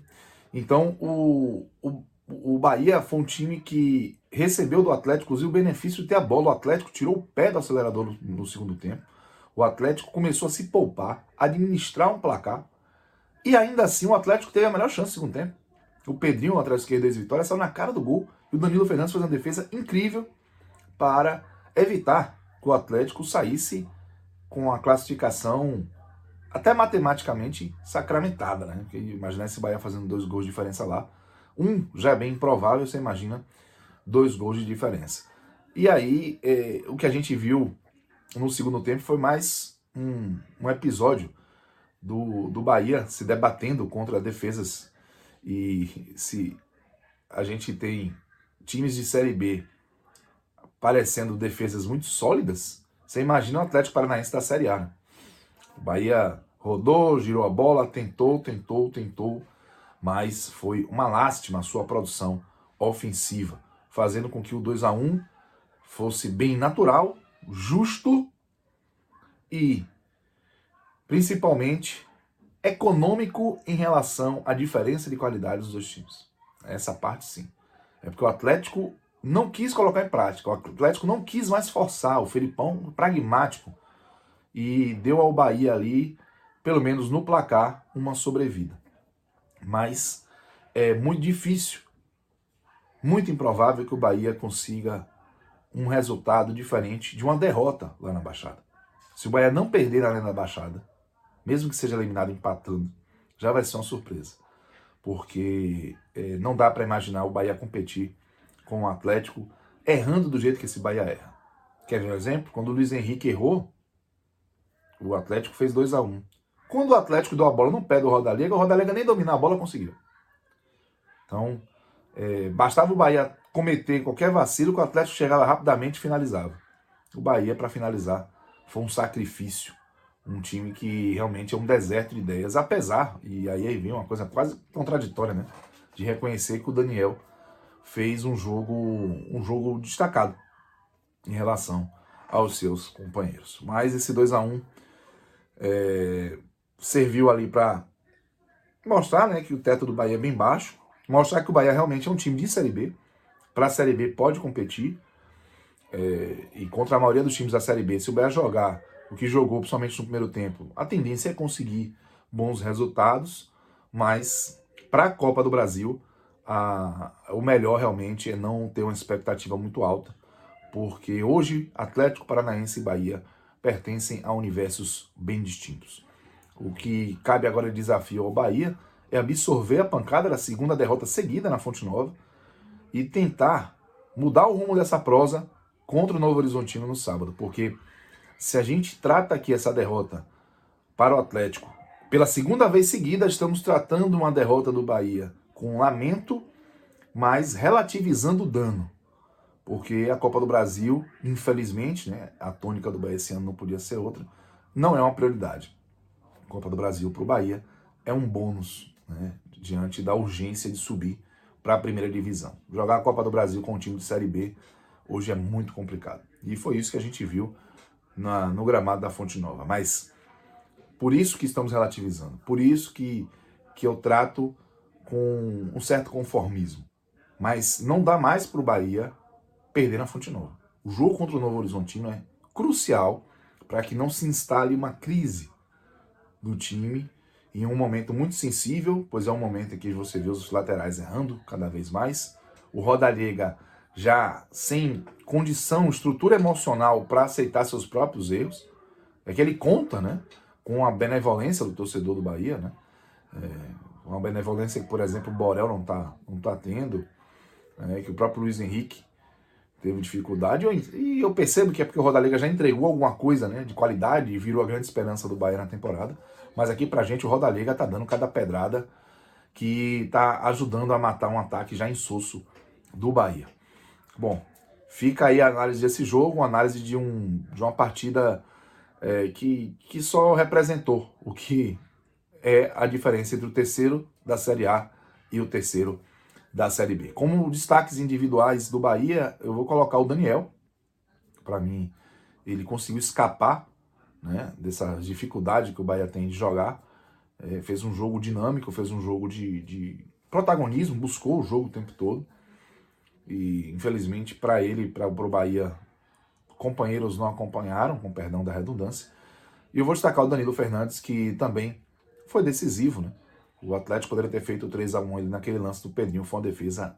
Então o, o, o Bahia foi um time que recebeu do Atlético, inclusive, o benefício de ter a bola. O Atlético tirou o pé do acelerador no, no segundo tempo. O Atlético começou a se poupar, administrar um placar. E ainda assim o Atlético teve a melhor chance no segundo tempo. O Pedrinho, atrás esquerdo das vitórias, saiu na cara do gol. E o Danilo Fernandes fez uma defesa incrível para evitar que o Atlético saísse com a classificação até matematicamente sacramentada, né? Porque imaginar esse Bahia fazendo dois gols de diferença lá. Um já é bem improvável, você imagina dois gols de diferença. E aí, é, o que a gente viu no segundo tempo foi mais um, um episódio do, do Bahia se debatendo contra defesas. E se a gente tem times de Série B parecendo defesas muito sólidas, você imagina o Atlético Paranaense da Série A. Né? O Bahia rodou, girou a bola, tentou, tentou, tentou, mas foi uma lástima a sua produção ofensiva, fazendo com que o 2 a 1 fosse bem natural justo e principalmente econômico em relação à diferença de qualidade dos dois times. Essa parte sim. É porque o Atlético não quis colocar em prática, o Atlético não quis mais forçar, o Felipão pragmático e deu ao Bahia ali, pelo menos no placar, uma sobrevida. Mas é muito difícil, muito improvável que o Bahia consiga um resultado diferente de uma derrota lá na Baixada. Se o Bahia não perder na Arena da Baixada, mesmo que seja eliminado empatando, já vai ser uma surpresa. Porque é, não dá para imaginar o Bahia competir com o Atlético errando do jeito que esse Bahia erra. Quer ver um exemplo? Quando o Luiz Henrique errou, o Atlético fez 2 a 1 um. Quando o Atlético deu a bola no pé do Rodalega, o Rodalega nem dominar a bola conseguiu. Então, é, bastava o Bahia cometer qualquer vacilo que o Atlético chegava rapidamente e finalizava. O Bahia, para finalizar, foi um sacrifício. Um time que realmente é um deserto de ideias, apesar, e aí vem uma coisa quase contraditória, né? De reconhecer que o Daniel fez um jogo, um jogo destacado em relação aos seus companheiros. Mas esse 2 a 1 é, serviu ali para mostrar né, que o teto do Bahia é bem baixo, mostrar que o Bahia realmente é um time de Série B, para a Série B pode competir. É, e contra a maioria dos times da Série B, se o Bahia jogar o que jogou, principalmente no primeiro tempo, a tendência é conseguir bons resultados, mas para a Copa do Brasil, a, o melhor realmente é não ter uma expectativa muito alta, porque hoje Atlético Paranaense e Bahia pertencem a universos bem distintos. O que cabe agora de desafio ao Bahia é absorver a pancada da segunda derrota seguida na Fonte Nova e tentar mudar o rumo dessa prosa contra o Novo Horizontino no sábado, porque se a gente trata aqui essa derrota para o Atlético, pela segunda vez seguida estamos tratando uma derrota do Bahia com lamento, mas relativizando o dano. Porque a Copa do Brasil, infelizmente, né, a tônica do Bahia esse ano não podia ser outra, não é uma prioridade. A Copa do Brasil para o Bahia é um bônus né, diante da urgência de subir para a primeira divisão. Jogar a Copa do Brasil com um time de Série B hoje é muito complicado. E foi isso que a gente viu na, no gramado da Fonte Nova. Mas por isso que estamos relativizando, por isso que, que eu trato com um certo conformismo. Mas não dá mais para o Bahia perder na Fonte Nova. O jogo contra o Novo Horizontino é crucial para que não se instale uma crise do time em um momento muito sensível, pois é um momento em que você vê os laterais errando cada vez mais, o Rodalega já sem condição, estrutura emocional para aceitar seus próprios erros, é que ele conta, né, com a benevolência do torcedor do Bahia, né, é, uma benevolência que, por exemplo, o Borel não está não tá tendo, né, que o próprio Luiz Henrique teve dificuldade, e eu percebo que é porque o Rodalega já entregou alguma coisa né, de qualidade e virou a grande esperança do Bahia na temporada, mas aqui pra gente o Rodalega tá dando cada pedrada que tá ajudando a matar um ataque já insosso do Bahia. Bom, fica aí a análise desse jogo, uma análise de, um, de uma partida é, que, que só representou o que é a diferença entre o terceiro da Série A e o terceiro da Série B. Como destaques individuais do Bahia, eu vou colocar o Daniel. Para mim, ele conseguiu escapar né, dessa dificuldade que o Bahia tem de jogar. É, fez um jogo dinâmico, fez um jogo de, de, protagonismo, buscou o jogo o tempo todo. E infelizmente para ele, para o Bahia, companheiros não acompanharam, com perdão da redundância. E eu vou destacar o Danilo Fernandes, que também foi decisivo. Né? O Atlético poderia ter feito 3 a 1 ele naquele lance do Pedrinho, foi uma defesa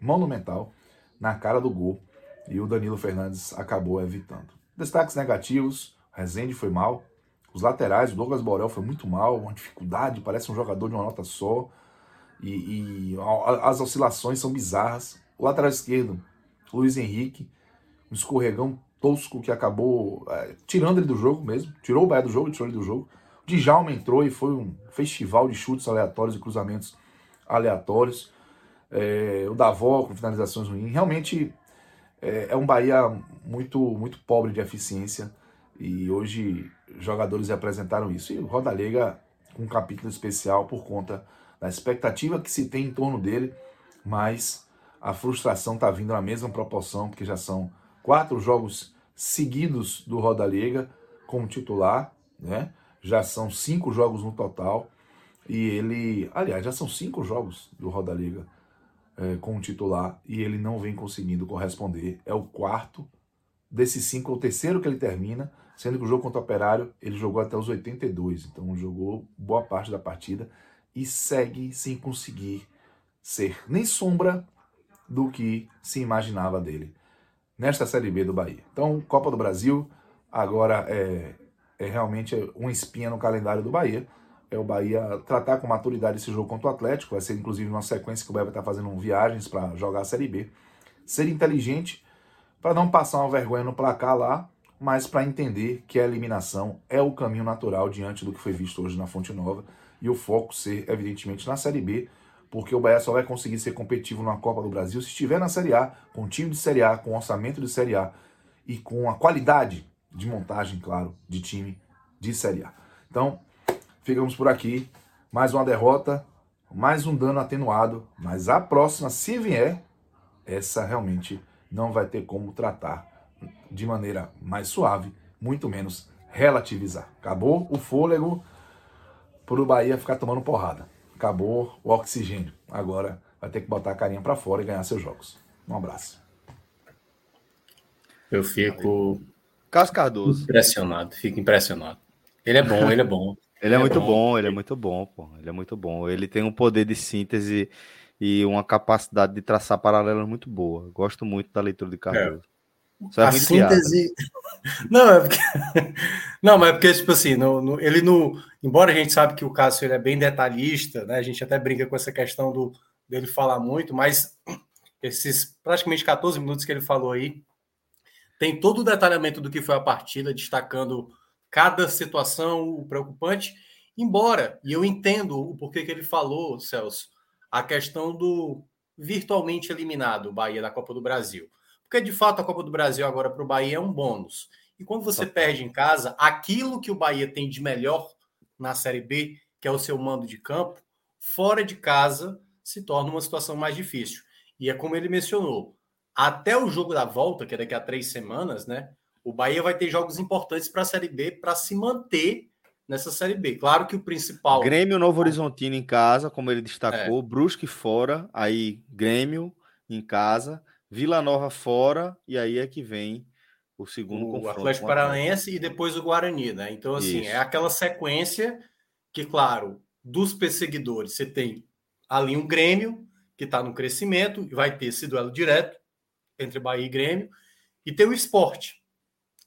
monumental na cara do gol. E o Danilo Fernandes acabou evitando. Destaques negativos, Rezende foi mal. Os laterais, o Douglas Borel foi muito mal, uma dificuldade, parece um jogador de uma nota só. E, e as oscilações são bizarras. O lateral esquerdo, Luiz Henrique, um escorregão tosco que acabou é, tirando ele do jogo mesmo. Tirou o Bahia do jogo, tirou ele do jogo. Djalma entrou e foi um festival de chutes aleatórios e cruzamentos aleatórios. É, o Davó com finalizações ruins. Realmente é, é um Bahia muito, muito pobre de eficiência. E hoje jogadores apresentaram isso. E o Rodalega com um capítulo especial por conta da expectativa que se tem em torno dele, mas a frustração está vindo na mesma proporção, porque já são quatro jogos seguidos do Rodalega como titular, né? Já são cinco jogos no total. E ele, aliás, já são cinco jogos do Rodalega é, como titular e ele não vem conseguindo corresponder. É o quarto desses cinco, é o terceiro que ele termina sendo que o jogo contra o Operário ele jogou até os 82, então jogou boa parte da partida e segue sem conseguir ser nem sombra do que se imaginava dele nesta Série B do Bahia. Então, Copa do Brasil agora é, é realmente uma espinha no calendário do Bahia. É o Bahia tratar com maturidade esse jogo contra o Atlético, vai ser inclusive uma sequência que o Bahia vai estar fazendo viagens para jogar a Série B. Ser inteligente para não passar uma vergonha no placar lá mas para entender que a eliminação é o caminho natural diante do que foi visto hoje na Fonte Nova e o foco ser, evidentemente, na Série B, porque o Bahia só vai conseguir ser competitivo na Copa do Brasil se estiver na Série A, com time de Série A, com orçamento de Série A e com a qualidade de montagem, claro, de time de Série A. Então, ficamos por aqui. Mais uma derrota, mais um dano atenuado, mas a próxima, se vier, essa realmente não vai ter como tratar de maneira mais suave, muito menos relativizar. Acabou o fôlego para o Bahia ficar tomando porrada. Acabou o oxigênio. Agora vai ter que botar a carinha para fora e ganhar seus jogos. Um abraço. Eu fico Cascardoso. Impressionado, fico impressionado. Ele é bom, ele é bom. <laughs> ele, é, é muito bom. bom, ele é muito bom, pô. Ele é muito bom. Ele tem um poder de síntese e uma capacidade de traçar paralelos muito boa. Gosto muito da leitura de Cardoso. É. Só a síntese. Não, é porque... <laughs> não, mas é porque, tipo assim, no, no, ele no. Embora a gente sabe que o Cássio ele é bem detalhista, né? A gente até brinca com essa questão do dele falar muito, mas <clears throat> esses praticamente 14 minutos que ele falou aí, tem todo o detalhamento do que foi a partida, destacando cada situação, o preocupante. Embora, e eu entendo o porquê que ele falou, Celso, a questão do virtualmente eliminado, o Bahia da Copa do Brasil. Porque, de fato, a Copa do Brasil agora para o Bahia é um bônus. E quando você perde em casa, aquilo que o Bahia tem de melhor na Série B, que é o seu mando de campo, fora de casa se torna uma situação mais difícil. E é como ele mencionou, até o jogo da volta, que é daqui a três semanas, né? O Bahia vai ter jogos importantes para a Série B para se manter nessa Série B. Claro que o principal. Grêmio Novo Horizontino em casa, como ele destacou, é. Brusque fora, aí Grêmio em casa, Vila Nova fora, e aí é que vem o segundo o confronto. Atlético Paranaense e depois o Guarani, né? Então, assim, Isso. é aquela sequência que, claro, dos perseguidores, você tem ali um Grêmio que está no crescimento, e vai ter esse duelo direto entre Bahia e Grêmio, e tem o esporte,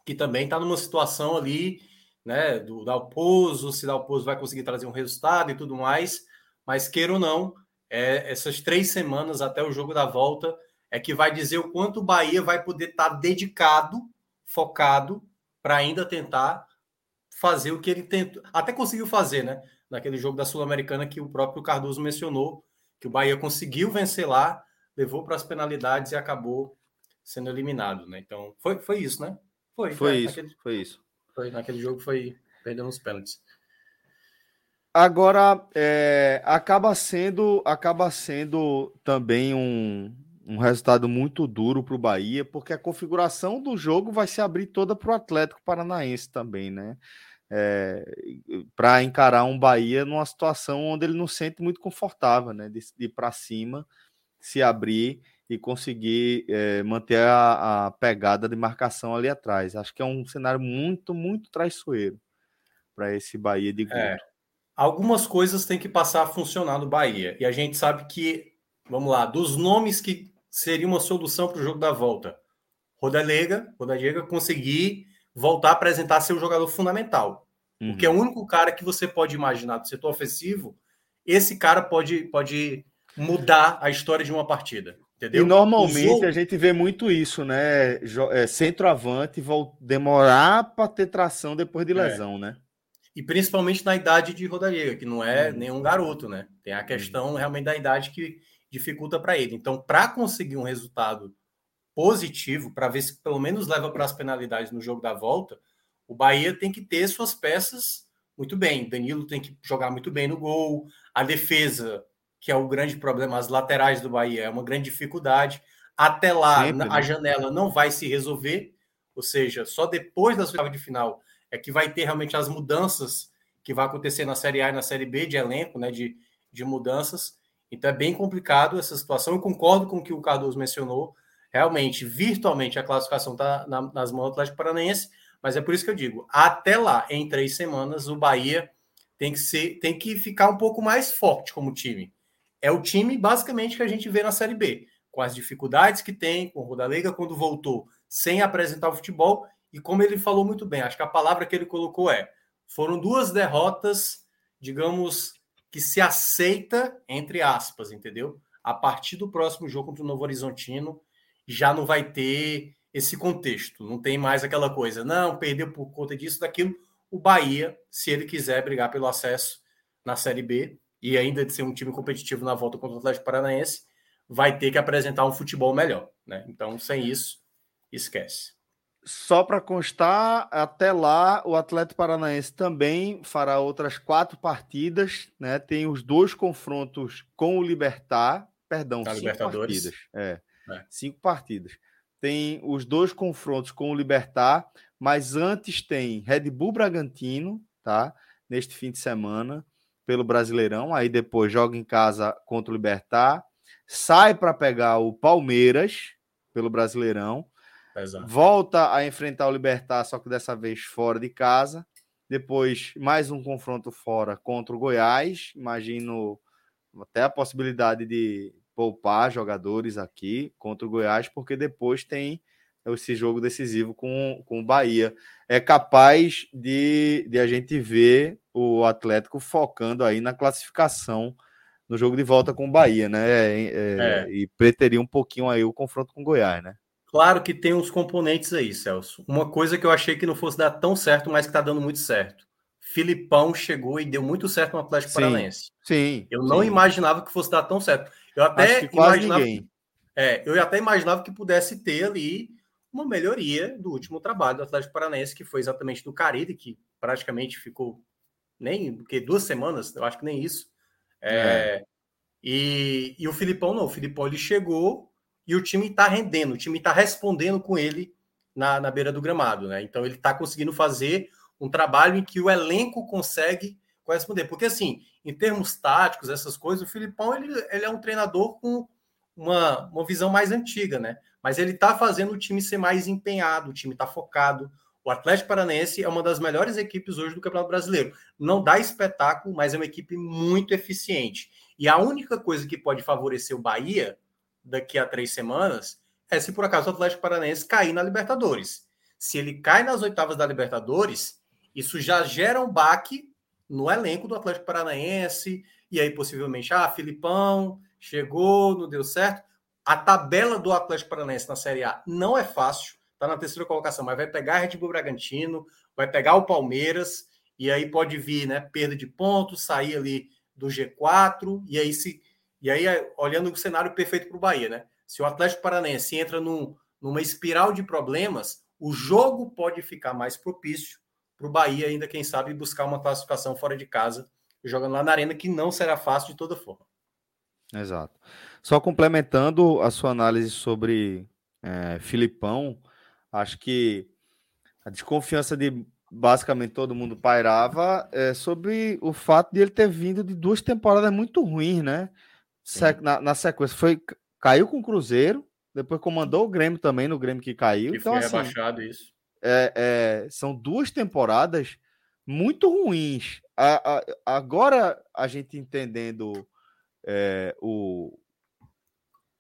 que também está numa situação ali, né, do Dalpozo, se Dalpozo vai conseguir trazer um resultado e tudo mais, mas queira ou não, é, essas três semanas até o jogo da volta é que vai dizer o quanto o Bahia vai poder estar tá dedicado, focado, para ainda tentar fazer o que ele tentou, até conseguiu fazer, né? Naquele jogo da Sul-Americana que o próprio Cardoso mencionou, que o Bahia conseguiu vencer lá, levou para as penalidades e acabou sendo eliminado, né? Então, foi, foi isso, né? Foi, foi isso, naquele, foi isso. Foi, naquele jogo foi perdendo os pênaltis. Agora, é, acaba sendo acaba sendo também um, um resultado muito duro para o Bahia, porque a configuração do jogo vai se abrir toda para o Atlético Paranaense também, né? É, para encarar um Bahia numa situação onde ele não sente muito confortável, né? De, de ir para cima, se abrir e conseguir é, manter a, a, pegada de marcação ali atrás. Acho que é um cenário muito, muito traiçoeiro para esse Bahia de Guto. É, algumas coisas têm que passar a funcionar no Bahia. E a gente sabe que, vamos lá, dos nomes que seria uma solução para o jogo da volta. Rodalega, Rodalega conseguir voltar a apresentar seu jogador fundamental. Uhum. Porque é o único cara que você pode imaginar do setor ofensivo, esse cara pode, pode mudar a história de uma partida. Entendeu? E normalmente a gente vê muito isso, né? É, centroavante demorar para ter tração depois de é. lesão, é. né? E principalmente na idade de Rodallega, que não é uhum. nenhum garoto, né? Tem a questão uhum. realmente da idade que dificulta para ele. Então, para conseguir um resultado positivo, para ver se pelo menos leva para as penalidades no jogo da volta, o Bahia tem que ter suas peças muito bem. Danilo tem que jogar muito bem no gol, a defesa que é o grande problema, as laterais do Bahia é uma grande dificuldade. Até lá, Sempre, a né? janela não vai se resolver, ou seja, só depois da oitava de final é que vai ter realmente as mudanças que vai acontecer na Série A e na Série B de elenco, né, de, de mudanças. Então é bem complicado essa situação. Eu concordo com o que o Cardoso mencionou. Realmente, virtualmente, a classificação está na, nas mãos do Atlético Paranaense, mas é por isso que eu digo: até lá, em três semanas, o Bahia tem que ser, tem que ficar um pouco mais forte como time é o time basicamente que a gente vê na Série B, com as dificuldades que tem, com o Rodalega quando voltou sem apresentar o futebol, e como ele falou muito bem, acho que a palavra que ele colocou é: foram duas derrotas, digamos, que se aceita, entre aspas, entendeu? A partir do próximo jogo contra o Novo Horizontino, já não vai ter esse contexto, não tem mais aquela coisa, não, perdeu por conta disso, daquilo. O Bahia, se ele quiser brigar pelo acesso na Série B, e ainda de ser um time competitivo na volta contra o Atlético Paranaense, vai ter que apresentar um futebol melhor. Né? Então, sem isso, esquece. Só para constar, até lá o Atlético Paranaense também fará outras quatro partidas, né? Tem os dois confrontos com o Libertar, perdão, tá, cinco partidas. É, é, cinco partidas. Tem os dois confrontos com o Libertar, mas antes tem Red Bull Bragantino, tá? Neste fim de semana pelo Brasileirão, aí depois joga em casa contra o Libertar, sai para pegar o Palmeiras pelo Brasileirão, Exato. volta a enfrentar o Libertar, só que dessa vez fora de casa. Depois, mais um confronto fora contra o Goiás. Imagino até a possibilidade de poupar jogadores aqui contra o Goiás, porque depois tem esse jogo decisivo com, com o Bahia. É capaz de, de a gente ver o Atlético focando aí na classificação no jogo de volta com o Bahia, né? É, é, é. E preteria um pouquinho aí o confronto com o Goiás, né? Claro que tem uns componentes aí, Celso. Uma coisa que eu achei que não fosse dar tão certo, mas que tá dando muito certo. Filipão chegou e deu muito certo no Atlético sim, Paranaense. Sim. Eu não sim. imaginava que fosse dar tão certo. Eu até imaginava. Que, é, eu até imaginava que pudesse ter ali uma melhoria do último trabalho do Atlético Paranaense, que foi exatamente do Carille, que praticamente ficou nem porque duas semanas, eu acho que nem isso. É, é. E, e o Filipão não, o Filipão ele chegou e o time está rendendo, o time está respondendo com ele na, na beira do gramado, né? Então ele está conseguindo fazer um trabalho em que o elenco consegue corresponder. Porque, assim, em termos táticos, essas coisas, o Filipão ele, ele é um treinador com uma, uma visão mais antiga, né? Mas ele está fazendo o time ser mais empenhado, o time está focado. O Atlético Paranaense é uma das melhores equipes hoje do Campeonato Brasileiro. Não dá espetáculo, mas é uma equipe muito eficiente. E a única coisa que pode favorecer o Bahia daqui a três semanas é se por acaso o Atlético Paranaense cair na Libertadores. Se ele cai nas oitavas da Libertadores, isso já gera um baque no elenco do Atlético Paranaense, e aí possivelmente, ah, Filipão chegou, não deu certo. A tabela do Atlético Paranaense na Série A não é fácil, está na terceira colocação, mas vai pegar Red Bull Bragantino, vai pegar o Palmeiras, e aí pode vir, né, perda de pontos, sair ali do G4, e aí se e aí, olhando o cenário perfeito para o Bahia, né? Se o Atlético Paranaense entra num, numa espiral de problemas, o jogo pode ficar mais propício para o Bahia, ainda, quem sabe, buscar uma classificação fora de casa, jogando lá na Arena, que não será fácil de toda forma. Exato. Só complementando a sua análise sobre é, Filipão, acho que a desconfiança de basicamente todo mundo pairava é, sobre o fato de ele ter vindo de duas temporadas muito ruins, né? na, na, sequência. Foi, caiu com o Cruzeiro, depois comandou o Grêmio também, no Grêmio que caiu. E então, foi assim, rebaixado isso. É, é, são duas temporadas muito ruins. A, a, agora a gente entendendo é, o.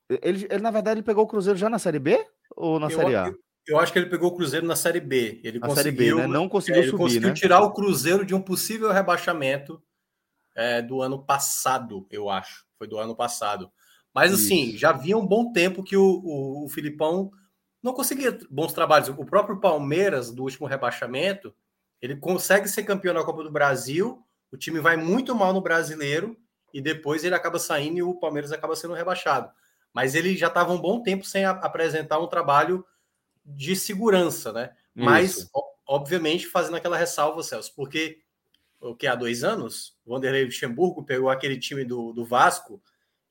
Ele, ele, na verdade, ele pegou o Cruzeiro já na Série B ou na eu, Série A? Eu, eu, acho que ele pegou o Cruzeiro na Série B. Ele na conseguiu, B, né? Não conseguiu é, subir, conseguiu né? tirar o Cruzeiro de um possível rebaixamento é, do ano passado, eu acho. Foi do ano passado. Mas assim, Isso. já havia um bom tempo que o, o, o, Filipão não conseguia bons trabalhos. O próprio Palmeiras, do último rebaixamento, ele consegue ser campeão na Copa do Brasil, o time vai muito mal no brasileiro, e depois ele acaba saindo e o Palmeiras acaba sendo rebaixado. Mas ele já estava um bom tempo sem a, apresentar um trabalho de segurança, né? Isso. Mas, obviamente, fazendo aquela ressalva, Celso, porque o que há dois anos, o Vanderlei Luxemburgo pegou aquele time do, do Vasco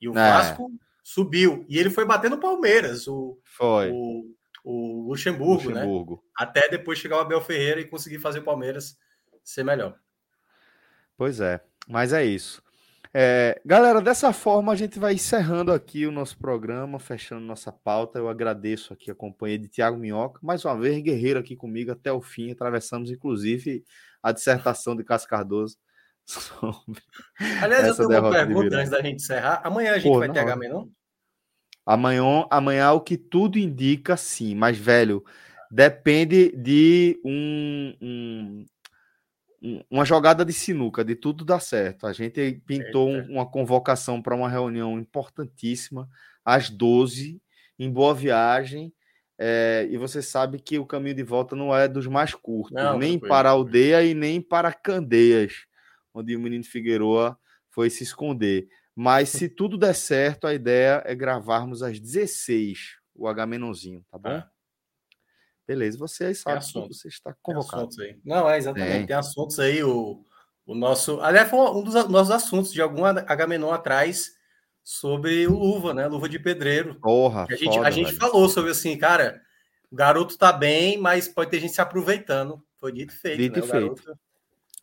e o é. Vasco subiu. E ele foi bater no Palmeiras, o, foi. o, o Luxemburgo, né? Luxemburgo, né? Até depois chegar o Abel Ferreira e conseguir fazer o Palmeiras ser melhor. Pois é, mas é isso. É, galera, dessa forma a gente vai encerrando aqui o nosso programa, fechando nossa pauta. Eu agradeço aqui a companhia de Tiago Minhoca, mais uma vez, guerreiro aqui comigo até o fim. Atravessamos, inclusive, a dissertação de Cássio Cardoso. <laughs> Aliás, eu tenho uma pergunta antes da gente encerrar. Amanhã a gente Pô, vai ter H-Menor? Amanhã, amanhã o que tudo indica, sim. Mas, velho, depende de um, um uma jogada de sinuca, de tudo dar certo. A gente pintou um, uma convocação para uma reunião importantíssima às 12 em Boa Viagem. É, e você sabe que o caminho de volta não é dos mais curtos, não, nem para a aldeia e nem para Candeias, onde o menino Figueroa foi se esconder. Mas se tudo der certo, a ideia é gravarmos às 16 o H tá bom? É. Beleza, você aí sabe que você está convocado. Não, é exatamente. Tem, tem assuntos aí. O, o nosso. Aliás, foi um dos nossos assuntos de algum H menor atrás sobre o Luva, né? Luva de pedreiro. Porra, a gente, foda, a gente falou sobre assim, cara, o garoto tá bem, mas pode ter gente se aproveitando. Foi dito e feito. Dito né? e feito. Garoto,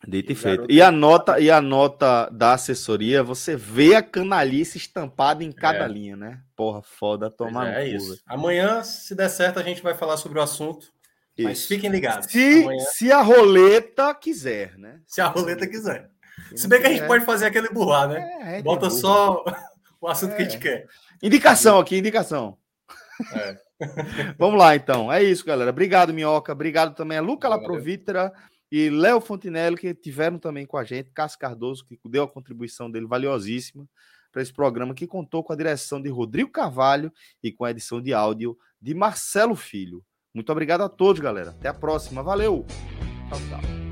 dito e, e feito. E a nota e a nota da assessoria, você vê a canalice estampada em cada é. linha, né? Porra, foda tomar é, é isso. Amanhã, se der certo, a gente vai falar sobre o assunto. Isso. Mas fiquem ligados. Se, Amanhã... se a roleta quiser, né? Se a roleta quiser. Se bem que a gente pode fazer aquele burlar, né? É, é Bota só <laughs> o assunto que a gente é. quer. Indicação aqui, indicação. É. <laughs> Vamos lá, então. É isso, galera. Obrigado, Minhoca. Obrigado também a Luca Laprovitra e Léo Fontinelli, que tiveram também com a gente. Cássio Cardoso, que deu a contribuição dele valiosíssima para esse programa que contou com a direção de Rodrigo Carvalho e com a edição de áudio de Marcelo Filho. Muito obrigado a todos, galera. Até a próxima. Valeu. Tchau, tchau.